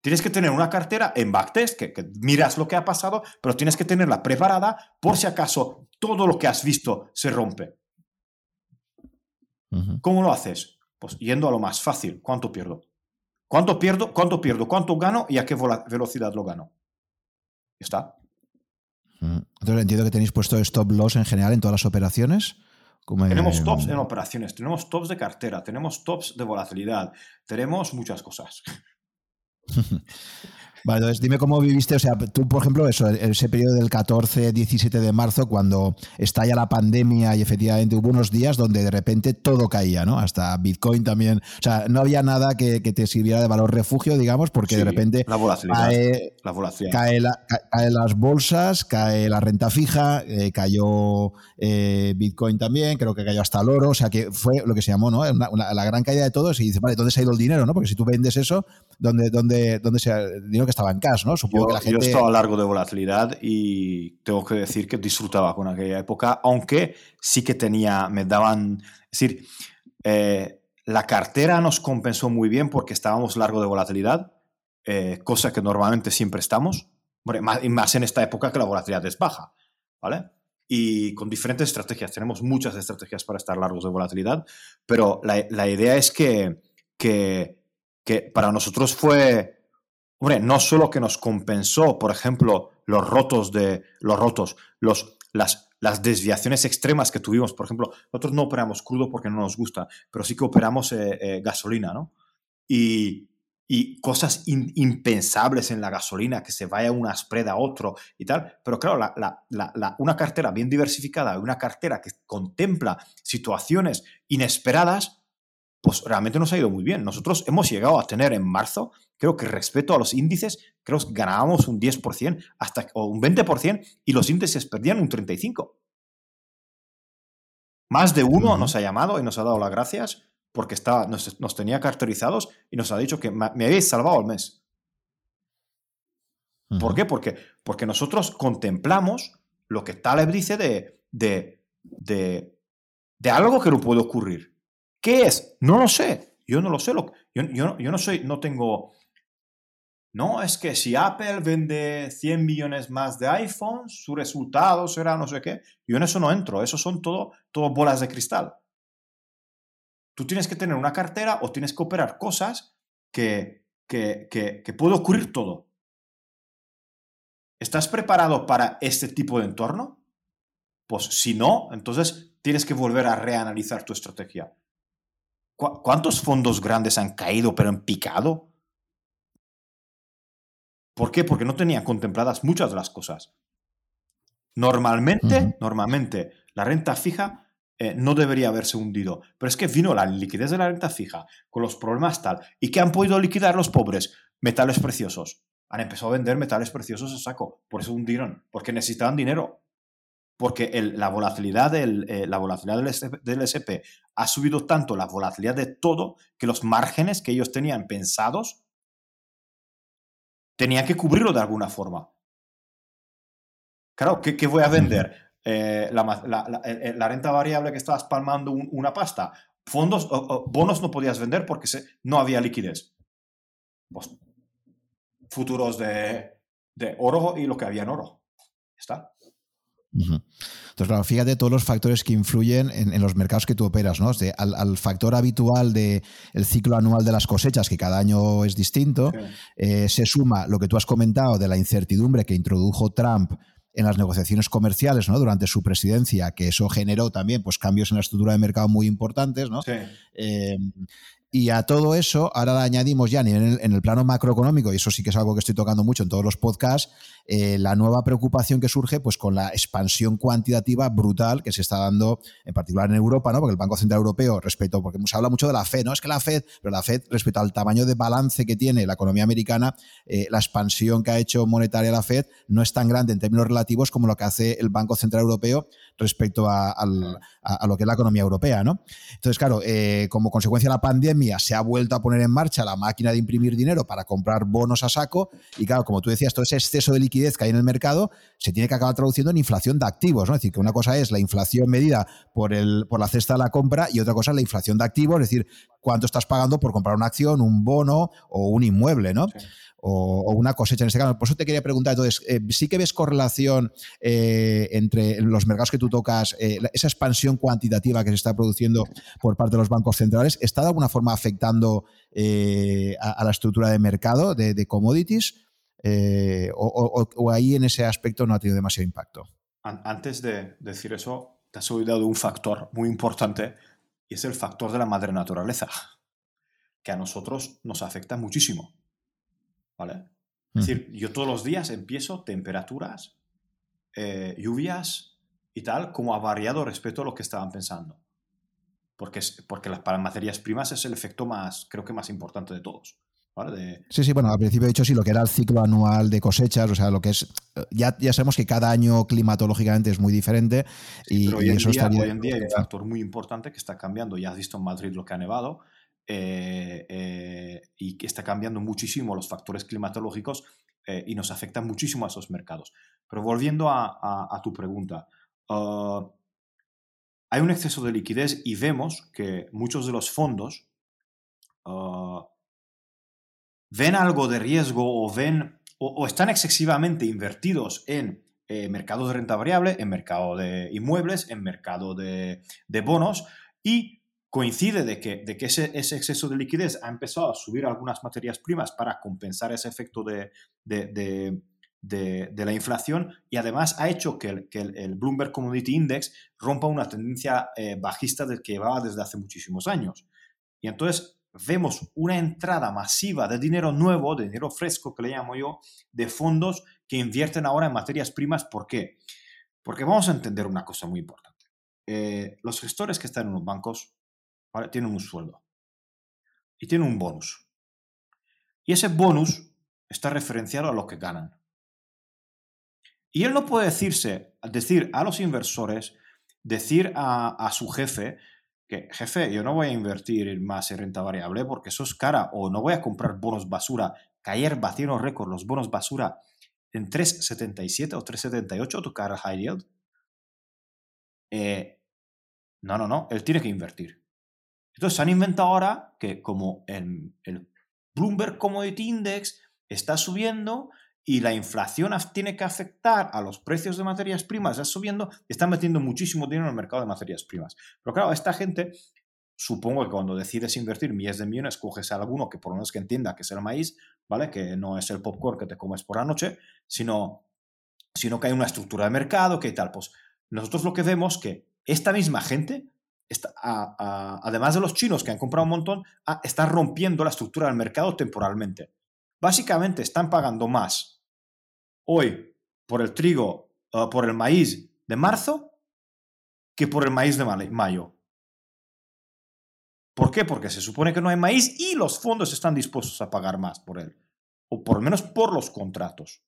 Tienes que tener una cartera en backtest, que, que, miras lo que ha pasado, pero tienes que tenerla preparada por si acaso todo lo que has visto se rompe. ¿Cómo lo haces? Pues yendo a lo más fácil. ¿Cuánto pierdo? ¿Cuánto pierdo? ¿Cuánto pierdo? ¿Cuánto gano? ¿Y a qué velocidad lo gano? Ya está. Entonces entiendo que tenéis puesto stop loss en general en todas las operaciones. Tenemos tops en operaciones, tenemos tops de cartera, tenemos tops de volatilidad, tenemos muchas cosas. [laughs] Vale, entonces dime cómo viviste, o sea, tú, por ejemplo, eso, ese periodo del 14, 17 de marzo, cuando estalla la pandemia y efectivamente hubo unos días donde de repente todo caía, ¿no? Hasta Bitcoin también. O sea, no había nada que, te sirviera de valor refugio, digamos, porque de repente la volatilidad, cae, la volatilidad. Cae, las bolsas, cae la renta fija, eh, cayó eh, Bitcoin también, creo que cayó hasta el oro, o sea, que fue lo que se llamó, ¿no? la gran caída de todos y dices, vale, ¿dónde se ha ido el dinero, no? Porque si tú vendes eso, ¿dónde, dónde, dónde se ha, dinero estaba en cash, ¿no? Supongo yo, que la gente... Yo estaba largo de volatilidad y tengo que decir que disfrutaba con aquella época, aunque sí que tenía, me daban... Es decir, eh, la cartera nos compensó muy bien porque estábamos largo de volatilidad, eh, cosa que normalmente siempre estamos, más, más en esta época que la volatilidad es baja, ¿vale? y con diferentes estrategias. Tenemos muchas estrategias para estar largos de volatilidad, pero la, la idea es que, que, que, para nosotros fue Hombre, no solo que nos compensó, por ejemplo, los rotos de los rotos, los, las, las desviaciones extremas que tuvimos, por ejemplo, nosotros no operamos crudo porque no nos gusta, pero sí que operamos eh, eh, gasolina, ¿no? Y, y cosas impensables en la gasolina, que se vaya una spread a otro y tal. Pero claro, la, la, una cartera bien diversificada, una cartera que contempla situaciones inesperadas, pues realmente nos ha ido muy bien. Nosotros hemos llegado a tener en marzo creo que respecto a los índices, creo que ganábamos un 10% hasta, o un 20% y los índices perdían un 35%. Más de uno nos ha llamado y nos ha dado las gracias porque estaba, nos, tenía caracterizados y nos ha dicho que me, habéis salvado el mes. ¿Por qué? Porque, porque nosotros contemplamos lo que Taleb dice de, de, de, de algo que no puede ocurrir. ¿Qué es? No lo sé. Yo no lo sé. Yo, no soy, no tengo no, es que si Apple vende 100 millones más de iPhones, su resultado será no sé qué. Yo en eso no entro, eso son todo, todo bolas de cristal. Tú tienes que tener una cartera o tienes que operar cosas que, que, que, que puede ocurrir todo. ¿Estás preparado para este tipo de entorno? Pues si no, entonces tienes que volver a reanalizar tu estrategia. ¿Cuántos fondos grandes han caído pero en picado? ¿Por qué? Porque no tenían contempladas muchas de las cosas. Normalmente, normalmente, la renta fija eh, no debería haberse hundido. Pero es que vino la liquidez de la renta fija con los problemas tal. ¿Y qué han podido liquidar los pobres? Metales preciosos. Han empezado a vender metales preciosos a saco. Por eso hundieron. Porque necesitaban dinero. Porque la volatilidad, del, eh, la volatilidad del, del SP ha subido tanto la volatilidad de todo que los márgenes que ellos tenían pensados tenía que cubrirlo de alguna forma. Claro, ¿qué, voy a vender? Eh, la, renta variable que estabas palmando una pasta. Fondos, o, bonos no podías vender porque no había liquidez. Pues, futuros de, de, oro y lo que había en oro. Está. Entonces, claro, fíjate todos los factores que influyen en, los mercados que tú operas, ¿no? al, factor habitual del ciclo anual de las cosechas, que cada año es distinto, eh, se suma lo que tú has comentado de la incertidumbre que introdujo Trump en las negociaciones comerciales ¿no? durante su presidencia, que eso generó también pues, cambios en la estructura de mercado muy importantes. ¿no? Eh, y a todo eso, ahora le añadimos ya en el, plano macroeconómico, y eso sí que es algo que estoy tocando mucho en todos los podcasts, eh, la nueva preocupación que surge pues, con la expansión cuantitativa brutal que se está dando, en particular en Europa, ¿no? porque el Banco Central Europeo, respecto, porque se habla mucho de la Fed, ¿no? Es que la Fed, pero la Fed, respecto al tamaño de balance que tiene la economía americana, eh, la expansión que ha hecho monetaria la Fed no es tan grande en términos relativos como lo que hace el Banco Central Europeo respecto a, lo que es la economía europea. ¿no? Entonces, claro, eh, como consecuencia de la pandemia se ha vuelto a poner en marcha la máquina de imprimir dinero para comprar bonos a saco y claro, como tú decías, todo ese exceso de liquidez que hay en el mercado se tiene que acabar traduciendo en inflación de activos. ¿no? Es decir, que una cosa es la inflación medida por, el, por la cesta de la compra y otra cosa es la inflación de activos, es decir, cuánto estás pagando por comprar una acción, un bono o un inmueble. ¿no? O, una cosecha en este caso. Por eso te quería preguntar, entonces, eh, ¿sí que ves correlación eh, entre los mercados que tú tocas, eh, esa expansión cuantitativa que se está produciendo por parte de los bancos centrales, ¿está de alguna forma afectando a, la estructura de mercado de, commodities? O, ahí en ese aspecto no ha tenido demasiado impacto? Antes de decir eso, te has olvidado de un factor muy importante y es el factor de la madre naturaleza, que a nosotros nos afecta muchísimo. ¿Vale? Es decir, yo todos los días empiezo temperaturas, eh, lluvias y tal, como ha variado respecto a lo que estaban pensando. Porque, porque las, para materias primas es el efecto más, creo que más importante de todos. ¿vale? Sí, sí, bueno, al principio he dicho sí, lo que era el ciclo anual de cosechas, o sea, lo que es, ya, ya sabemos que cada año climatológicamente es muy diferente y, hoy, en día, hoy en día hay un factor muy importante que está cambiando, ya has visto en Madrid lo que ha nevado, eh, eh, y que está cambiando muchísimo los factores climatológicos eh, y nos afecta muchísimo a esos mercados. Pero volviendo a, tu pregunta, ah, hay un exceso de liquidez y vemos que muchos de los fondos ah, ven algo de riesgo o ven o, están excesivamente invertidos en mercado de renta variable, en mercado de inmuebles, en mercado de bonos y coincide de que, ese, exceso de liquidez ha empezado a subir algunas materias primas para compensar ese efecto de, la inflación y además ha hecho que el, que el, Bloomberg Commodity Index rompa una tendencia eh, bajista del que llevaba desde hace muchísimos años. Y entonces vemos una entrada masiva de dinero nuevo, de dinero fresco que le llamo yo, de fondos que invierten ahora en materias primas. ¿Por qué? Porque vamos a entender una cosa muy importante. Eh, los gestores que están en los bancos tienen un sueldo y tienen un bonus. Y ese bonus está referenciado a lo que ganan. Y él no puede decirse, decir a los inversores, decir a, su jefe, que jefe, yo no voy a invertir más en renta variable porque eso es cara, o no voy a comprar bonos basura, que ayer batieron récord los bonos basura en 3,77 o 3,78 tu cara high yield. Eh, no, no, no, él tiene que invertir. Entonces se han inventado ahora que como el, el Bloomberg Commodity Index está subiendo y la inflación tiene que afectar a los precios de materias primas, está subiendo, están metiendo muchísimo dinero en el mercado de materias primas. Pero claro, esta gente, supongo que cuando decides invertir miles de millones, coges a alguno que por lo menos que entienda que es el maíz, ¿vale? Que no es el popcorn que te comes por la noche, sino, sino que hay una estructura de mercado, que tal. Pues nosotros lo que vemos que esta misma gente, además de los chinos que han comprado un montón, está rompiendo la estructura del mercado temporalmente. Básicamente están pagando más hoy por el trigo, uh, por el maíz de marzo, que por el maíz de mayo. ¿Por qué? Porque se supone que no hay maíz y los fondos están dispuestos a pagar más por él, o por lo menos por los contratos.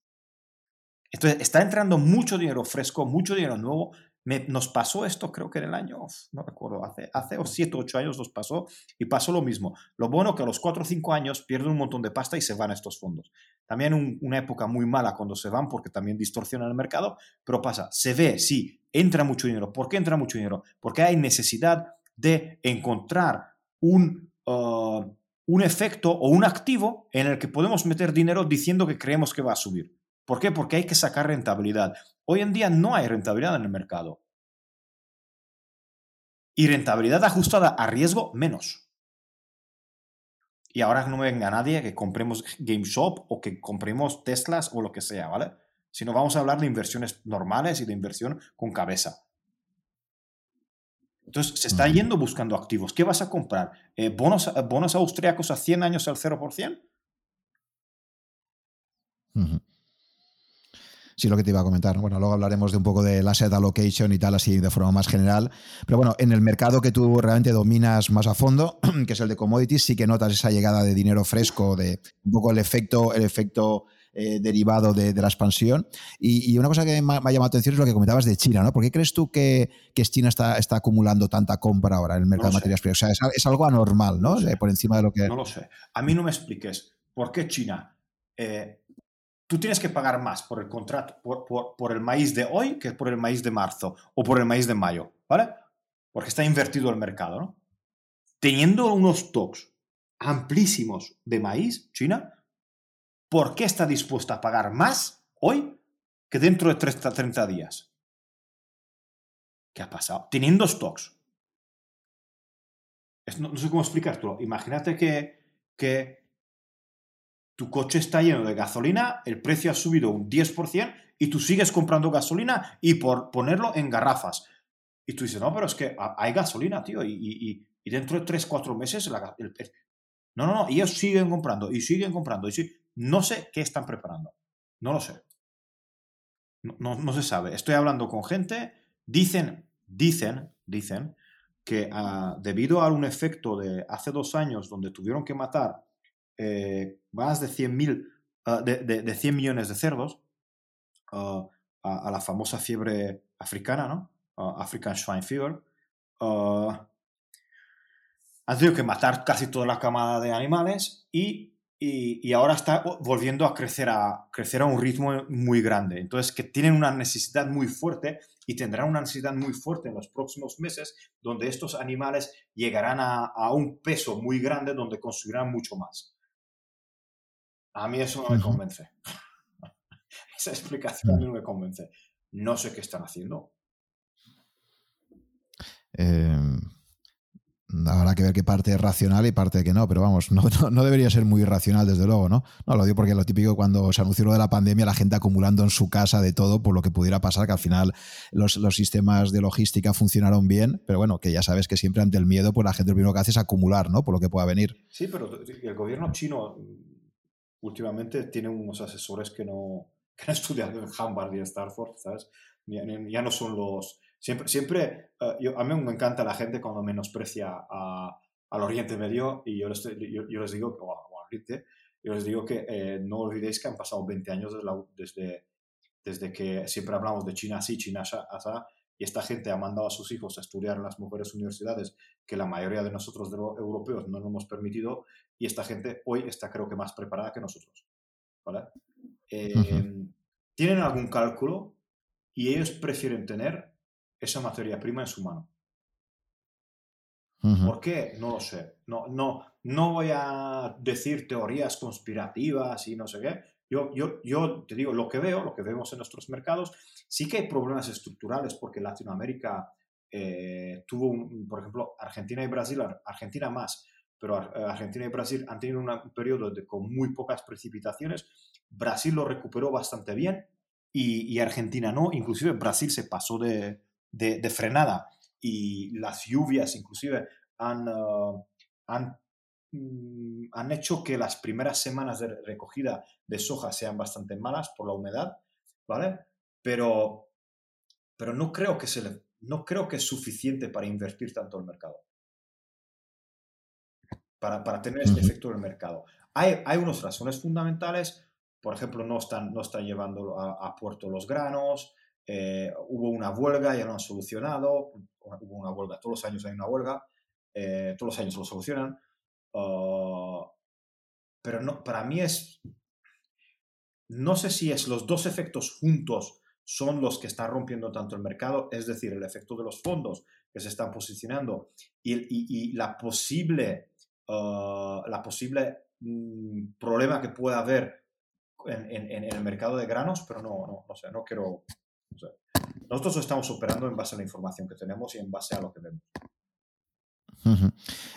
Entonces, está entrando mucho dinero fresco, mucho dinero nuevo nos pasó esto, creo que en el año, no recuerdo, hace, hace 7 o 8 años nos pasó y pasó lo mismo. Lo bueno que a los 4 o 5 años pierden un montón de pasta y se van estos fondos. También una época muy mala cuando se van porque también distorsionan el mercado, pero pasa, se ve, sí, entra mucho dinero. ¿Por qué entra mucho dinero? Porque hay necesidad de encontrar un, uh, un efecto o un activo en el que podemos meter dinero diciendo que creemos que va a subir. ¿Por qué? Porque hay que sacar rentabilidad. Hoy en día no hay rentabilidad en el mercado. Y rentabilidad ajustada a riesgo, menos. Y ahora no me venga nadie que compremos GameShop o que compremos Teslas o lo que sea, ¿vale? Sino vamos a hablar de inversiones normales y de inversión con cabeza. Entonces, se está yendo buscando activos. ¿Qué vas a comprar? Eh, ¿bonos, ¿Bonos austriacos a 100 años al 0%? Sí lo que te iba a comentar. Bueno, luego hablaremos de un poco del asset allocation y tal, así de forma más general. Pero bueno, en el mercado que tú realmente dominas más a fondo, [clears throat] que es el de commodities, sí que notas esa llegada de dinero fresco, de un poco el efecto, el efecto eh, derivado de, la expansión. Y, una cosa que me ha, llamado la atención es lo que comentabas de China, ¿no? ¿Por qué crees tú que, que China está, está acumulando tanta compra ahora en el mercado de materias primas? O sea, es, algo anormal, ¿no? por encima de lo que... No lo sé. A mí no me expliques por qué China eh, tú tienes que pagar más por el contrato, por, el maíz de hoy que por el maíz de marzo o por el maíz de mayo, ¿vale? Porque está invertido el mercado, ¿no? Teniendo unos stocks amplísimos de maíz, China, ¿por qué está dispuesta a pagar más hoy que dentro de 30, 30 días? ¿Qué ha pasado? Teniendo stocks. no, sé cómo explicártelo. Imagínate que, que tu coche está lleno de gasolina, el precio ha subido un 10% y tú sigues comprando gasolina y por ponerlo en garrafas. Y tú dices, no, pero es que hay gasolina, tío, y, dentro de 3, 4 meses la, el, No, no, no, ellos siguen comprando y siguen comprando. Y no sé qué están preparando. No lo sé. No, no, se sabe. Estoy hablando con gente, dicen, dicen, dicen que uh, debido a un efecto de hace dos años donde tuvieron que matar eh, más de 100, ah, de, 100 millones de cerdos ah, a, la famosa fiebre africana, ¿no? Ah, African Swine Fever. han tenido que matar casi toda la camada de animales y, y, ahora está volviendo a crecer, a crecer a un ritmo muy grande. Entonces, que tienen una necesidad muy fuerte y tendrán una necesidad muy fuerte en los próximos meses, donde estos animales llegarán a, a un peso muy grande, donde construirán mucho más. A mí eso no me convence. [laughs] Esa explicación a mí no me convence. No sé qué están haciendo. Em, habrá que ver qué parte es racional y parte que no, pero vamos, no, debería ser muy racional, desde luego, ¿no? No, lo digo porque lo típico cuando se anunció lo de la pandemia, la gente acumulando en su casa de todo por lo que pudiera pasar, que al final los, sistemas de logística funcionaron bien, pero bueno, que ya sabes que siempre ante el miedo, pues la gente lo primero que hace es acumular, ¿no? Por lo que pueda venir. Sí, pero el gobierno chino últimamente tiene unos asesores que no, [laughs] que han estudiado en Harvard y Stanford, ¿sabes? Ya, no son los... Siempre, siempre eh, yo, a mí me encanta la gente cuando menosprecia a, al Oriente Medio y yo les, digo, o yo les digo que eh, no olvidéis que han pasado 20 años desde, desde, desde, que siempre hablamos de China así, China así, y esta gente ha mandado a sus hijos a estudiar en las mejores universidades que la mayoría de nosotros de los europeos no nos hemos permitido y esta gente hoy está creo que más preparada que nosotros. ¿vale? Em, tienen algún cálculo y ellos prefieren tener esa materia prima en su mano. ¿Por qué? No lo sé. No, no, no voy a decir teorías conspirativas y no sé qué. Yo, yo, yo te digo, lo que veo, lo que vemos en nuestros mercados, sí que hay problemas estructurales porque Latinoamérica eh, tuvo, por ejemplo, Argentina y Brasil, Argentina más, pero eh, Argentina y Brasil han tenido un periodo de, con muy pocas precipitaciones. Brasil lo recuperó bastante bien y, Argentina no. Inclusive Brasil se pasó de, de, frenada y las lluvias inclusive han, uh, han, han, hecho que las primeras semanas de recogida de soja sean bastante malas por la humedad, ¿vale? Pero, pero no, creo que se no creo que es suficiente para invertir tanto el mercado. Para, para tener este efecto en el mercado. Hay, hay unas razones fundamentales, por ejemplo, no están, no están llevando a, puerto los granos, eh, hubo una huelga, ya lo han solucionado, hubo una huelga, todos los años hay una huelga, eh, todos los años lo solucionan, ah, pero no, para mí es, no sé si es los dos efectos juntos son los que están rompiendo tanto el mercado, es decir, el efecto de los fondos que se están posicionando y, la posible, ah, la posible mm, problema que pueda haber en, el mercado de granos, pero no, no, no sé, no quiero... Nosotros estamos operando en base a la información que tenemos y en base a lo que vemos.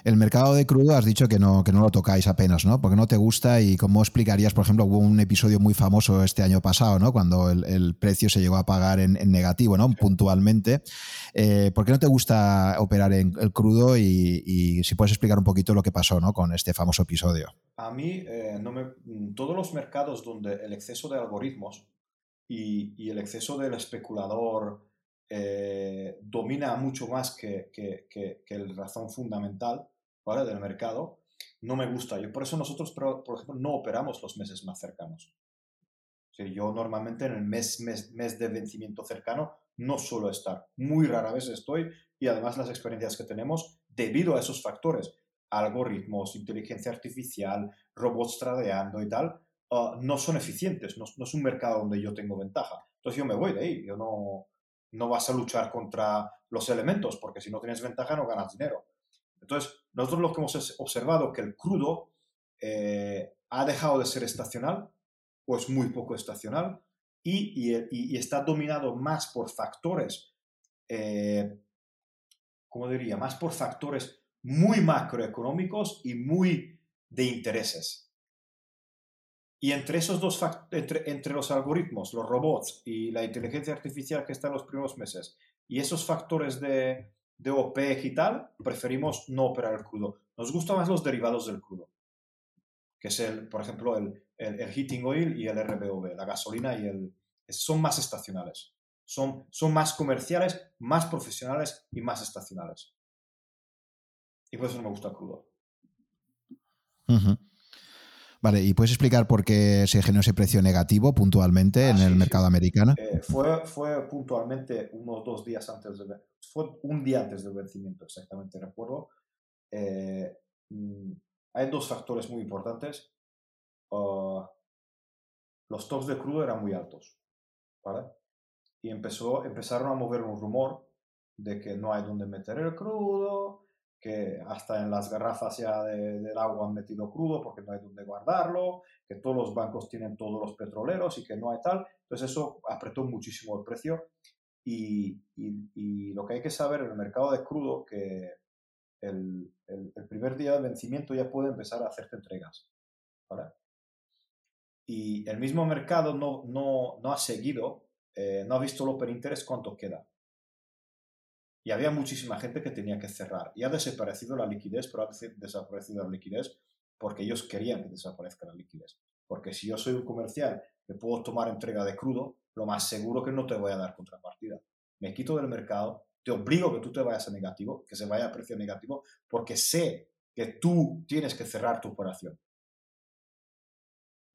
El mercado de crudo has dicho que no, que no lo tocáis apenas, ¿no? Porque no te gusta y cómo explicarías, por ejemplo, hubo un episodio muy famoso este año pasado, ¿no? Cuando el, precio se llegó a pagar en, negativo, ¿no? Puntualmente. Eh, ¿Por qué no te gusta operar en el crudo y, si puedes explicar un poquito lo que pasó, ¿no? Con este famoso episodio. A mí, eh, no me, todos los mercados donde el exceso de algoritmos y, y el exceso del especulador eh, domina mucho más que, que, el razón fundamental ¿vale? del mercado, no me gusta. Yo, por eso nosotros, por ejemplo, no operamos los meses más cercanos. yo normalmente en el mes, mes, mes de vencimiento cercano no suelo estar. Muy rara vez estoy y además las experiencias que tenemos debido a esos factores, algoritmos, inteligencia artificial, robots tradeando y tal, ah, no son eficientes. No, no, es un mercado donde yo tengo ventaja. Entonces yo me voy de ahí. Yo no, no vas a luchar contra los elementos, porque si no tienes ventaja no ganas dinero. Entonces, nosotros lo que hemos observado que el crudo eh, ha dejado de ser estacional, o es muy poco estacional, y, está dominado más por factores, eh, ¿cómo diría? Más por factores muy macroeconómicos y muy de intereses. Y entre esos dos entre, entre los algoritmos, los robots y la inteligencia artificial que está en los primeros meses, y esos factores de, de OPEC y tal, preferimos no operar el crudo. Nos gustan más los derivados del crudo, que es, el, por ejemplo, el, el, heating oil y el RBOB, la gasolina y el... Son más estacionales, son, son más comerciales, más profesionales y más estacionales. Y por eso no me gusta el crudo. Vale, ¿y puedes explicar por qué se generó ese precio negativo puntualmente ah, en el mercado americano? Eh, fue, fue puntualmente unos dos días antes de fue un día antes del vencimiento, exactamente recuerdo. Eh, mm, hay dos factores muy importantes. Ah, los tops de crudo eran muy altos, ¿vale? Y empezó, empezaron a mover un rumor de que no hay donde meter el crudo, que hasta en las garrafas ya del agua han metido crudo porque no hay donde guardarlo, que todos los bancos tienen todos los petroleros y que no hay tal. Entonces eso apretó muchísimo el precio y, y, lo que hay que saber en el mercado de crudo que el, el, primer día de vencimiento ya puede empezar a hacerte entregas. Y el mismo mercado no, no, no ha seguido, eh, no ha visto el open interest cuánto queda y había muchísima gente que tenía que cerrar. Y ha desaparecido la liquidez, pero ha desaparecido la liquidez porque ellos querían que desaparezca la liquidez. Porque si yo soy un comercial que puedo tomar entrega de crudo, lo más seguro que no te voy a dar contrapartida. Me quito del mercado, te obligo que tú te vayas a negativo, que se vaya a precio negativo, porque sé que tú tienes que cerrar tu operación.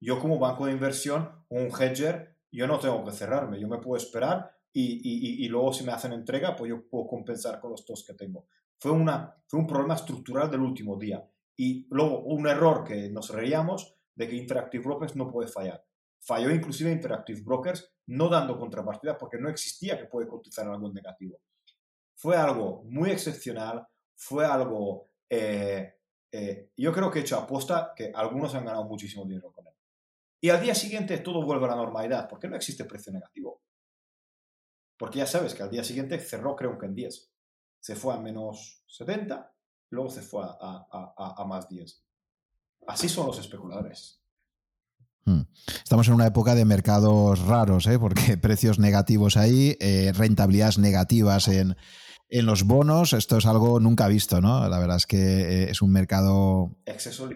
Yo como banco de inversión, un hedger, yo no tengo que cerrarme, yo me puedo esperar y, luego si me hacen entrega, pues yo puedo compensar con los dos que tengo. Fue, una, fue un problema estructural del último día. Y luego un error que nos reíamos de que Interactive Brokers no puede fallar. Falló inclusive Interactive Brokers no dando contrapartida porque no existía que puede cotizar algo negativo. Fue algo muy excepcional, fue algo... Eh, eh, yo creo que he hecho apuesta que algunos han ganado muchísimo dinero con él. Y al día siguiente todo vuelve a la normalidad, porque no existe precio negativo. Porque ya sabes que al día siguiente cerró creo que en 10. Se fue a menos 70, luego se fue a, más 10. Así son los especuladores. Hmm. Estamos en una época de mercados raros, ¿eh? porque [laughs] precios negativos ahí, eh, rentabilidades negativas en, en los bonos, esto es algo nunca visto, ¿no? La verdad es que eh, es un mercado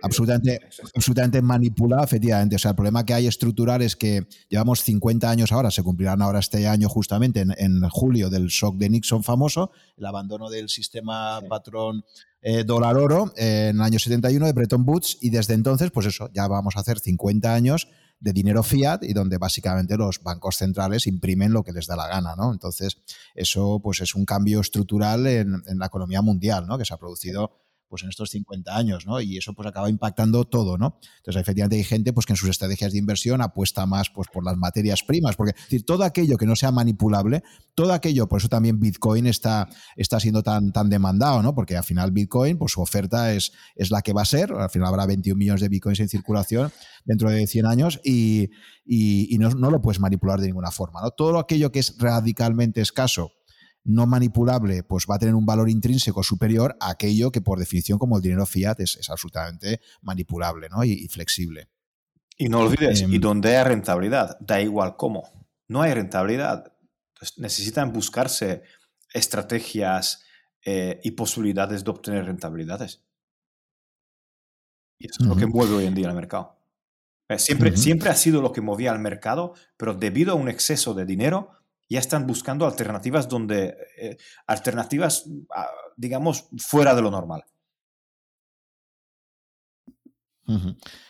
absolutamente, absolutamente manipulado, efectivamente. O sea, el problema que hay estructural es que llevamos 50 años ahora, se cumplirán ahora este año justamente en, julio del shock de Nixon famoso, el abandono del sistema patrón eh, dólar oro en el año 71 de Bretton Woods y desde entonces, pues eso, ya vamos a hacer 50 años de dinero fiat y donde básicamente los bancos centrales imprimen lo que les da la gana, ¿no? Entonces, eso pues es un cambio estructural en, en la economía mundial, ¿no? Que se ha producido pues en estos 50 años, ¿no? Y eso pues acaba impactando todo, ¿no? Entonces, efectivamente hay gente pues que en sus estrategias de inversión apuesta más pues por las materias primas, porque todo aquello que no sea manipulable, todo aquello, por eso también Bitcoin está, está siendo tan, tan demandado, ¿no? Porque al final Bitcoin, pues su oferta es, es la que va a ser, al final habrá 21 millones de Bitcoins en circulación dentro de 100 años y, y, no, no, lo puedes manipular de ninguna forma, ¿no? Todo aquello que es radicalmente escaso no manipulable, pues va a tener un valor intrínseco superior a aquello que por definición como el dinero fiat es, absolutamente manipulable ¿no? y, flexible. Y no olvides, y em, donde hay rentabilidad, da igual cómo, no hay rentabilidad. necesitan buscarse estrategias eh, y posibilidades de obtener rentabilidades. Y eso es lo que mueve hoy en día el mercado. Eh, siempre, siempre ha sido lo que movía al mercado, pero debido a un exceso de dinero, ya están buscando alternativas donde, eh, alternativas, ah, digamos, fuera de lo normal.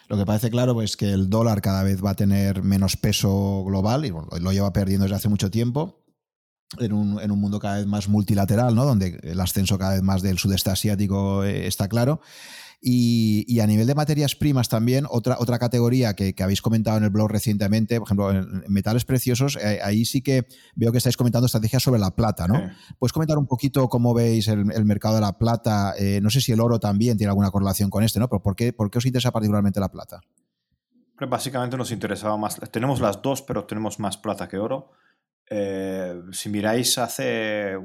Lo que parece claro es que el dólar cada vez va a tener menos peso global y lo lleva perdiendo desde hace mucho tiempo. En un, en un, mundo cada vez más multilateral, ¿no? donde el ascenso cada vez más del sudeste asiático eh, está claro. Y, a nivel de materias primas también, otra, otra categoría que, habéis comentado en el blog recientemente, por ejemplo, en metales preciosos, eh, ahí sí que veo que estáis comentando estrategias sobre la plata, ¿no? ¿Puedes comentar un poquito cómo veis el, mercado de la plata? Eh, no sé si el oro también tiene alguna correlación con este, ¿no? Pero ¿por qué, por qué os interesa particularmente la plata? Básicamente nos interesaba más, tenemos las dos, pero tenemos más plata que oro. Eh, si miráis hace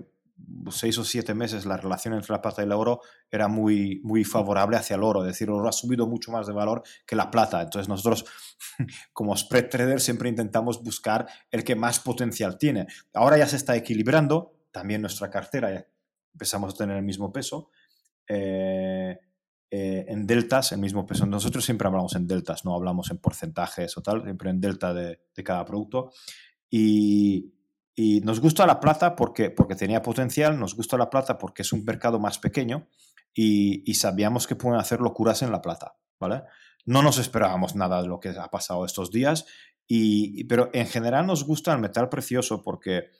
seis o siete meses la relación entre la plata y el oro era muy, muy favorable hacia el oro, es decir, el oro ha subido mucho más de valor que la plata. Entonces nosotros [laughs] como spread trader siempre intentamos buscar el que más potencial tiene. Ahora ya se está equilibrando, también nuestra cartera ya empezamos a tener el mismo peso. Eh, eh, en deltas, el mismo peso. Nosotros siempre hablamos en deltas, no hablamos en porcentajes o tal, siempre en delta de, de cada producto. Y, y nos gusta la plata porque, porque tenía potencial, nos gusta la plata porque es un mercado más pequeño y, sabíamos que pueden hacer locuras en la plata, ¿vale? No nos esperábamos nada de lo que ha pasado estos días, y, pero en general nos gusta el metal precioso porque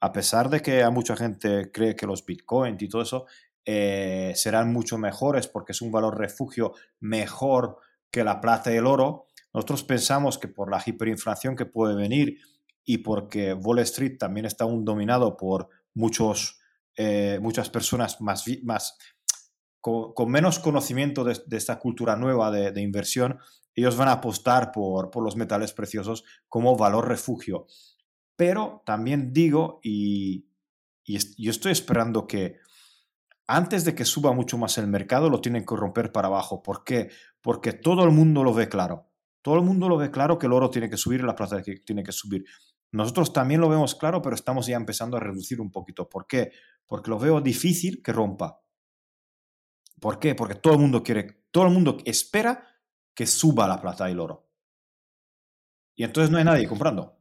a pesar de que a mucha gente cree que los bitcoins y todo eso eh, serán mucho mejores porque es un valor refugio mejor que la plata y el oro, nosotros pensamos que por la hiperinflación que puede venir y porque Wall Street también está aún dominado por muchos, eh, muchas personas más, más con, menos conocimiento de, esta cultura nueva de, inversión, ellos van a apostar por, por los metales preciosos como valor refugio. Pero también digo, y, y yo estoy esperando que antes de que suba mucho más el mercado, lo tienen que romper para abajo. ¿Por qué? Porque todo el mundo lo ve claro. Todo el mundo lo ve claro que el oro tiene que subir y la plata tiene que subir. Nosotros también lo vemos claro, pero estamos ya empezando a reducir un poquito. ¿Por qué? Porque lo veo difícil que rompa. ¿Por qué? Porque todo el mundo quiere, todo el mundo espera que suba la plata y el oro. Y entonces no hay nadie comprando.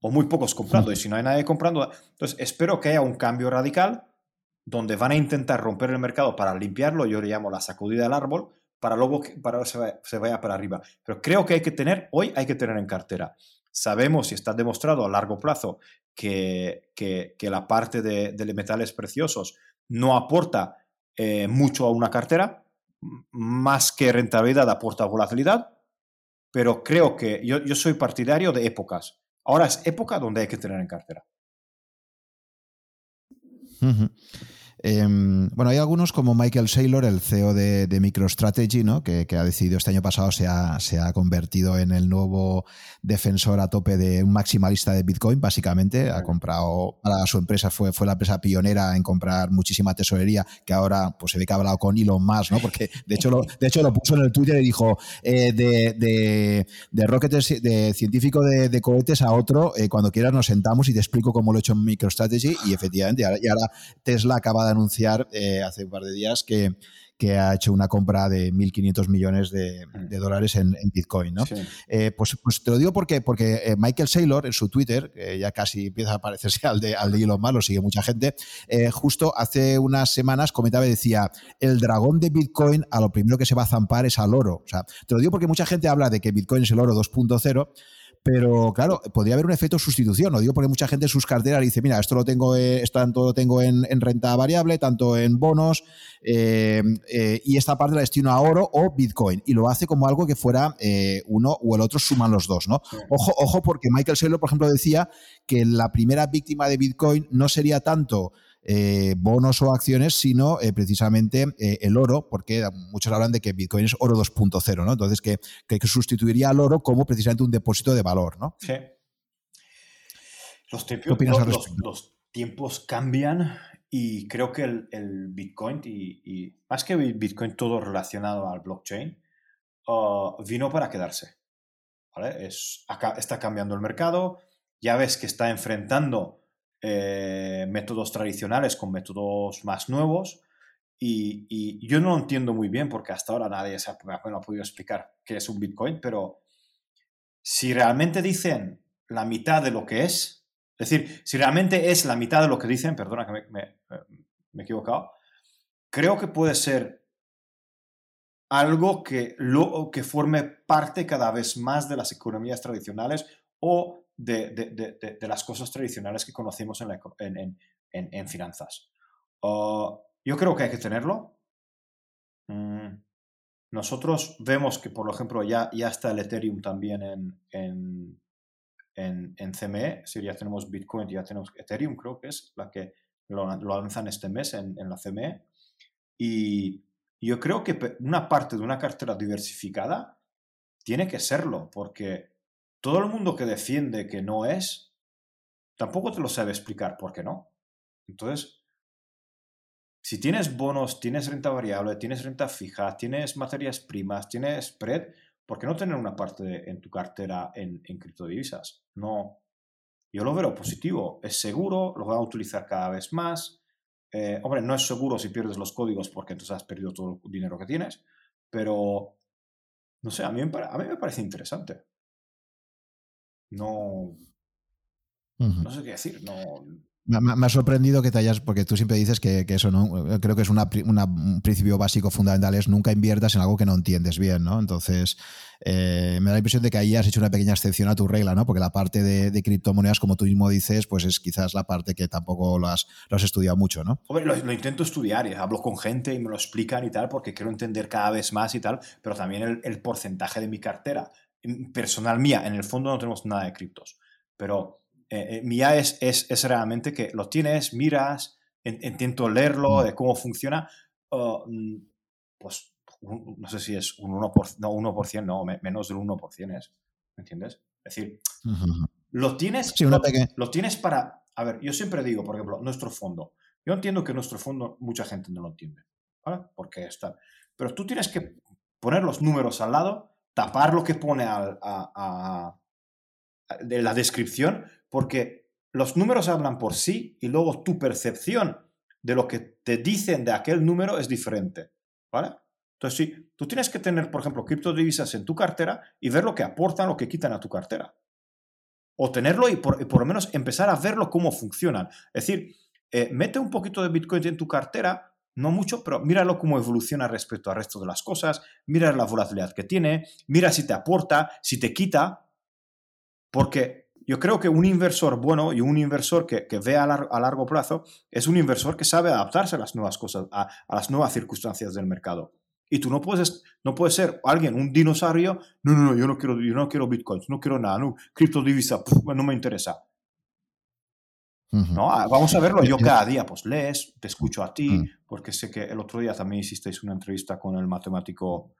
O muy pocos comprando. Y si no hay nadie comprando, entonces espero que haya un cambio radical donde van a intentar romper el mercado para limpiarlo, yo le llamo la sacudida del árbol, para luego que para se, se vaya para arriba. Pero creo que hay que tener, hoy hay que tener en cartera Sabemos y está demostrado a largo plazo que, que, la parte de, de, metales preciosos no aporta eh, mucho a una cartera, más que rentabilidad aporta volatilidad, pero creo que yo, yo soy partidario de épocas. Ahora es época donde hay que tener en cartera. Em, bueno, hay algunos como Michael Saylor, el CEO de, MicroStrategy, ¿no? que, ha decidido este año pasado, se ha, se ha, convertido en el nuevo defensor a tope de un maximalista de Bitcoin, básicamente. Ha comprado, para su empresa fue, fue la empresa pionera en comprar muchísima tesorería, que ahora pues, se ve que ha hablado con Elon Musk, ¿no? porque de hecho lo, [laughs] de hecho lo puso en el Twitter y dijo eh, de, de, de rockets, de científico de, cohetes a otro, eh, cuando quieras nos sentamos y te explico cómo lo he hecho en MicroStrategy y efectivamente, y ahora Tesla acaba de anunciar eh, hace un par de días que, que ha hecho una compra de 1.500 millones de, mm. dólares en, Bitcoin. ¿no? Eh, pues, pues, te lo digo porque, porque eh, Michael Saylor en su Twitter, que ya casi empieza a parecerse al de, al de Elon Musk, lo sigue mucha gente, justo hace unas semanas comentaba y decía, el dragón de Bitcoin a lo primero que se va a zampar es al oro. O sea, te lo digo porque mucha gente habla de que Bitcoin es el oro 2.0, pero claro, podría haber un efecto sustitución. Lo digo porque mucha gente en sus carteras dice, mira, esto lo tengo, eh, esto tanto lo tengo en, renta variable, tanto en bonos, eh, eh, y esta parte la destino a oro o Bitcoin. Y lo hace como algo que fuera uno o el otro suman los dos, ¿no? Ojo, ojo, porque Michael Saylor, por ejemplo, decía que la primera víctima de Bitcoin no sería tanto eh, bonos o acciones, sino eh, precisamente eh, el oro, porque muchos hablan de que Bitcoin es oro 2.0, ¿no? Entonces, que, que, sustituiría al oro como precisamente un depósito de valor, ¿no? Sí. Los tiempos, los, tiempos cambian y creo que el, Bitcoin, y, más que Bitcoin todo relacionado al blockchain, uh, vino para quedarse. ¿vale? Es, acá está cambiando el mercado, ya ves que está enfrentando eh, métodos tradicionales con métodos más nuevos. Y, yo no lo entiendo muy bien porque hasta ahora nadie se ha, ha podido explicar qué es un Bitcoin, pero si realmente dicen la mitad de lo que es, es decir, si realmente es la mitad de lo que dicen, perdona que me, me, he equivocado, creo que puede ser algo que, que forme parte cada vez más de las economías tradicionales o de, las cosas tradicionales que conocemos en, finanzas. Uh, yo creo que hay que tenerlo. Mm, nosotros vemos que, por ejemplo, ya, ya está el Ethereum también en, en, CME. Si ya tenemos Bitcoin, ya tenemos Ethereum, creo que es la que lo, lanzan este mes en, en la CME. Y yo creo que una parte de una cartera diversificada tiene que serlo, porque todo el mundo que defiende que no es, tampoco te lo sabe explicar por qué no. Entonces, si tienes bonos, tienes renta variable, tienes renta fija, tienes materias primas, tienes spread, ¿por qué no tener una parte en tu cartera en, criptodivisas? No. Yo lo veo positivo. Es seguro, lo van a utilizar cada vez más. Eh, hombre, no es seguro si pierdes los códigos porque entonces has perdido todo el dinero que tienes, pero no sé, a mí, a mí me parece interesante no, no sé qué decir, no, me, ha sorprendido que te hayas, porque tú siempre dices que, eso, ¿no? Creo que es un principio básico fundamental, es nunca inviertas en algo que no entiendes bien, ¿no? Entonces, eh, me da la impresión de que ahí has hecho una pequeña excepción a tu regla, ¿no? Porque la parte de, criptomonedas, como tú mismo dices, pues es quizás la parte que tampoco lo has, lo has estudiado mucho, ¿no? Hombre, lo, intento estudiar, y hablo con gente y me lo explican y tal, porque quiero entender cada vez más y tal, pero también el, el porcentaje de mi cartera personal mía, en el fondo no tenemos nada de criptos, pero eh, eh, mía es, es, es, realmente que lo tienes, miras, intento leerlo, mm. de cómo funciona, mm, pues no sé si es un 1%, no, 1%, no, menos del 1% es, ¿me entiendes? Es decir, lo tienes, lo, tienes para, a ver, yo siempre digo, por ejemplo, nuestro fondo, yo entiendo que nuestro fondo mucha gente no lo entiende, ¿vale? Porque está, pero tú tienes que poner los números al lado tapar lo que pone a, de la descripción, porque los números hablan por sí y luego tu percepción de lo que te dicen de aquel número es diferente. ¿Vale? Entonces, sí, tú tienes que tener, por ejemplo, criptodivisas en tu cartera y ver lo que aportan, lo que quitan a tu cartera. O tenerlo y por, lo menos empezar a verlo cómo funcionan. Es decir, eh, mete un poquito de Bitcoin en tu cartera no mucho, pero míralo cómo evoluciona respecto al resto de las cosas, mira la volatilidad que tiene, mira si te aporta, si te quita, porque yo creo que un inversor bueno y un inversor que, que ve a, largo plazo es un inversor que sabe adaptarse a las nuevas cosas, a, las nuevas circunstancias del mercado. Y tú no puedes, no puedes ser alguien, un dinosaurio, no, no, no, yo no quiero, yo no quiero bitcoins, no quiero nada, no, criptodivisa, no me interesa. ¿No? Ah, vamos a verlo yo cada día, pues lees, te escucho a ti, mm. porque sé que el otro día también hicisteis una entrevista con el matemático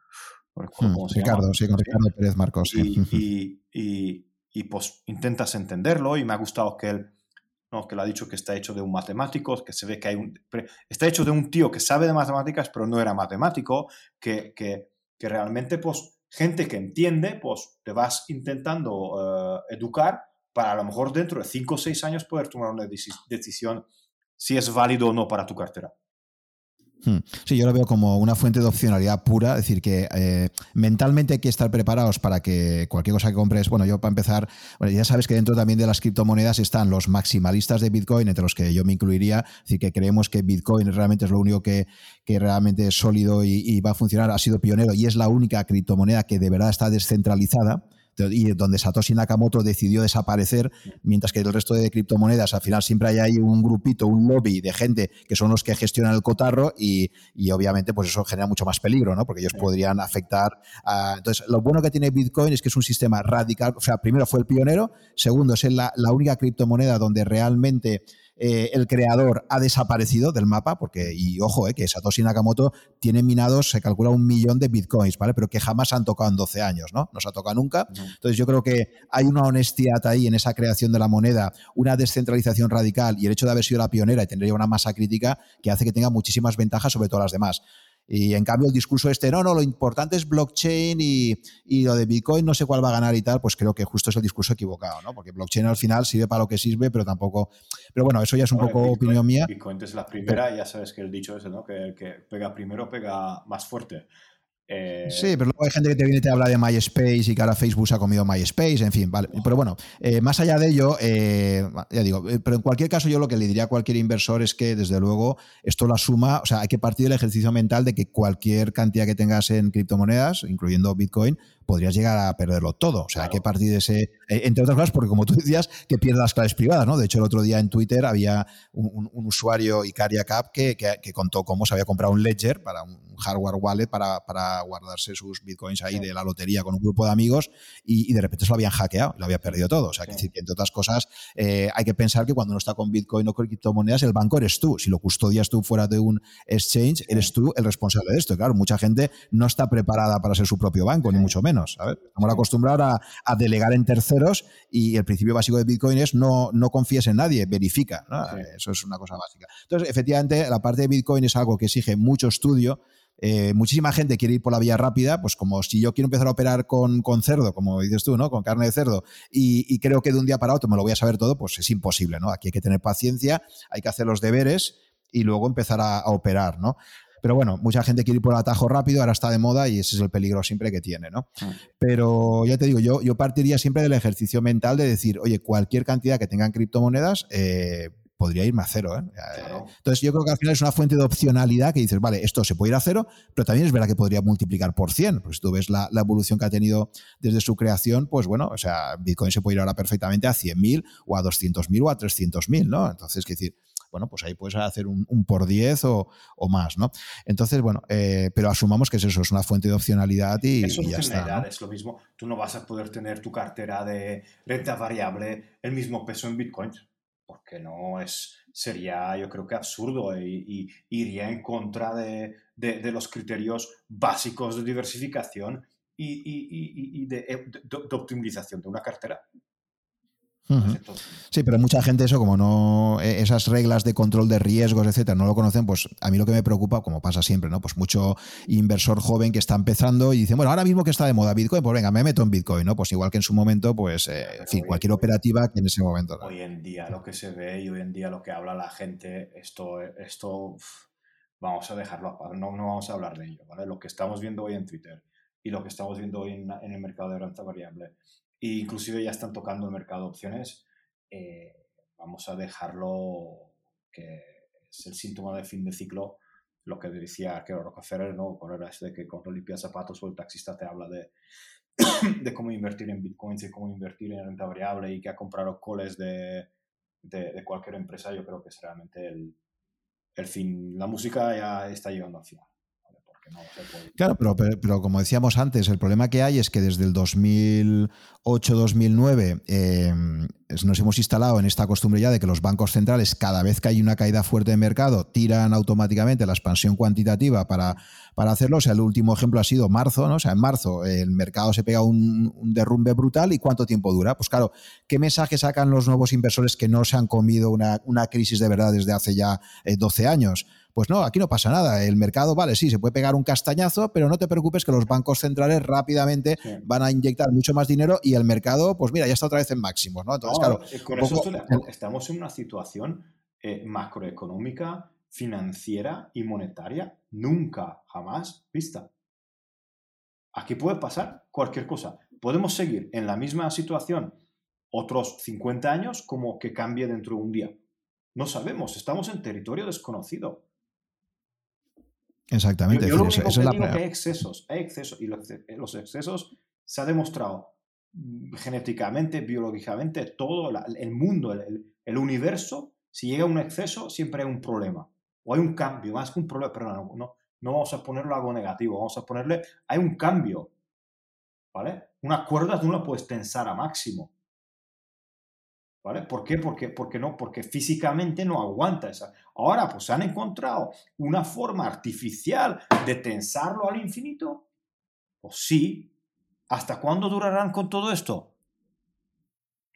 Ricardo, sí, con Ricardo Pérez Marcos. [laughs] Y, y, y, pues intentas entenderlo y me ha gustado que él, ¿no? que le ha dicho que está hecho de un matemático, que se ve que hay un... Está hecho de un tío que sabe de matemáticas, pero no era matemático, que, que, que realmente pues gente que entiende, pues te vas intentando eh, educar para a lo mejor dentro de 5 o 6 años poder tomar una decisión si es válido o no para tu cartera. Hmm. Sí, yo lo veo como una fuente de opcionalidad pura, es decir, que eh, mentalmente hay que estar preparados para que cualquier cosa que compres, bueno, yo para empezar, ya sabes que dentro también de las criptomonedas están los maximalistas de Bitcoin, entre los que yo me incluiría, es decir, que creemos que Bitcoin realmente es lo único que, que realmente es sólido y va a funcionar, ha sido pionero y es la única criptomoneda que de verdad está descentralizada y donde Satoshi Nakamoto decidió desaparecer, mientras que el resto de criptomonedas al final siempre hay ahí un grupito, un lobby de gente que son los que gestionan el cotarro y, obviamente pues eso genera mucho más peligro, ¿no? Porque ellos podrían afectar a... Entonces, lo bueno que tiene Bitcoin es que es un sistema radical, o sea, primero fue el pionero, segundo es la, la única criptomoneda donde realmente eh, el creador ha desaparecido del mapa, porque, y ojo, eh, que Satoshi Nakamoto tiene minados, se calcula un millón de bitcoins, ¿vale? Pero que jamás han tocado en 12 años, ¿no? No se ha tocado nunca. Entonces yo creo que hay una honestidad ahí en esa creación de la moneda, una descentralización radical y el hecho de haber sido la pionera y tener una masa crítica que hace que tenga muchísimas ventajas sobre todas las demás. Y en cambio el discurso este, no, no, lo importante es blockchain y, y, lo de Bitcoin no sé cuál va a ganar y tal, pues creo que justo es el discurso equivocado, ¿no? Porque blockchain al final sirve para lo que sirve, pero tampoco... Pero bueno, eso ya es un poco opinión mía. Bitcoin es la primera, ya sabes que el dicho ese, ¿no? Que el que pega primero pega más fuerte. Eh, sí, pero luego hay gente que te viene y te habla de MySpace y que ahora Facebook se ha comido MySpace, en fin, vale. Pero bueno, eh, más allá de ello, eh, ya digo, pero en cualquier caso yo lo que le diría a cualquier inversor es que desde luego esto la suma, o sea, hay que partir del ejercicio mental de que cualquier cantidad que tengas en criptomonedas, incluyendo Bitcoin, podrías llegar a perderlo todo. O sea, hay que partir de ese, eh, entre otras cosas, porque como tú decías, que pierdas las claves privadas, ¿no? De hecho, el otro día en Twitter había un, usuario, Icaria Cap, que, que, contó cómo se había comprado un ledger para un hardware wallet para, para guardarse sus bitcoins ahí de la lotería con un grupo de amigos y, de repente se lo habían hackeado, lo había perdido todo. O sea, que, decir que entre otras cosas, eh, hay que pensar que cuando uno está con bitcoin o con criptomonedas, el banco eres tú. Si lo custodias tú fuera de un exchange, eres tú el responsable de esto. Claro, mucha gente no está preparada para ser su propio banco, ni mucho menos. Estamos acostumbrados a, delegar en terceros y el principio básico de Bitcoin es no, no confíes en nadie, verifica. Eso es una cosa básica. Entonces, efectivamente, la parte de Bitcoin es algo que exige mucho estudio. Eh, muchísima gente quiere ir por la vía rápida, pues como si yo quiero empezar a operar con, cerdo, como dices tú, ¿no? Con carne de cerdo, y, creo que de un día para otro me lo voy a saber todo, pues es imposible, ¿no? Aquí hay que tener paciencia, hay que hacer los deberes y luego empezar a, a operar, ¿no? Pero bueno, mucha gente quiere ir por el atajo rápido, ahora está de moda y ese es el peligro siempre que tiene, ¿no? Mm. Pero ya te digo, yo, yo partiría siempre del ejercicio mental de decir, oye, cualquier cantidad que tengan criptomonedas, eh, podría irme a cero. ¿eh? Entonces yo creo que al final es una fuente de opcionalidad que dices, vale, esto se puede ir a cero, pero también es verdad que podría multiplicar por 100. Pues si tú ves la, evolución que ha tenido desde su creación, pues bueno, o sea, Bitcoin se puede ir ahora perfectamente a 100.000 o a 200.000 o a 300.000, ¿no? Entonces, es decir, bueno, pues ahí puedes hacer un, por 10 o, más, ¿no? Entonces, bueno, eh, pero asumamos que es eso, es una fuente de opcionalidad y, eso ya está. Es lo mismo, tú no vas a poder tener tu cartera de renta variable el mismo peso en Bitcoin, porque no es, sería yo creo que absurdo y, iría en contra de, los criterios básicos de diversificación y, de, optimización de una cartera. Sí, pero mucha gente eso, como no, e, esas reglas de control de riesgos, etcétera, no lo conocen, pues a mí lo que me preocupa, como pasa siempre, ¿no? Pues mucho inversor joven que está empezando y dice, bueno, ahora mismo que está de moda Bitcoin, pues venga, me meto en Bitcoin, ¿no? Pues igual que en su momento, pues, eh, en fin, cualquier operativa que en ese momento. Hoy en día lo que se ve y hoy en día lo que habla la gente, esto, esto, vamos a dejarlo, no, no vamos a hablar de ello, ¿vale? Lo que estamos viendo hoy en Twitter y lo que estamos viendo hoy en, en el mercado de renta variable e inclusive ya están tocando el mercado de opciones, eh, vamos a dejarlo que es el síntoma de fin de ciclo, lo que decía que Rockefeller, ¿no? Con era de que cuando limpias zapatos o el taxista te habla de, [coughs] de cómo invertir en bitcoins y cómo invertir en renta variable y que ha comprado coles de, de, cualquier empresa, yo creo que es realmente el, el fin. La música ya está llegando al final. Claro, pero, pero, como decíamos antes, el problema que hay es que desde el 2008-2009 eh, nos hemos instalado en esta costumbre ya de que los bancos centrales, cada vez que hay una caída fuerte de mercado, tiran automáticamente la expansión cuantitativa para, para hacerlo. O sea, el último ejemplo ha sido marzo, ¿no? O sea, en marzo el mercado se pega un, derrumbe brutal y ¿cuánto tiempo dura? Pues claro, ¿qué mensaje sacan los nuevos inversores que no se han comido una, una crisis de verdad desde hace ya 12 eh, años? Pues no, aquí no pasa nada. El mercado, vale, sí, se puede pegar un castañazo, pero no te preocupes que los bancos centrales rápidamente van a inyectar mucho más dinero y el mercado, pues mira, ya está otra vez en máximos, ¿no? Entonces, claro. Con eso estamos en una situación eh, macroeconómica, financiera y monetaria nunca, jamás vista. Aquí puede pasar cualquier cosa. Podemos seguir en la misma situación otros 50 años como que cambie dentro de un día. No sabemos, estamos en territorio desconocido. Exactamente. Yo, lo único que digo que hay excesos, hay excesos, y los excesos se ha demostrado mm, genéticamente, biológicamente, todo el mundo, el, universo, si llega a un exceso, siempre hay un problema. O hay un cambio, más que un problema, perdón, no, no vamos a ponerlo algo negativo, vamos a ponerle, hay un cambio. ¿Vale? Una cuerda tú no la puedes tensar a máximo. ¿Vale? ¿Por qué? Porque, porque, no, porque físicamente no aguanta esa. Ahora, pues han encontrado una forma artificial de tensarlo al infinito. Pues sí. ¿Hasta cuándo durarán con todo esto?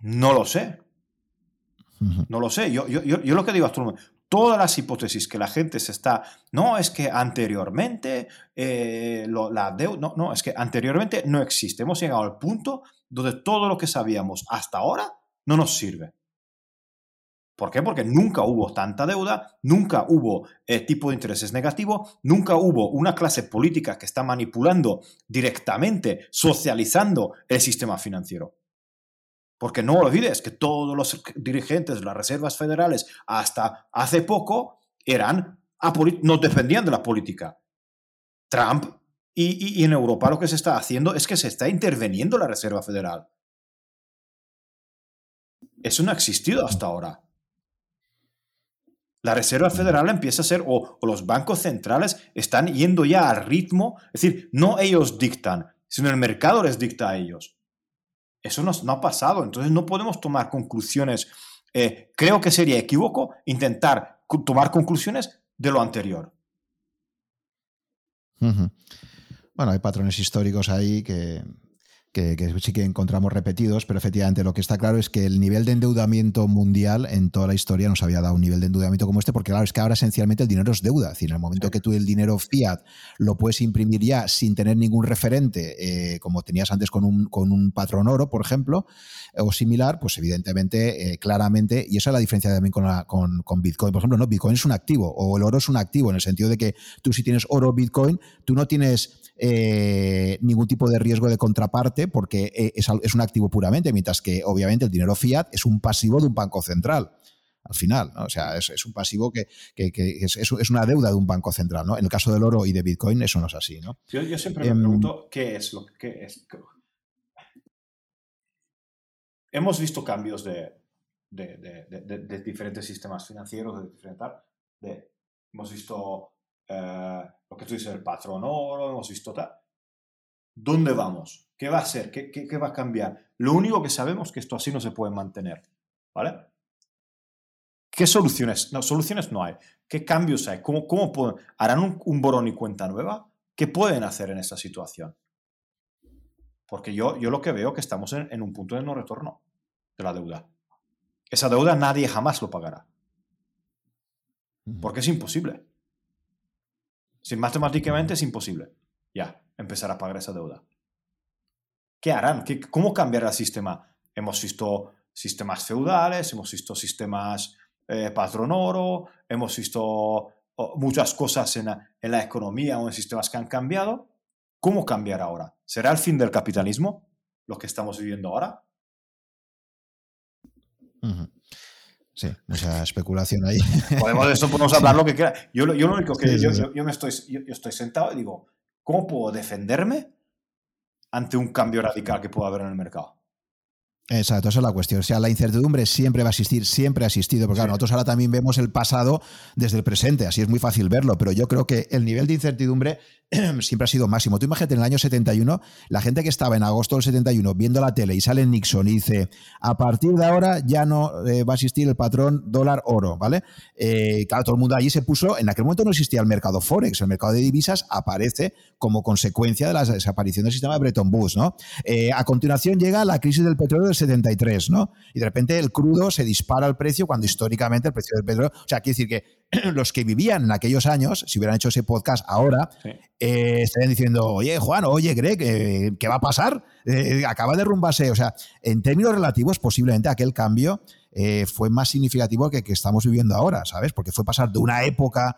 No lo sé. No lo sé. Yo, yo, yo, lo que digo todas las hipótesis que la gente se está. No, es que anteriormente eh, la deuda. No, no, es que anteriormente no existe. Hemos llegado al punto donde todo lo que sabíamos hasta ahora no nos sirve. ¿Por qué? Porque nunca hubo tanta deuda, nunca hubo eh, tipo de intereses negativo, nunca hubo una clase política que está manipulando directamente, socializando el sistema financiero. Porque no olvides que todos los dirigentes de las reservas federales hasta hace poco eran no defendían de la política. Trump y, y en Europa lo que se está haciendo es que se está interviniendo la Reserva Federal. Eso no ha existido hasta ahora. La Reserva Federal empieza a ser, o, los bancos centrales están yendo ya al ritmo, es decir, no ellos dictan, sino el mercado les dicta a ellos. Eso no, ha pasado, entonces no podemos tomar conclusiones. Eh, creo que sería equívoco intentar tomar conclusiones de lo anterior. Bueno, hay patrones históricos ahí que, que, sí que encontramos repetidos, pero efectivamente lo que está claro es que el nivel de endeudamiento mundial en toda la historia nos había dado un nivel de endeudamiento como este, porque claro, es que ahora esencialmente el dinero es deuda. Es decir, en el momento que tú el dinero fiat lo puedes imprimir ya sin tener ningún referente, eh, como tenías antes con un, con un patrón oro, por ejemplo, o similar, pues evidentemente, eh, claramente, y esa es la diferencia también con, con, con, Bitcoin. Por ejemplo, no, Bitcoin es un activo, o el oro es un activo, en el sentido de que tú si tienes oro o Bitcoin, tú no tienes eh, ningún tipo de riesgo de contraparte porque eh, es, un activo puramente, mientras que obviamente el dinero fiat es un pasivo de un banco central al final, O sea, es, un pasivo que, es, una deuda de un banco central, ¿no? En el caso del oro y de Bitcoin eso no es así, ¿no? Yo, siempre me em, pregunto qué es lo que es. Hemos visto cambios de, de, diferentes sistemas financieros, de diferentes... hemos visto eh, lo que tú dices, el patrón oro, hemos visto tal. ¿Dónde vamos? ¿Qué va a ser? ¿Qué, ¿Qué, va a cambiar? Lo único que sabemos es que esto así no se puede mantener. ¿Vale? ¿Qué soluciones? No, soluciones no hay. ¿Qué cambios hay? ¿Cómo, cómo pueden, harán un, borón y cuenta nueva? ¿Qué pueden hacer en esta situación? Porque yo, yo lo que veo es que estamos en, en un punto de no retorno de la deuda. Esa deuda nadie jamás lo pagará. Porque es imposible. Si matemáticamente es imposible, ya, empezar a pagar esa deuda. ¿Qué harán? ¿Qué, ¿Cómo cambiará el sistema? Hemos visto sistemas feudales, hemos visto sistemas eh, patrón oro, hemos visto muchas cosas en la, economía o en sistemas que han cambiado. ¿Cómo cambiar ahora? ¿Será el fin del capitalismo lo que estamos viviendo ahora? Sí, mucha especulación ahí. [laughs] Podemos de eso podemos hablar lo que quiera. Yo, yo lo único que yo, yo, me estoy, yo, estoy sentado y digo, ¿cómo puedo defenderme ante un cambio radical que pueda haber en el mercado? Exacto, esa es la cuestión. O sea, la incertidumbre siempre va a existir, siempre ha existido, porque claro, nosotros ahora también vemos el pasado desde el presente, así es muy fácil verlo, pero yo creo que el nivel de incertidumbre [clears throat] siempre ha sido máximo. Tú imagínate en el año 71, la gente que estaba en agosto del 71 viendo la tele y sale Nixon y dice, a partir de ahora ya no eh, va a existir el patrón dólar-oro, ¿vale? Eh, claro, todo el mundo allí se puso, en aquel momento no existía el mercado Forex, el mercado de divisas aparece como consecuencia de la desaparición del sistema de Bretton Woods, ¿no? Eh, a continuación llega la crisis del petróleo del 73, ¿no? Y de repente el crudo se dispara el precio cuando históricamente el precio del petróleo, o sea, quiere decir que [clears throat] los que vivían en aquellos años, si hubieran hecho ese podcast ahora, eh, estarían diciendo, oye, Juan, oye, Greg, eh, ¿qué va a pasar? Eh, acaba de derrumbarse. O sea, en términos relativos, posiblemente aquel cambio fue más significativo que que estamos viviendo ahora, ¿sabes? Porque fue pasar de una época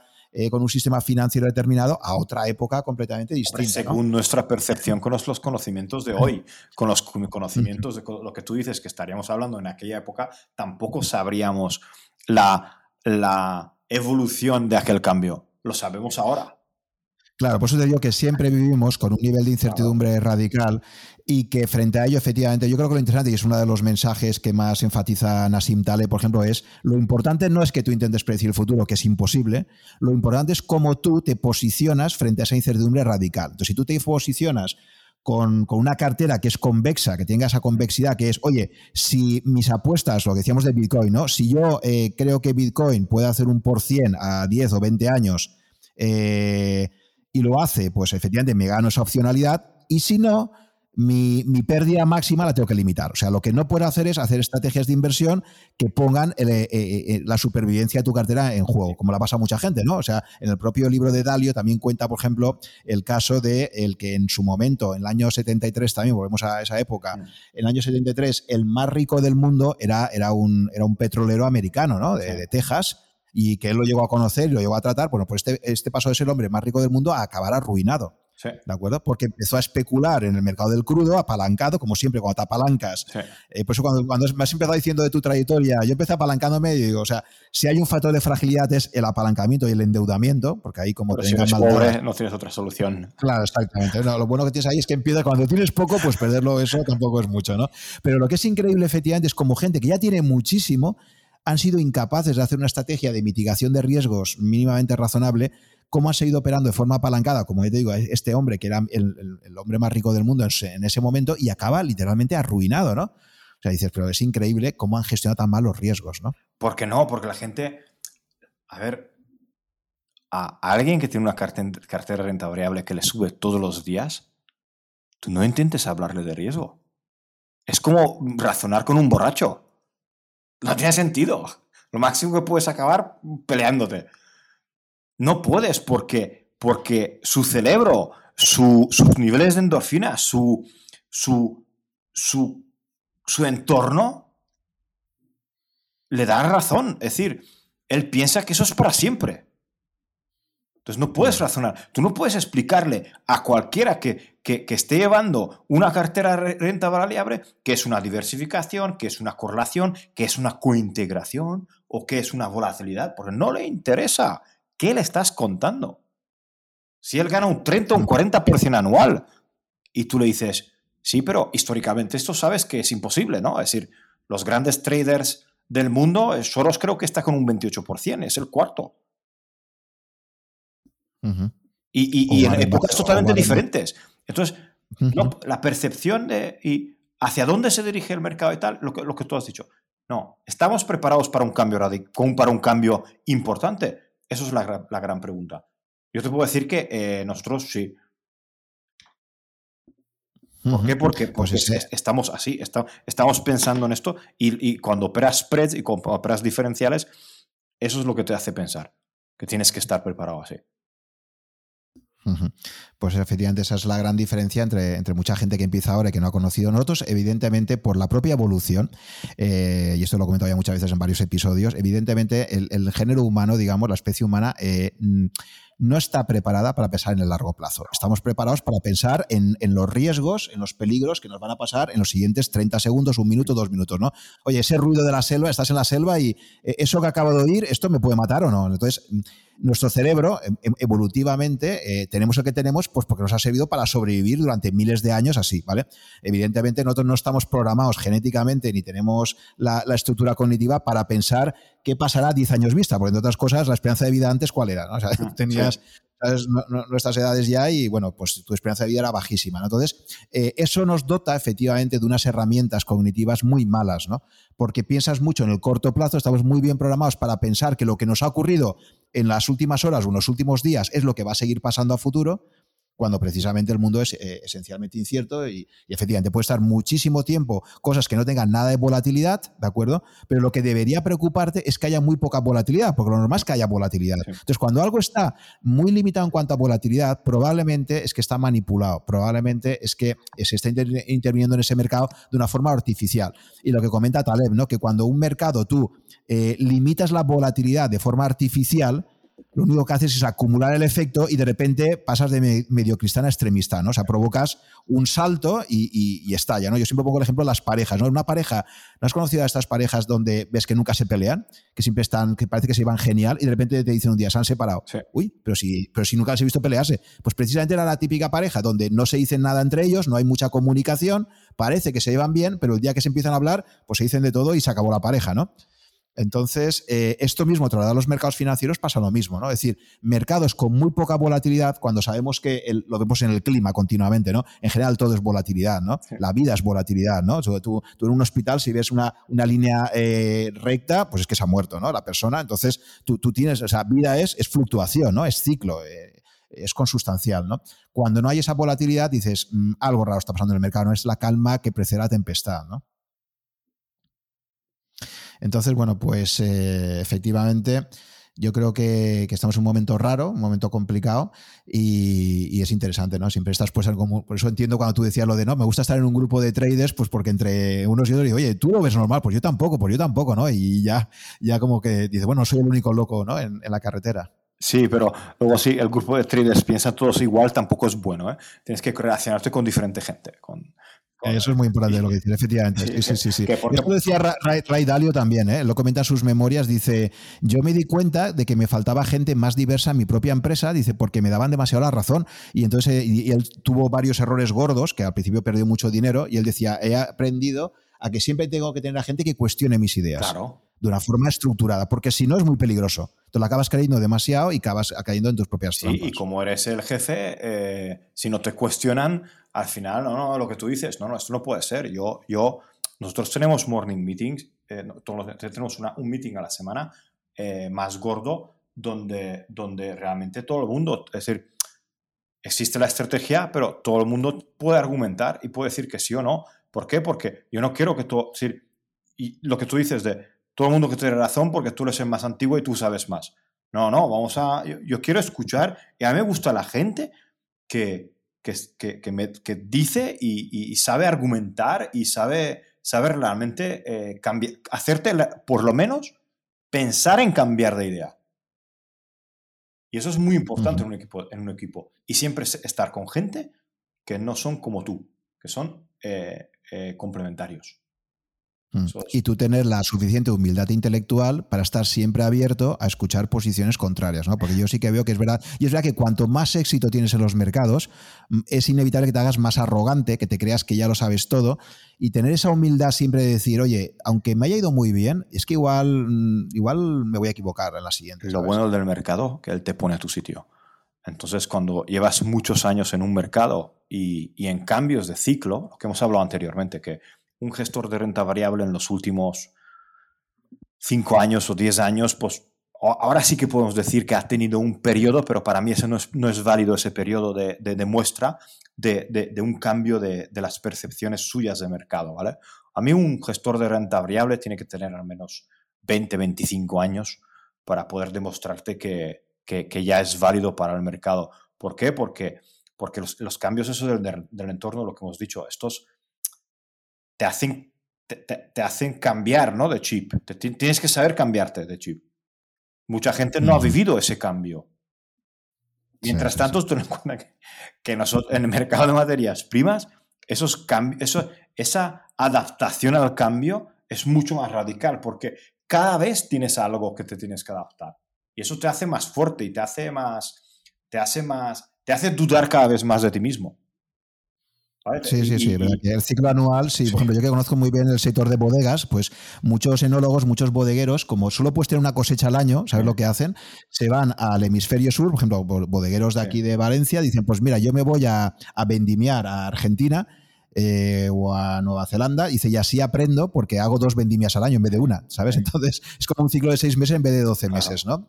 con un sistema financiero determinado a otra época completamente distinta. según nuestra percepción con los, conocimientos de hoy, con los conocimientos de lo que tú dices que estaríamos hablando en aquella época, tampoco sabríamos la, la evolución de aquel cambio. Lo sabemos ahora. Claro, por eso te digo que siempre vivimos con un nivel de incertidumbre radical y que frente a ello, efectivamente, yo creo que lo interesante, y es uno de los mensajes que más enfatiza Nassim Taleb, por ejemplo, es lo importante no es que tú intentes predecir el futuro, que es imposible, lo importante es cómo tú te posicionas frente a esa incertidumbre radical. Entonces, si tú te posicionas con, una cartera que es convexa, que tenga esa convexidad, que es, oye, si mis apuestas, lo que decíamos de Bitcoin, ¿no? Si yo eh, creo que Bitcoin puede hacer un por cien a 10 o 20 años eh, y lo hace, pues efectivamente me gano esa opcionalidad. Y si no, mi, pérdida máxima la tengo que limitar. O sea, lo que no puedo hacer es hacer estrategias de inversión que pongan eh, eh, eh, la supervivencia de tu cartera en juego, como la pasa a mucha gente, ¿no? O sea, en el propio libro de Dalio también cuenta, por ejemplo, el caso de el que en su momento, en el año 73, también volvemos a esa época, mm. en el año 73, el más rico del mundo era, era, un, era un petrolero americano, ¿no? De, de Texas y que él lo llegó a conocer y lo llegó a tratar, bueno, pues este, este paso de ser el hombre más rico del mundo a acabar arruinado. ¿De acuerdo? Porque empezó a especular en el mercado del crudo, apalancado, como siempre, cuando te apalancas. Eh, por eso, cuando, cuando, me has empezado diciendo de tu trayectoria, yo empecé apalancándome y digo, o sea, si hay un factor de fragilidad es el apalancamiento y el endeudamiento, porque ahí como Pero si eres pobre, no tienes otra solución. Claro, exactamente. lo bueno que tienes ahí es que empieza cuando tienes poco, pues perderlo eso tampoco es mucho, ¿no? Pero lo que es increíble, efectivamente, es como gente que ya tiene muchísimo, han sido incapaces de hacer una estrategia de mitigación de riesgos mínimamente razonable cómo ha seguido operando de forma apalancada, como ya te digo, este hombre que era el, hombre más rico del mundo en ese momento y acaba literalmente arruinado, ¿no? O sea, dices, pero es increíble cómo han gestionado tan mal los riesgos, ¿no? ¿Por qué no? Porque la gente, a ver, a alguien que tiene una cartera de renta variable que le sube todos los días, tú no intentes hablarle de riesgo. Es como razonar con un borracho. No tiene sentido. Lo máximo que puedes acabar peleándote. No puedes porque, porque su cerebro, sus niveles de endorfina, su, su, su, su entorno le da razón. Es decir, él piensa que eso es para siempre. Entonces no puedes razonar. Tú no puedes explicarle a cualquiera que, que, que, esté llevando una cartera de renta variable que es una diversificación, que es una correlación, que es una cointegración o que es una volatilidad, porque no le interesa. ¿Qué le estás contando? Si él gana un 30 o un 40% anual y tú le dices, sí, pero históricamente esto sabes que es imposible, ¿no? Es decir, los grandes traders del mundo, eh, Soros creo que está con un 28%, es el cuarto. Y, en épocas totalmente diferentes. Entonces, la percepción de y hacia dónde se dirige el mercado y tal, lo que, lo que tú has dicho. No, ¿estamos preparados para un cambio para un cambio importante? Eso es la, gran pregunta. Yo te puedo decir que eh, nosotros sí. ¿Por qué? Porque, pues estamos así, estamos pensando en esto y, cuando operas spreads y cuando operas diferenciales, eso es lo que te hace pensar, que tienes que estar preparado así. Pues efectivamente esa es la gran diferencia entre, entre, mucha gente que empieza ahora y que no ha conocido nosotros, evidentemente por la propia evolución, eh, y esto lo he comentado ya muchas veces en varios episodios, evidentemente el, género humano, digamos, la especie humana, eh, no está preparada para pensar en el largo plazo. Estamos preparados para pensar en, los riesgos, en los peligros que nos van a pasar en los siguientes 30 segundos, un minuto, dos minutos, ¿no? Oye, ese ruido de la selva, estás en la selva y eh, eso que acabo de oír, ¿esto me puede matar o no? Entonces, nuestro cerebro, em, em, evolutivamente, eh, tenemos el que tenemos pues porque nos ha servido para sobrevivir durante miles de años así, ¿vale? Evidentemente, nosotros no estamos programados genéticamente ni tenemos la, estructura cognitiva para pensar qué pasará 10 años vista, porque entre otras cosas, la esperanza de vida antes, ¿cuál era? O sea, [laughs] ah, nuestras edades ya y bueno, pues tu esperanza de vida era bajísima. Entonces, eh, eso nos dota efectivamente de unas herramientas cognitivas muy malas, ¿no? Porque piensas mucho en el corto plazo, estamos muy bien programados para pensar que lo que nos ha ocurrido en las últimas horas o en los últimos días es lo que va a seguir pasando a futuro cuando precisamente el mundo es eh, esencialmente incierto y, efectivamente puede estar muchísimo tiempo cosas que no tengan nada de volatilidad, ¿de acuerdo? Pero lo que debería preocuparte es que haya muy poca volatilidad, porque lo normal es que haya volatilidad. Entonces, cuando algo está muy limitado en cuanto a volatilidad, probablemente es que está manipulado, probablemente es que se está interviniendo en ese mercado de una forma artificial. Y lo que comenta Taleb, ¿no? Que cuando un mercado tú eh, limitas la volatilidad de forma artificial, lo único que haces es acumular el efecto y de repente pasas de medio cristiana a extremista, ¿no? O sea, provocas un salto y, estalla, ¿no? Yo siempre pongo el ejemplo de las parejas, ¿no? Una pareja, ¿no has conocido a estas parejas donde ves que nunca se pelean? Que siempre están, que parece que se iban genial y de repente te dicen un día, se han separado. Uy, pero si, pero si nunca se he visto pelearse. Pues precisamente era la típica pareja donde no se dicen nada entre ellos, no hay mucha comunicación, parece que se llevan bien, pero el día que se empiezan a hablar, pues se dicen de todo y se acabó la pareja, ¿no? Entonces, eh, esto mismo, trasladado a los mercados financieros, pasa lo mismo, ¿no? Es decir, mercados con muy poca volatilidad, cuando sabemos que lo vemos en el clima continuamente, ¿no? En general todo es volatilidad, ¿no? La vida es volatilidad, ¿no? Tú, tú, en un hospital, si ves una, línea eh, recta, pues es que se ha muerto, ¿no? La persona. Entonces, tú, tienes, o sea, vida es, es fluctuación, ¿no? Es ciclo. Eh, es consustancial, ¿no? Cuando no hay esa volatilidad, dices, mm, algo raro está pasando en el mercado, no es la calma que precede la tempestad, ¿no? Entonces, bueno, pues eh, efectivamente yo creo que, estamos en un momento raro, un momento complicado y, es interesante, ¿no? Siempre estás pues como, por eso entiendo cuando tú decías lo de, no, me gusta estar en un grupo de traders, pues porque entre unos y otros oye, tú lo ves normal, pues yo tampoco, pues yo tampoco, ¿no? Y ya, ya como que dice, bueno, soy el único loco, ¿no? En, la carretera. Sí, pero luego sí, el grupo de traders piensa todos igual, tampoco es bueno, ¿eh? Tienes que relacionarte con diferente gente, con, eso es muy importante lo que dice, efectivamente. Sí, sí, sí. Esto decía Ray, Dalio también, ¿eh? lo comenta en sus memorias, dice, yo me di cuenta de que me faltaba gente más diversa en mi propia empresa, dice, porque me daban demasiado la razón. Y entonces eh, y él tuvo varios errores gordos, que al principio perdió mucho dinero, y él decía, he aprendido a que siempre tengo que tener a gente que cuestione mis ideas. Claro. De una forma estructurada, porque si no es muy peligroso. Tú lo acabas creyendo demasiado y acabas cayendo en tus propias trampas. Sí, y como eres el jefe, eh, si no te cuestionan, al final, no, no, lo que tú dices, no, no, esto no puede ser. Yo, yo, nosotros tenemos morning meetings, eh, tenemos un meeting a la semana eh, más gordo donde, donde realmente todo el mundo, es decir, existe la estrategia, pero todo el mundo puede argumentar y puede decir que sí o no. ¿Por qué? Porque yo no quiero que todo, es decir, y lo que tú dices de todo el mundo que tiene razón porque tú eres el más antiguo y tú sabes más. No, no, vamos a, yo, quiero escuchar y a mí me gusta la gente que, que, que, me, que dice y, sabe argumentar y sabe, sabe realmente eh, hacerte por lo menos pensar en cambiar de idea. Y eso es muy importante en, un equipo, en un equipo. Y siempre estar con gente que no son como tú, que son eh, eh, complementarios. Mm. Y tú tener la suficiente humildad intelectual para estar siempre abierto a escuchar posiciones contrarias, ¿no? Porque yo sí que veo que es verdad, y es verdad que cuanto más éxito tienes en los mercados, mm, es inevitable que te hagas más arrogante, que te creas que ya lo sabes todo, y tener esa humildad siempre de decir, oye, aunque me haya ido muy bien, es que igual, mm, igual me voy a equivocar en la siguiente. Lo bueno del mercado, que él te pone a tu sitio. Entonces, cuando llevas muchos años en un mercado y, y en cambios de ciclo, lo que hemos hablado anteriormente, que un gestor de renta variable en los últimos cinco años o diez años, pues ahora sí que podemos decir que ha tenido un periodo, pero para mí ese no es, no es válido ese periodo de, de, muestra de, de, un cambio de, las percepciones suyas de mercado, ¿vale? A mí un gestor de renta variable tiene que tener al menos 20, 25 años para poder demostrarte que, que, ya es válido para el mercado. ¿Por qué? Porque, porque los, los cambios esos del, del, entorno, lo que hemos dicho, estos te hacen, te, hacen cambiar ¿no? de chip. tienes que saber cambiarte de chip. Mucha gente no ha vivido ese cambio. Mientras tanto, tú que, que nosotros, en el mercado de materias primas, esos cambios, eso, esa adaptación al cambio es mucho más radical porque cada vez tienes algo que te tienes que adaptar. Y eso te hace más fuerte y te hace más, te hace más, te hace dudar cada vez más de ti mismo. Sí, sí, sí. el ciclo anual, sí, por ejemplo, yo que conozco muy bien el sector de bodegas, pues muchos enólogos, muchos bodegueros, como solo puedes tener una cosecha al año, ¿sabes lo que hacen? Se van al hemisferio sur, por ejemplo, bodegueros de aquí de Valencia, dicen, pues mira, yo me voy a, a vendimiar a Argentina eh, o a Nueva Zelanda, dice, y así aprendo porque hago dos vendimias al año en vez de una, ¿sabes? Entonces es como un ciclo de seis meses en vez de doce meses, ¿no?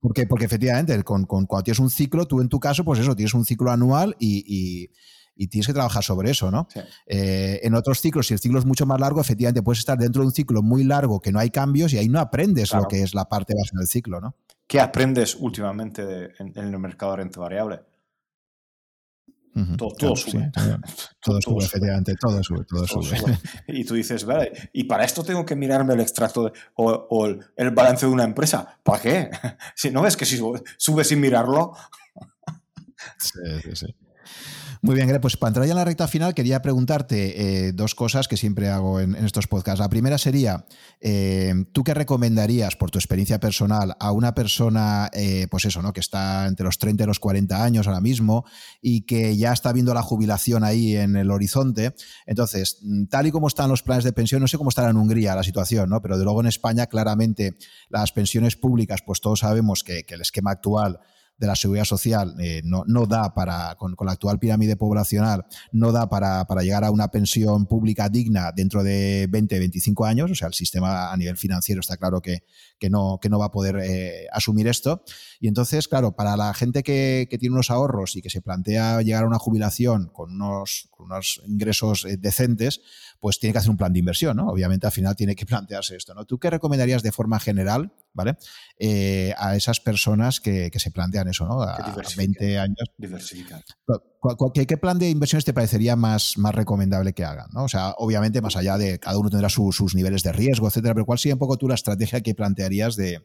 porque, porque efectivamente, con, cuando tienes un ciclo, tú en tu caso, pues eso, tienes un ciclo anual y y tienes que trabajar sobre eso, ¿no? Eh, en otros ciclos, si el ciclo es mucho más largo, efectivamente puedes estar dentro de un ciclo muy largo que no hay cambios y ahí no aprendes lo que es la parte baja del ciclo, ¿no? ¿Qué aprendes últimamente en, el mercado de renta variable? [laughs] todo, sube. todo, sube, efectivamente, todo sube, todo, sube. [laughs] Y tú dices, vale, y para esto tengo que mirarme el extracto o, el, balance de una empresa. ¿Para qué? [laughs] Si no ves que si sube sin mirarlo. Sí, sí, sí. Muy bien, pues para entrar ya en la recta final quería preguntarte eh, dos cosas que siempre hago en, estos podcasts. La primera sería, eh, ¿tú qué recomendarías por tu experiencia personal a una persona, eh, pues eso, ¿no? que está entre los 30 y los 40 años ahora mismo y que ya está viendo la jubilación ahí en el horizonte? Entonces, mm, tal y como están los planes de pensión, no sé cómo estará en Hungría la situación, ¿no? pero de luego en España claramente las pensiones públicas, pues todos sabemos que el esquema actual de la seguridad social eh, no, no, da para, con, la actual pirámide poblacional, no da para, para, llegar a una pensión pública digna dentro de 20, 25 años. O sea, el sistema a nivel financiero está claro que, que, no, que no va a poder eh, asumir esto. Y entonces, claro, para la gente que, que, tiene unos ahorros y que se plantea llegar a una jubilación con unos, con unos ingresos eh, decentes, pues tiene que hacer un plan de inversión, ¿no? Obviamente al final tiene que [laughs] plantearse esto, ¿no? ¿Tú qué recomendarías de forma general, ¿vale? Eh, a esas personas que, se plantean eso, ¿no? A 20 años. Diversificar. ¿Qué, plan de inversiones te parecería más, más recomendable que hagan? ¿no? O sea, obviamente, más allá de cada uno tendrá sus niveles de riesgo, etcétera, pero ¿cuál sería un poco tú la estrategia que plantearías de,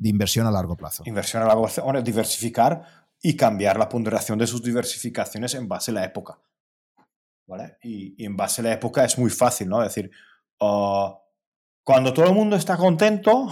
inversión a largo plazo? Inversión a largo plazo, bueno, diversificar y cambiar la ponderación de sus diversificaciones en base a la época. Y, en base a la época es muy fácil, ¿no? Es decir, ah, cuando todo el mundo está contento,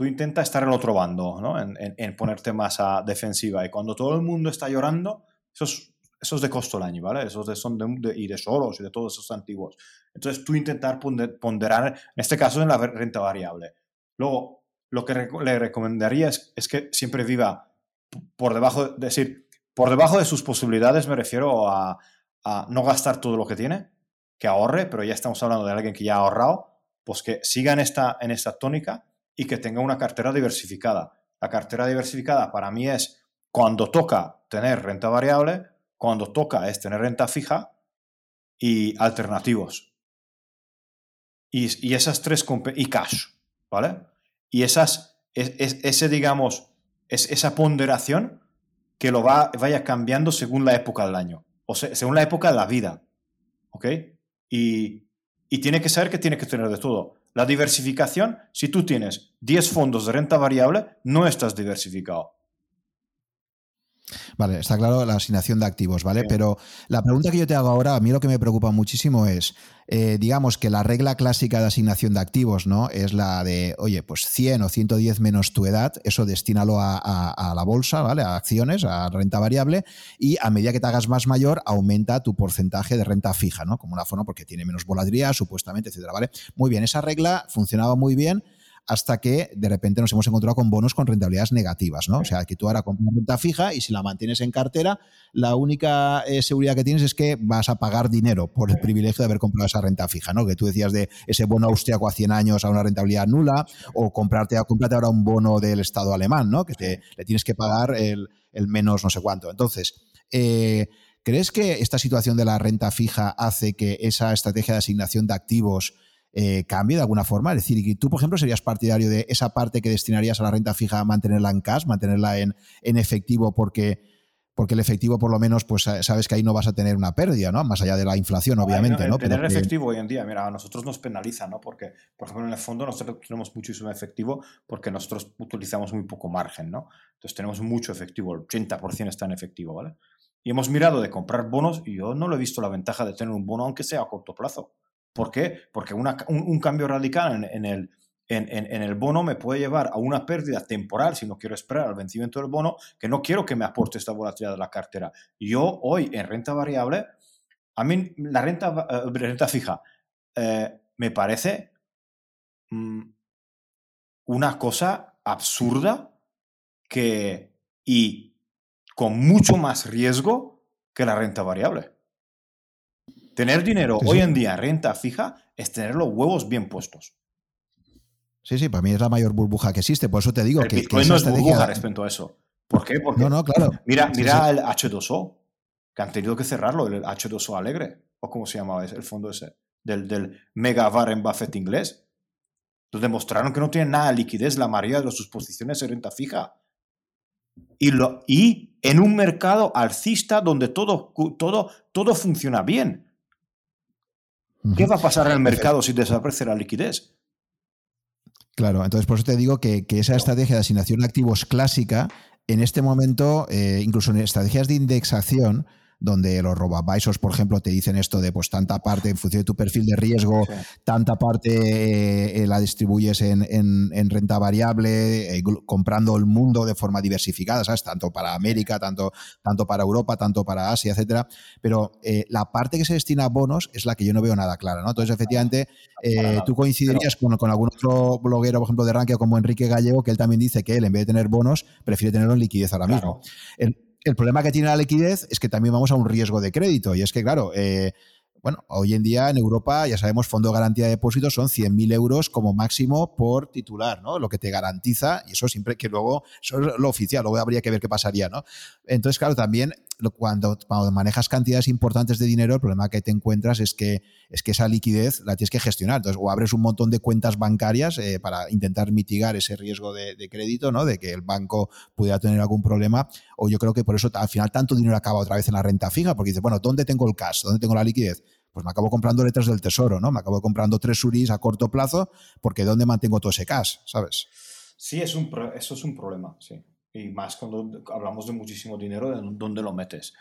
tú intentas estar en otro bando, ¿no? En, ponerte más a defensiva. Y cuando todo el mundo está llorando, eso es, de costo el año, ¿vale? Esos de, son de, y de solos y de todos esos antiguos. Entonces tú intentar ponderar, en este caso en la renta variable. Luego, lo que le recomendaría es, es que siempre viva por debajo, de, decir, por debajo de sus posibilidades, me refiero a, a no gastar todo lo que tiene, que ahorre, pero ya estamos hablando de alguien que ya ha ahorrado, pues que siga en esta, en esta tónica y que tenga una cartera diversificada. La cartera diversificada para mí es cuando toca tener renta variable, cuando toca es tener renta fija y alternativos. Y, esas tres y cash, ¿vale? Y esas, es, ese, digamos, es esa ponderación que lo va, vaya cambiando según la época del año o sea, según la época de la vida. ¿Ok? Y, y tiene que saber que tiene que tener de todo. La diversificación, si tú tienes 10 fondos de renta variable, no estás diversificado. Vale, está claro la asignación de activos, ¿vale? Pero la pregunta que yo te hago ahora, a mí lo que me preocupa muchísimo es, eh, digamos que la regla clásica de asignación de activos, ¿no? Es la de, oye, pues 100 o 110 menos tu edad, eso destínalo a, la bolsa, ¿vale? A acciones, a renta variable, y a medida que te hagas más mayor, aumenta tu porcentaje de renta fija, ¿no? Como una forma porque tiene menos volatilidad, supuestamente, etcétera, ¿vale? Muy bien, esa regla funcionaba muy bien hasta que de repente nos hemos encontrado con bonos con rentabilidades negativas, ¿no? O sea, que tú ahora compras una renta fija y si la mantienes en cartera, la única eh, seguridad que tienes es que vas a pagar dinero por el privilegio de haber comprado esa renta fija, ¿no? Que tú decías de ese bono austriaco a 100 años a una rentabilidad nula o comprarte, comprarte ahora un bono del Estado alemán, ¿no? Que te, le tienes que pagar el, menos no sé cuánto. Entonces, eh, ¿crees que esta situación de la renta fija hace que esa estrategia de asignación de activos eh, cambie de alguna forma? Es decir, tú, por ejemplo, serías partidario de esa parte que destinarías a la renta fija mantenerla en cash, mantenerla en, en efectivo, porque porque el efectivo por lo menos pues sabes que ahí no vas a tener una pérdida, ¿no? Más allá de la inflación, obviamente, ¿no? Tener efectivo hoy en día, mira, a nosotros nos penaliza, ¿no? Porque, por ejemplo, en el fondo nosotros tenemos muchísimo efectivo porque nosotros utilizamos muy poco margen, ¿no? Entonces tenemos mucho efectivo, el 80% está en efectivo, ¿vale? Y hemos mirado de comprar bonos y yo no lo he visto la ventaja de tener un bono aunque sea a corto plazo. ¿Por qué? Porque un, cambio radical en, el, en, el bono me puede llevar a una pérdida temporal si no quiero esperar al vencimiento del bono, que no quiero que me aporte esta volatilidad de la cartera. Yo hoy en renta variable, a mí la renta, eh, renta fija eh, me parece mm, una cosa absurda que, y con mucho más riesgo que la renta variable. Tener dinero hoy en día renta fija es tener los huevos bien puestos. Sí, sí, para mí es la mayor burbuja que existe. Por eso te digo el que. Bitcoin no es burbuja respecto a eso. ¿Por qué? Porque. No, no, claro. Mira, mira el H2O, que han tenido que cerrarlo, el H2O Alegre, o cómo se llamaba el fondo ese, del, del Mega Warren Buffett inglés. Entonces demostraron que no tienen nada de liquidez la mayoría de sus posiciones en renta fija. Y, lo, y en un mercado alcista donde todo, todo, todo funciona bien. ¿Qué va a pasar en el mercado si desaparece la liquidez? Claro, entonces por eso te digo que, esa estrategia de asignación de activos clásica, en este momento, eh, incluso en estrategias de indexación, donde los robavisos, por ejemplo, te dicen esto de pues tanta parte en función de tu perfil de riesgo, tanta parte eh, la distribuyes en, renta variable, eh, comprando el mundo de forma diversificada, ¿sabes? Tanto para América, tanto, tanto para Europa, tanto para Asia, etcétera. Pero eh, la parte que se destina a bonos es la que yo no veo nada clara, ¿no? Entonces, efectivamente, tú coincidirías con, algún otro bloguero, por ejemplo, de Rankia como Enrique Gallego, que él también dice que él, en vez de tener bonos, prefiere tenerlo en liquidez ahora mismo el problema que tiene la liquidez es que también vamos a un riesgo de crédito. Y es que, claro, eh, bueno, hoy en día en Europa, ya sabemos, fondo de garantía de depósitos son 100.000 euros como máximo por titular, ¿no? Lo que te garantiza, y eso siempre que luego, eso es lo oficial, luego habría que ver qué pasaría, ¿no? Entonces, claro, también cuando, manejas cantidades importantes de dinero, el problema que te encuentras es que, es que esa liquidez la tienes que gestionar. Entonces, o abres un montón de cuentas bancarias eh, para intentar mitigar ese riesgo de, de, crédito, ¿no? De que el banco pudiera tener algún problema, o yo creo que por eso al final tanto dinero acaba otra vez en la renta fija, porque dices, bueno, ¿dónde tengo el cash? ¿Dónde tengo la liquidez? pues me acabo comprando letras del tesoro, ¿no? Me acabo comprando tres suris a corto plazo porque ¿dónde mantengo todo ese cash, sabes? Sí, es un eso es un problema, sí. Y más cuando hablamos de muchísimo dinero, ¿de dónde lo metes?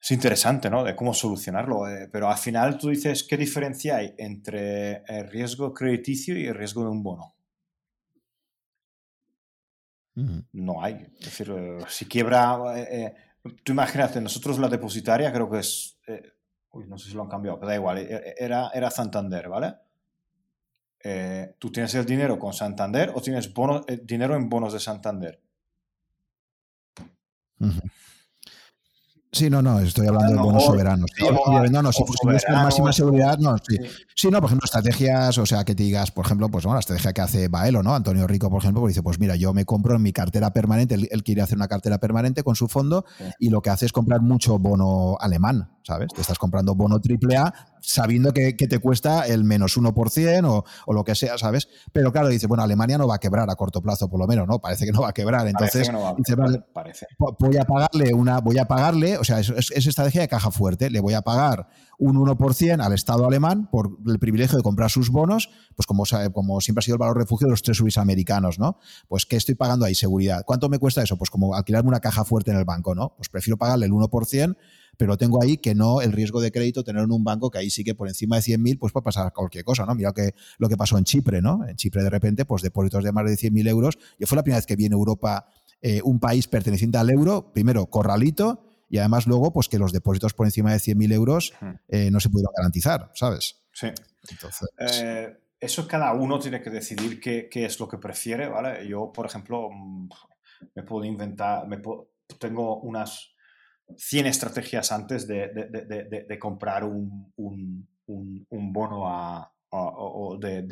Es interesante, ¿no? De cómo solucionarlo. Eh, pero al final tú dices, ¿qué diferencia hay entre el riesgo crediticio y el riesgo de un bono? No hay. Es decir, eh, si quiebra... Eh, tú imagínate, nosotros la depositaria creo que es Uy, no sé si lo han cambiado, pero da igual. Era, era Santander, ¿vale? Eh, ¿Tú tienes el dinero con Santander o tienes eh, dinero en bonos de Santander? Sí, no, no, estoy hablando de bonos soberanos. no, no, si, con máxima seguridad, no, sí. sí. no, por ejemplo, estrategias, o sea, que te digas, por ejemplo, pues bueno, la estrategia que hace Baelo, ¿no? Antonio Rico, por ejemplo, pues dice, pues mira, yo me compro en mi cartera permanente, él, quiere hacer una cartera permanente con su fondo y lo que hace es comprar mucho bono alemán, ¿sabes? Te estás comprando bono AAA sabiendo que, te cuesta el menos 1% o, o, lo que sea, ¿sabes? Pero claro, dice, bueno, Alemania no va a quebrar a corto plazo, por lo menos, ¿no? Parece que no va a quebrar. Entonces, dice, vale, voy a pagarle una, voy a pagarle, o sea, es, es, estrategia de caja fuerte, le voy a pagar un 1% al Estado alemán por el privilegio de comprar sus bonos, pues como, como siempre ha sido el valor refugio de los tres subis americanos, ¿no? Pues ¿qué estoy pagando ahí? Seguridad. ¿Cuánto me cuesta eso? Pues como alquilarme una caja fuerte en el banco, ¿no? Pues prefiero pagarle el 1% pero tengo ahí que no el riesgo de crédito tener en un banco que ahí sí que por encima de 100.000 pues puede pasar cualquier cosa, ¿no? Mira que, lo que pasó en Chipre, ¿no? En Chipre de repente pues depósitos de más de 100.000 euros. Yo fue la primera vez que vi en Europa eh, un país perteneciente al euro, primero corralito y además luego pues que los depósitos por encima de 100.000 euros eh, no se pudieron garantizar, ¿sabes? Sí. Entonces... Eh, eso cada uno tiene que decidir qué, qué, es lo que prefiere, ¿vale? Yo, por ejemplo, mm, me puedo inventar, me tengo unas 100 estrategias antes de, de, de, comprar un, un, un, bono a, o de,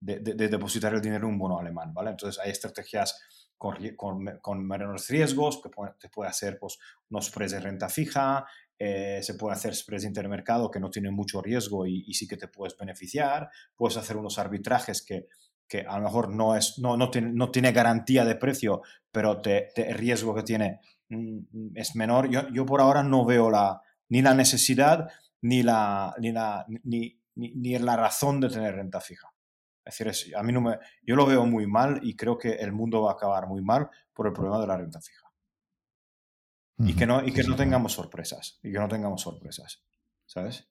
depositar el dinero en un bono alemán, ¿vale? Entonces hay estrategias con, con, con menos riesgos, que te puede hacer pues, unos spreads de renta fija, eh, se puede hacer spreads intermercado que no tienen mucho riesgo y, y, sí que te puedes beneficiar, puedes hacer unos arbitrajes que, que a lo mejor no, es, no, no, tiene, no tiene garantía de precio, pero te, el riesgo que tiene es menor, yo, yo, por ahora no veo la, ni la necesidad ni la, ni, la, ni, ni, la razón de tener renta fija. Es decir, a mí no me, yo lo veo muy mal y creo que el mundo va a acabar muy mal por el problema de la renta fija. Y que no, y que no tengamos sorpresas. Y que no tengamos sorpresas. ¿Sabes?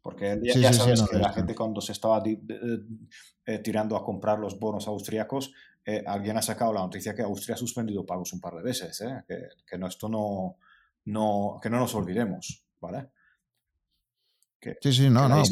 Porque ya, sabes que la gente cuando se estaba eh, tirando a comprar los bonos austríacos, eh, alguien ha sacado la noticia que Austria ha suspendido pagos un par de veces. ¿eh? Que, que no, esto no, no, que no nos olvidemos. ¿Vale? sí, sí, no, no.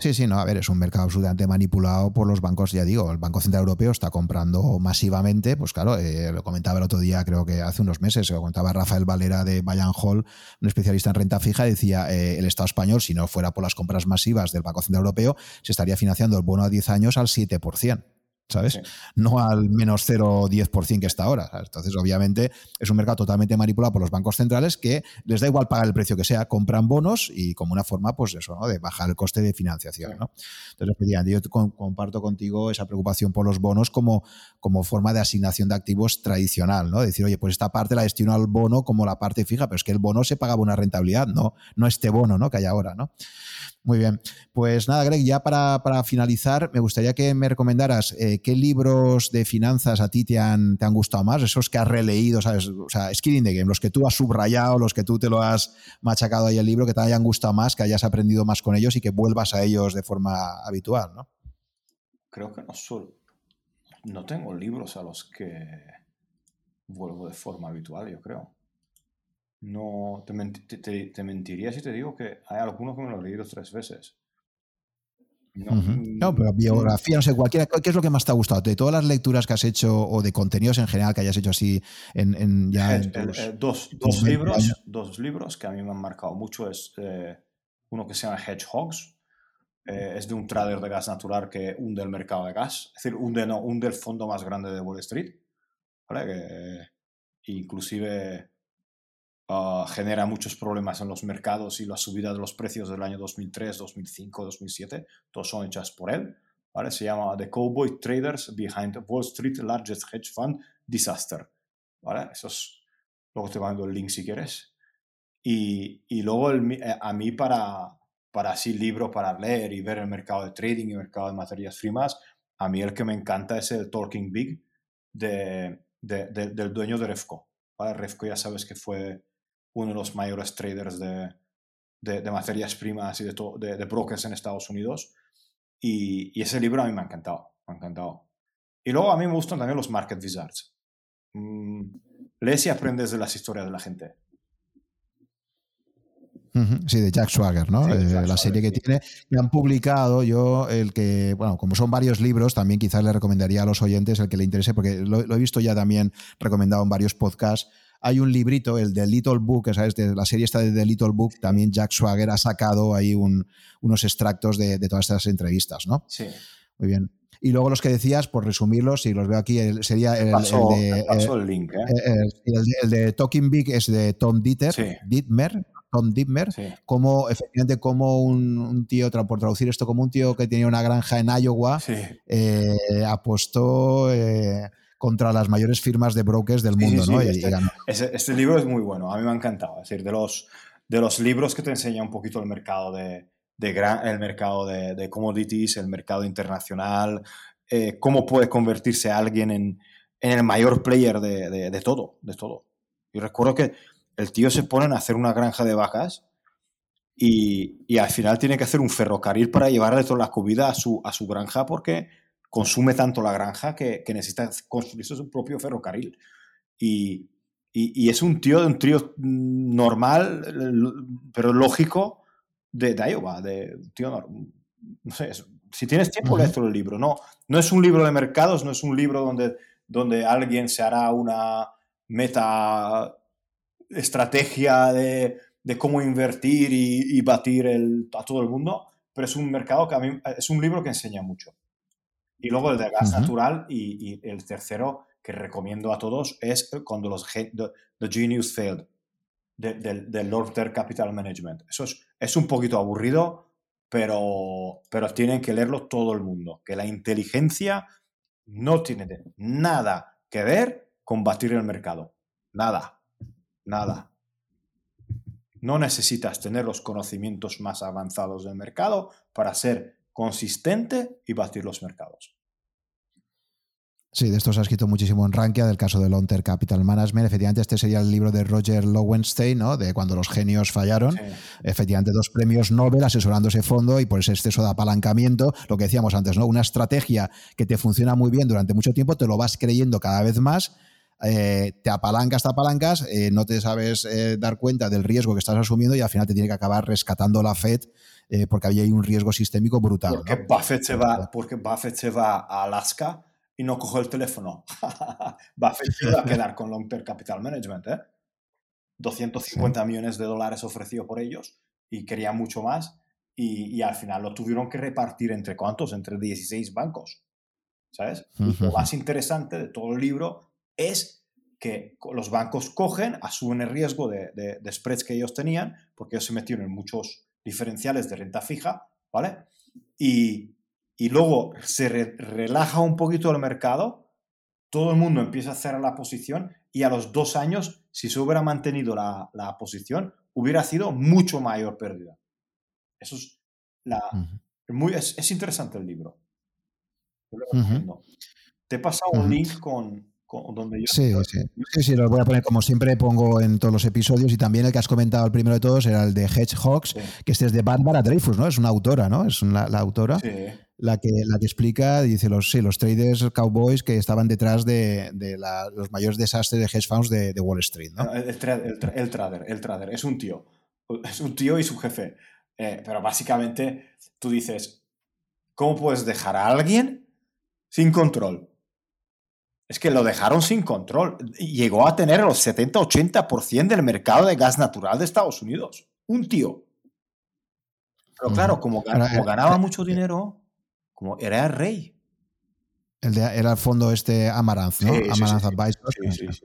Sí, sí, no, a ver, es un mercado absolutamente manipulado por los bancos, ya digo, el Banco Central Europeo está comprando masivamente, pues claro, eh, lo comentaba el otro día, creo que hace unos meses, lo comentaba Rafael Valera de Bayern Hall, un especialista en renta fija, decía, eh, el Estado español, si no fuera por las compras masivas del Banco Central Europeo, se estaría financiando el bono a 10 años al 7%. ¿Sabes? No al menos 0 o 10% que está ahora. Entonces, obviamente, es un mercado totalmente manipulado por los bancos centrales que les da igual pagar el precio que sea, compran bonos y como una forma, pues eso, ¿no? De bajar el coste de financiación, ¿no? Entonces, yo comparto contigo esa preocupación por los bonos como, como forma de asignación de activos tradicional, ¿no? Decir, oye, pues esta parte la destino al bono como la parte fija, pero es que el bono se pagaba una rentabilidad, no, no este bono, ¿no? Que hay ahora, ¿no? Muy bien. Pues nada, Greg, ya para, finalizar, me gustaría que me recomendaras eh, qué libros de finanzas a ti te han, te han gustado más, esos que has releído, ¿sabes? O sea, Skin the Game, los que tú has subrayado, los que tú te lo has machacado ahí el libro, que te hayan gustado más, que hayas aprendido más con ellos y que vuelvas a ellos de forma habitual, ¿no? Creo que no solo. No tengo libros a los que vuelvo de forma habitual, yo creo. No, te, mentiría si te digo que hay algunos que me lo he leído tres veces. No, mm, no, pero biografía, no sé, cualquiera, ¿qué es lo que más te ha gustado? De todas las lecturas que has hecho o de contenidos en general que hayas hecho así en, ya eh, eh, dos, dos libros, dos libros que a mí me han marcado mucho es eh, uno que se llama Hedgehogs, es de un trader de gas natural que hunde el mercado de gas, es decir, hunde, no, hunde el fondo más grande de Wall Street, ¿vale? Que, inclusive Ah, genera muchos problemas en los mercados y la subida de los precios del año 2003, 2005, 2007, todos son hechas por él. ¿vale? Se llama The Cowboy Traders Behind Wall Street Largest Hedge Fund Disaster. ¿vale? Eso es, luego te mando el link si quieres. Y, y luego el, eh, a mí para, para así libro para leer y ver el mercado de trading y el mercado de materias primas, a mí el que me encanta es el Talking Big de, de, del dueño de Refco. ¿vale? Refco ya sabes que fue uno de los mayores traders de, de, materias primas y de, de, brokers en Estados Unidos. Y, ese libro a mí me ha encantado, me ha encantado. Y luego a mí me gustan también los Market Wizards. Mm, lees y aprendes de las historias de la gente. Sí, de Jack Swagger, ¿no? Eh, la serie que tiene. Me han publicado yo el que, bueno, como son varios libros, también quizás le recomendaría a los oyentes el que le interese, porque lo, lo he visto ya también recomendado en varios podcasts hay un librito, el de Little Book, ¿sabes? De la serie esta de The Little Book, también Jack Swagger ha sacado ahí unos extractos de, todas estas entrevistas, ¿no? Sí. Muy bien. Y luego los que decías, por resumirlos, si los veo aquí, sería el, de. el, link, ¿eh? Eh, el, de Talking Big es de Tom Dieter, Dietmer, Tom Dietmer, como efectivamente como un, tío, por traducir esto como un tío que tenía una granja en Iowa, eh, apostó contra las mayores firmas de brokers del mundo. ¿no? este, este, libro es muy bueno, a mí me ha encantado. Es decir, de los, de los libros que te enseña un poquito el mercado de, de gran, el mercado de, de, commodities, el mercado internacional, eh, cómo puede convertirse alguien en, en el mayor player de, de, todo, de todo. Y recuerdo que el tío se pone a hacer una granja de vacas y, y, al final tiene que hacer un ferrocarril para llevarle toda la comida a su, a su granja porque consume tanto la granja que, necesita construirse su propio ferrocarril. Y, es un tío de un trío normal, pero lógico, de, de Iowa, de tío, no sé, si tienes tiempo, uh el libro. No, no es un libro de mercados, no es un libro donde, donde alguien se hará una meta estrategia de, cómo invertir y, batir el, a todo el mundo, pero es un mercado que a mí, es un libro que enseña mucho. Y luego el de gas natural y, el tercero que recomiendo a todos es cuando los the, Genius Failed del de, Lord Capital Management. Eso es, es un poquito aburrido, pero, pero tienen que leerlo todo el mundo, que la inteligencia no tiene nada que ver con batir el mercado. Nada, nada. No necesitas tener los conocimientos más avanzados del mercado para ser consistente y batir los mercados. Sí, de esto se ha escrito muchísimo en Rankia, del caso de Long Capital Management. Efectivamente, este sería el libro de Roger Lowenstein, ¿no? De cuando los genios fallaron. Efectivamente, dos premios Nobel asesorando ese fondo y por ese exceso de apalancamiento, lo que decíamos antes, ¿no? Una estrategia que te funciona muy bien durante mucho tiempo, te lo vas creyendo cada vez más. Eh, te apalancas, te apalancas, eh, no te sabes eh, dar cuenta del riesgo que estás asumiendo y al final te tiene que acabar rescatando la Fed porque había ahí un riesgo sistémico brutal. Porque, Buffett se va, porque Buffett se va a Alaska y no cojo el teléfono. [laughs] Buffett va a quedar con Long Term Capital Management, ¿eh? 250 millones de dólares ofrecido por ellos y quería mucho más y, al final lo tuvieron que repartir entre cuántos, entre 16 bancos, ¿sabes? [laughs] lo más interesante de todo el libro es que los bancos cogen, asumen el riesgo de, de spreads que ellos tenían, porque ellos se metieron en muchos diferenciales de renta fija, ¿vale? Y, y luego se relaja un poquito el mercado, todo el mundo empieza a cerrar la posición y a los dos años, si se hubiera mantenido la, posición, hubiera sido mucho mayor pérdida. Eso es, la, muy, es, interesante el libro. Te he pasado un link con, donde yo... Sí, sí. sí, sí, lo voy a poner como siempre pongo en todos los episodios y también el que has comentado el primero de todos era el de Hedgehogs, que este es de Barbara Dreyfus, ¿no? Es una autora, ¿no? Es la autora. Sí la que, la que explica, dice, los, sí, los traders cowboys que estaban detrás de, los mayores desastres de hedge funds de, Wall Street. ¿no? El, trader, el trader es un tío, es un tío y su jefe. Eh, pero básicamente tú dices, ¿cómo puedes dejar a alguien sin control? Es que lo dejaron sin control. Llegó a tener el 70-80% del mercado de gas natural de Estados Unidos. Un tío. Pero claro, como, eh, ganaba eh, mucho dinero, como era el rey. El de, era el fondo este Amaranth, ¿no? Amaranth Advisors.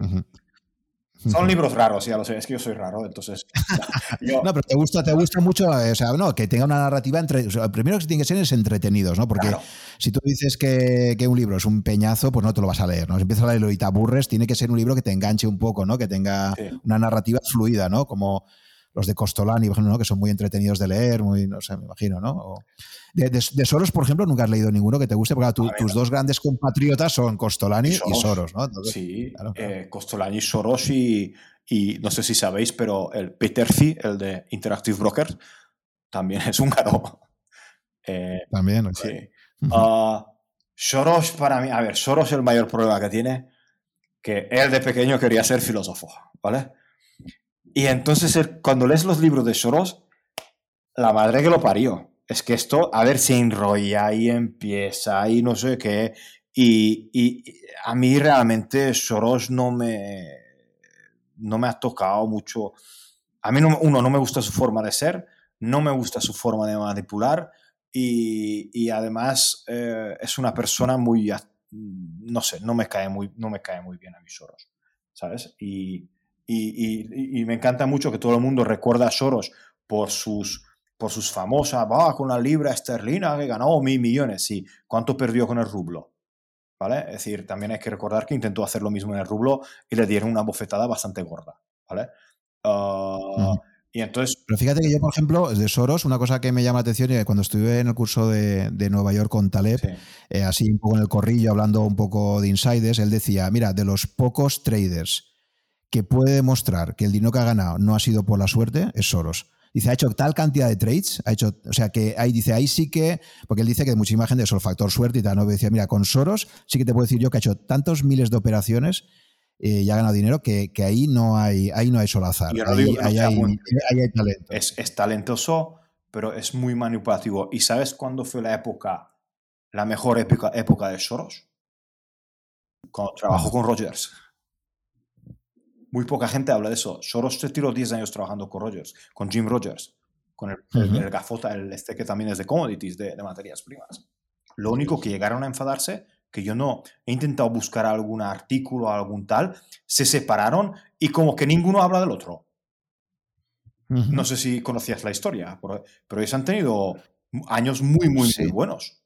Son libros raros, ya lo sé, es que yo soy raro, entonces. [laughs] No, pero te gusta, te gusta mucho, eh, o sea, no, que tenga una narrativa entre. O primero que tiene que ser es entretenidos, ¿no? Porque si tú dices que, que, un libro es un peñazo, pues no te lo vas a leer, ¿no? Si empiezas a leerlo y te aburres, tiene que ser un libro que te enganche un poco, ¿no? Que tenga una narrativa fluida, ¿no? Como los de Costolani, por ejemplo, ¿no? que son muy entretenidos de leer, muy, no sé, me imagino, ¿no? de, Soros, por ejemplo, nunca has leído ninguno que te guste, porque tus dos grandes compatriotas son Costolani y Soros, ¿no? sí, eh, Costolani, Soros y, y, no sé si sabéis, pero el Peter Fee, el de Interactive Brokers, también es húngaro. [laughs] Eh, también, sí. Ah, [laughs] Soros para mí, a ver, Soros el mayor problema que tiene, que él de pequeño quería ser filósofo, ¿vale? Y entonces cuando lees los libros de Soros, la madre que lo parió. Es que esto, a ver, se enrolla y empieza y no sé qué. Y, a mí realmente Soros no me, no me ha tocado mucho. A mí, no, uno, no me gusta su forma de ser, no me gusta su forma de manipular y, además eh, es una persona muy, no sé, no me cae muy, no me cae muy bien a mí Soros, ¿sabes? Y, y, me encanta mucho que todo el mundo recuerda a Soros por sus, por sus famosas, va con la libra esterlina que ganó mil millones. Sí, ¿cuánto perdió con el rublo? ¿Vale? Es decir, también hay que recordar que intentó hacer lo mismo en el rublo y le dieron una bofetada bastante gorda. ¿Vale? Ah, y entonces... Pero fíjate que yo, por ejemplo, de Soros, una cosa que me llama la atención, y cuando estuve en el curso de, Nueva York con Taleb, eh, así un poco en el corrillo, hablando un poco de insiders, él decía, mira, de los pocos traders que puede demostrar que el dinero que ha ganado no ha sido por la suerte es Soros. Dice, ha hecho tal cantidad de trades, ha hecho, o sea, que ahí dice, ahí sí que, porque él dice que muchísima gente es el factor suerte y tal, ¿no? Decía, mira, con Soros sí que te puedo decir yo que ha hecho tantos miles de operaciones eh, y ha ganado dinero que, ahí no hay ahí no hay solo azar. Ahí, hay, talento. Es, es, talentoso, pero es muy manipulativo. ¿Y sabes cuándo fue la época, la mejor época, época de Soros? Cuando trabajó con Rogers. Muy poca gente habla de eso. Soros se tiró 10 años trabajando con Rogers, con Jim Rogers, con el, gafota, el este que también es de commodities, de, materias primas. Lo único que llegaron a enfadarse, que yo no he intentado buscar algún artículo, algún tal, se separaron y como que ninguno habla del otro. No sé si conocías la historia, pero ellos han tenido años muy, muy, muy buenos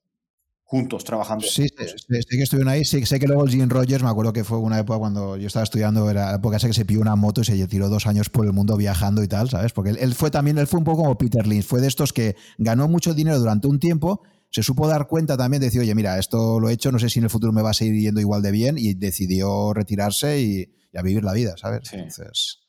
juntos trabajando. Sí, sé, que estuvieron ahí. Sí, sé que luego el Jim Rogers, me acuerdo que fue una época cuando yo estaba estudiando, era la época que se pidió una moto y se tiró dos años por el mundo viajando y tal, ¿sabes? Porque él, fue también, él fue un poco como Peter Lynch, fue de estos que ganó mucho dinero durante un tiempo, se supo dar cuenta también, decir, oye, mira, esto lo he hecho, no sé si en el futuro me va a seguir yendo igual de bien, y decidió retirarse y, a vivir la vida, ¿sabes? Entonces.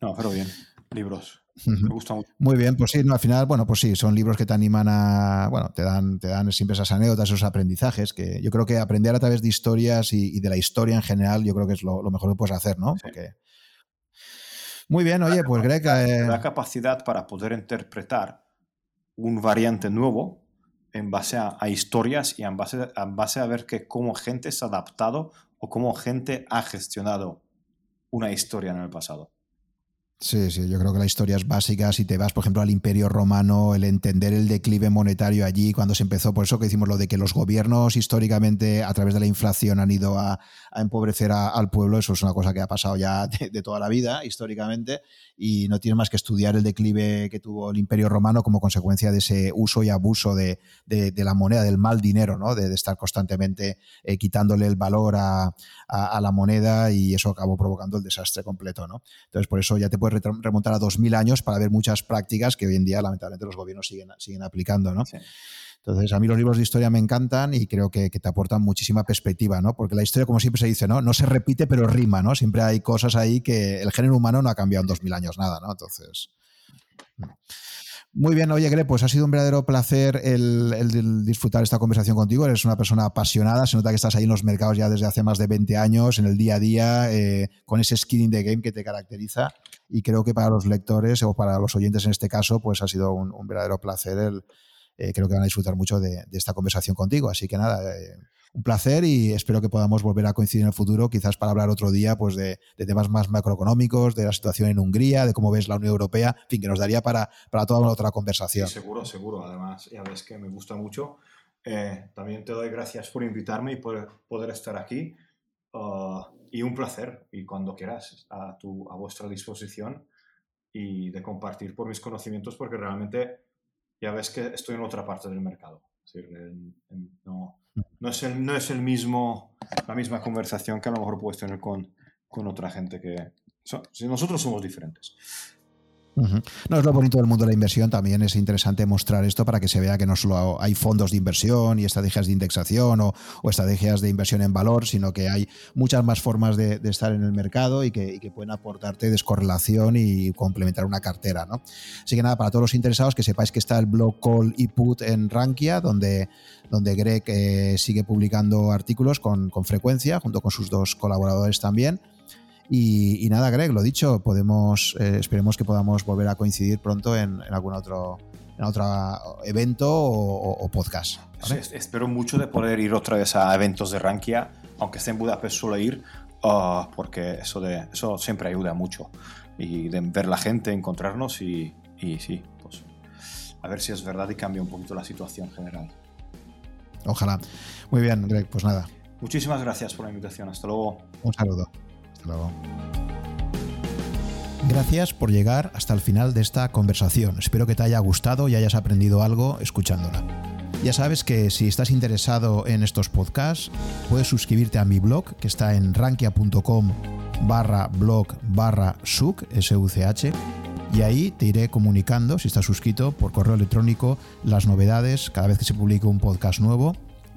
No, pero bien, libros. Me gusta mucho. Muy bien, pues sí, no, al final, bueno, pues sí, son libros que te animan a, bueno, te dan, te dan siempre esas anécdotas, esos aprendizajes, que yo creo que aprender a través de historias y, de la historia en general, yo creo que es lo, mejor que puedes hacer, ¿no? Porque... Muy bien, oye, pues Greg... Eh... La capacidad para poder interpretar un variante nuevo en base a, historias y en base, en base a ver que cómo gente se ha adaptado o cómo gente ha gestionado una historia en el pasado. Sí, sí, yo creo que la historia es básica. Si te vas, por ejemplo, al Imperio Romano, el entender el declive monetario allí, cuando se empezó, por eso que decimos lo de que los gobiernos históricamente, a través de la inflación, han ido a, empobrecer al pueblo, eso es una cosa que ha pasado ya [laughs] de, toda la vida, históricamente, y no tiene más que estudiar el declive que tuvo el Imperio Romano como consecuencia de ese uso y abuso de, la moneda, del mal dinero, ¿no? de, estar constantemente eh, quitándole el valor a, la moneda y eso acabó provocando el desastre completo. ¿no? Entonces, por eso ya te puedes remontar a 2000 años para ver muchas prácticas que hoy en día, lamentablemente, los gobiernos siguen, siguen aplicando. ¿no? Entonces, a mí los libros de historia me encantan y creo que, te aportan muchísima perspectiva, ¿no? Porque la historia, como siempre se dice, ¿no? No se repite, pero rima, ¿no? Siempre hay cosas ahí que el género humano no ha cambiado en 2000 años nada, ¿no? Entonces... Muy bien, oye, Gre, pues ha sido un verdadero placer el, disfrutar esta conversación contigo. Eres una persona apasionada, se nota que estás ahí en los mercados ya desde hace más de 20 años, en el día a día, eh, con ese skin the game que te caracteriza. Y creo que para los lectores o para los oyentes en este caso, pues ha sido un verdadero placer el, eh, creo que van a disfrutar mucho de, esta conversación contigo. Así que nada, eh, un placer y espero que podamos volver a coincidir en el futuro, quizás para hablar otro día pues de, temas más macroeconómicos, de la situación en Hungría, de cómo ves la Unión Europea, en fin, que nos daría para, para toda una otra conversación. seguro, seguro. Además, ya ves que me gusta mucho. Eh, también te doy gracias por invitarme y por poder estar aquí. Uh, y un placer, y cuando quieras, a, tu, a vuestra disposición y de compartir por mis conocimientos, porque realmente ya ves que estoy en otra parte del mercado. no, no, es el, no es el mismo, la misma conversación que a lo mejor puedes tener con, con otra gente que... nosotros somos diferentes. No es lo bonito del mundo de la inversión, también es interesante mostrar esto para que se vea que no solo hay fondos de inversión y estrategias de indexación o, estrategias de inversión en valor, sino que hay muchas más formas de, estar en el mercado y que, pueden aportarte descorrelación y complementar una cartera. ¿no? Así que nada, para todos los interesados, que sepáis que está el blog Call y Put en Rankia, donde, donde Greg eh, sigue publicando artículos con, con frecuencia, junto con sus dos colaboradores también. Y, nada, Greg, lo dicho, podemos, eh, esperemos que podamos volver a coincidir pronto en, algún otro, en otro evento o, podcast. espero mucho de poder ir otra vez a eventos de Rankia, aunque esté en Budapest suelo ir, ah, porque eso, de, eso siempre ayuda mucho. Y de ver la gente, encontrarnos y, y sí, pues a ver si es verdad y cambia un poquito la situación general. Ojalá. Muy bien, Greg, pues nada. Muchísimas gracias por la invitación. Hasta luego. Un saludo. Gracias por llegar hasta el final de esta conversación. Espero que te haya gustado y hayas aprendido algo escuchándola. Ya sabes que si estás interesado en estos podcasts, puedes suscribirte a mi blog que está en rankia.com barra blog barra such, y ahí te iré comunicando, si estás suscrito, por correo electrónico las novedades cada vez que se publique un podcast nuevo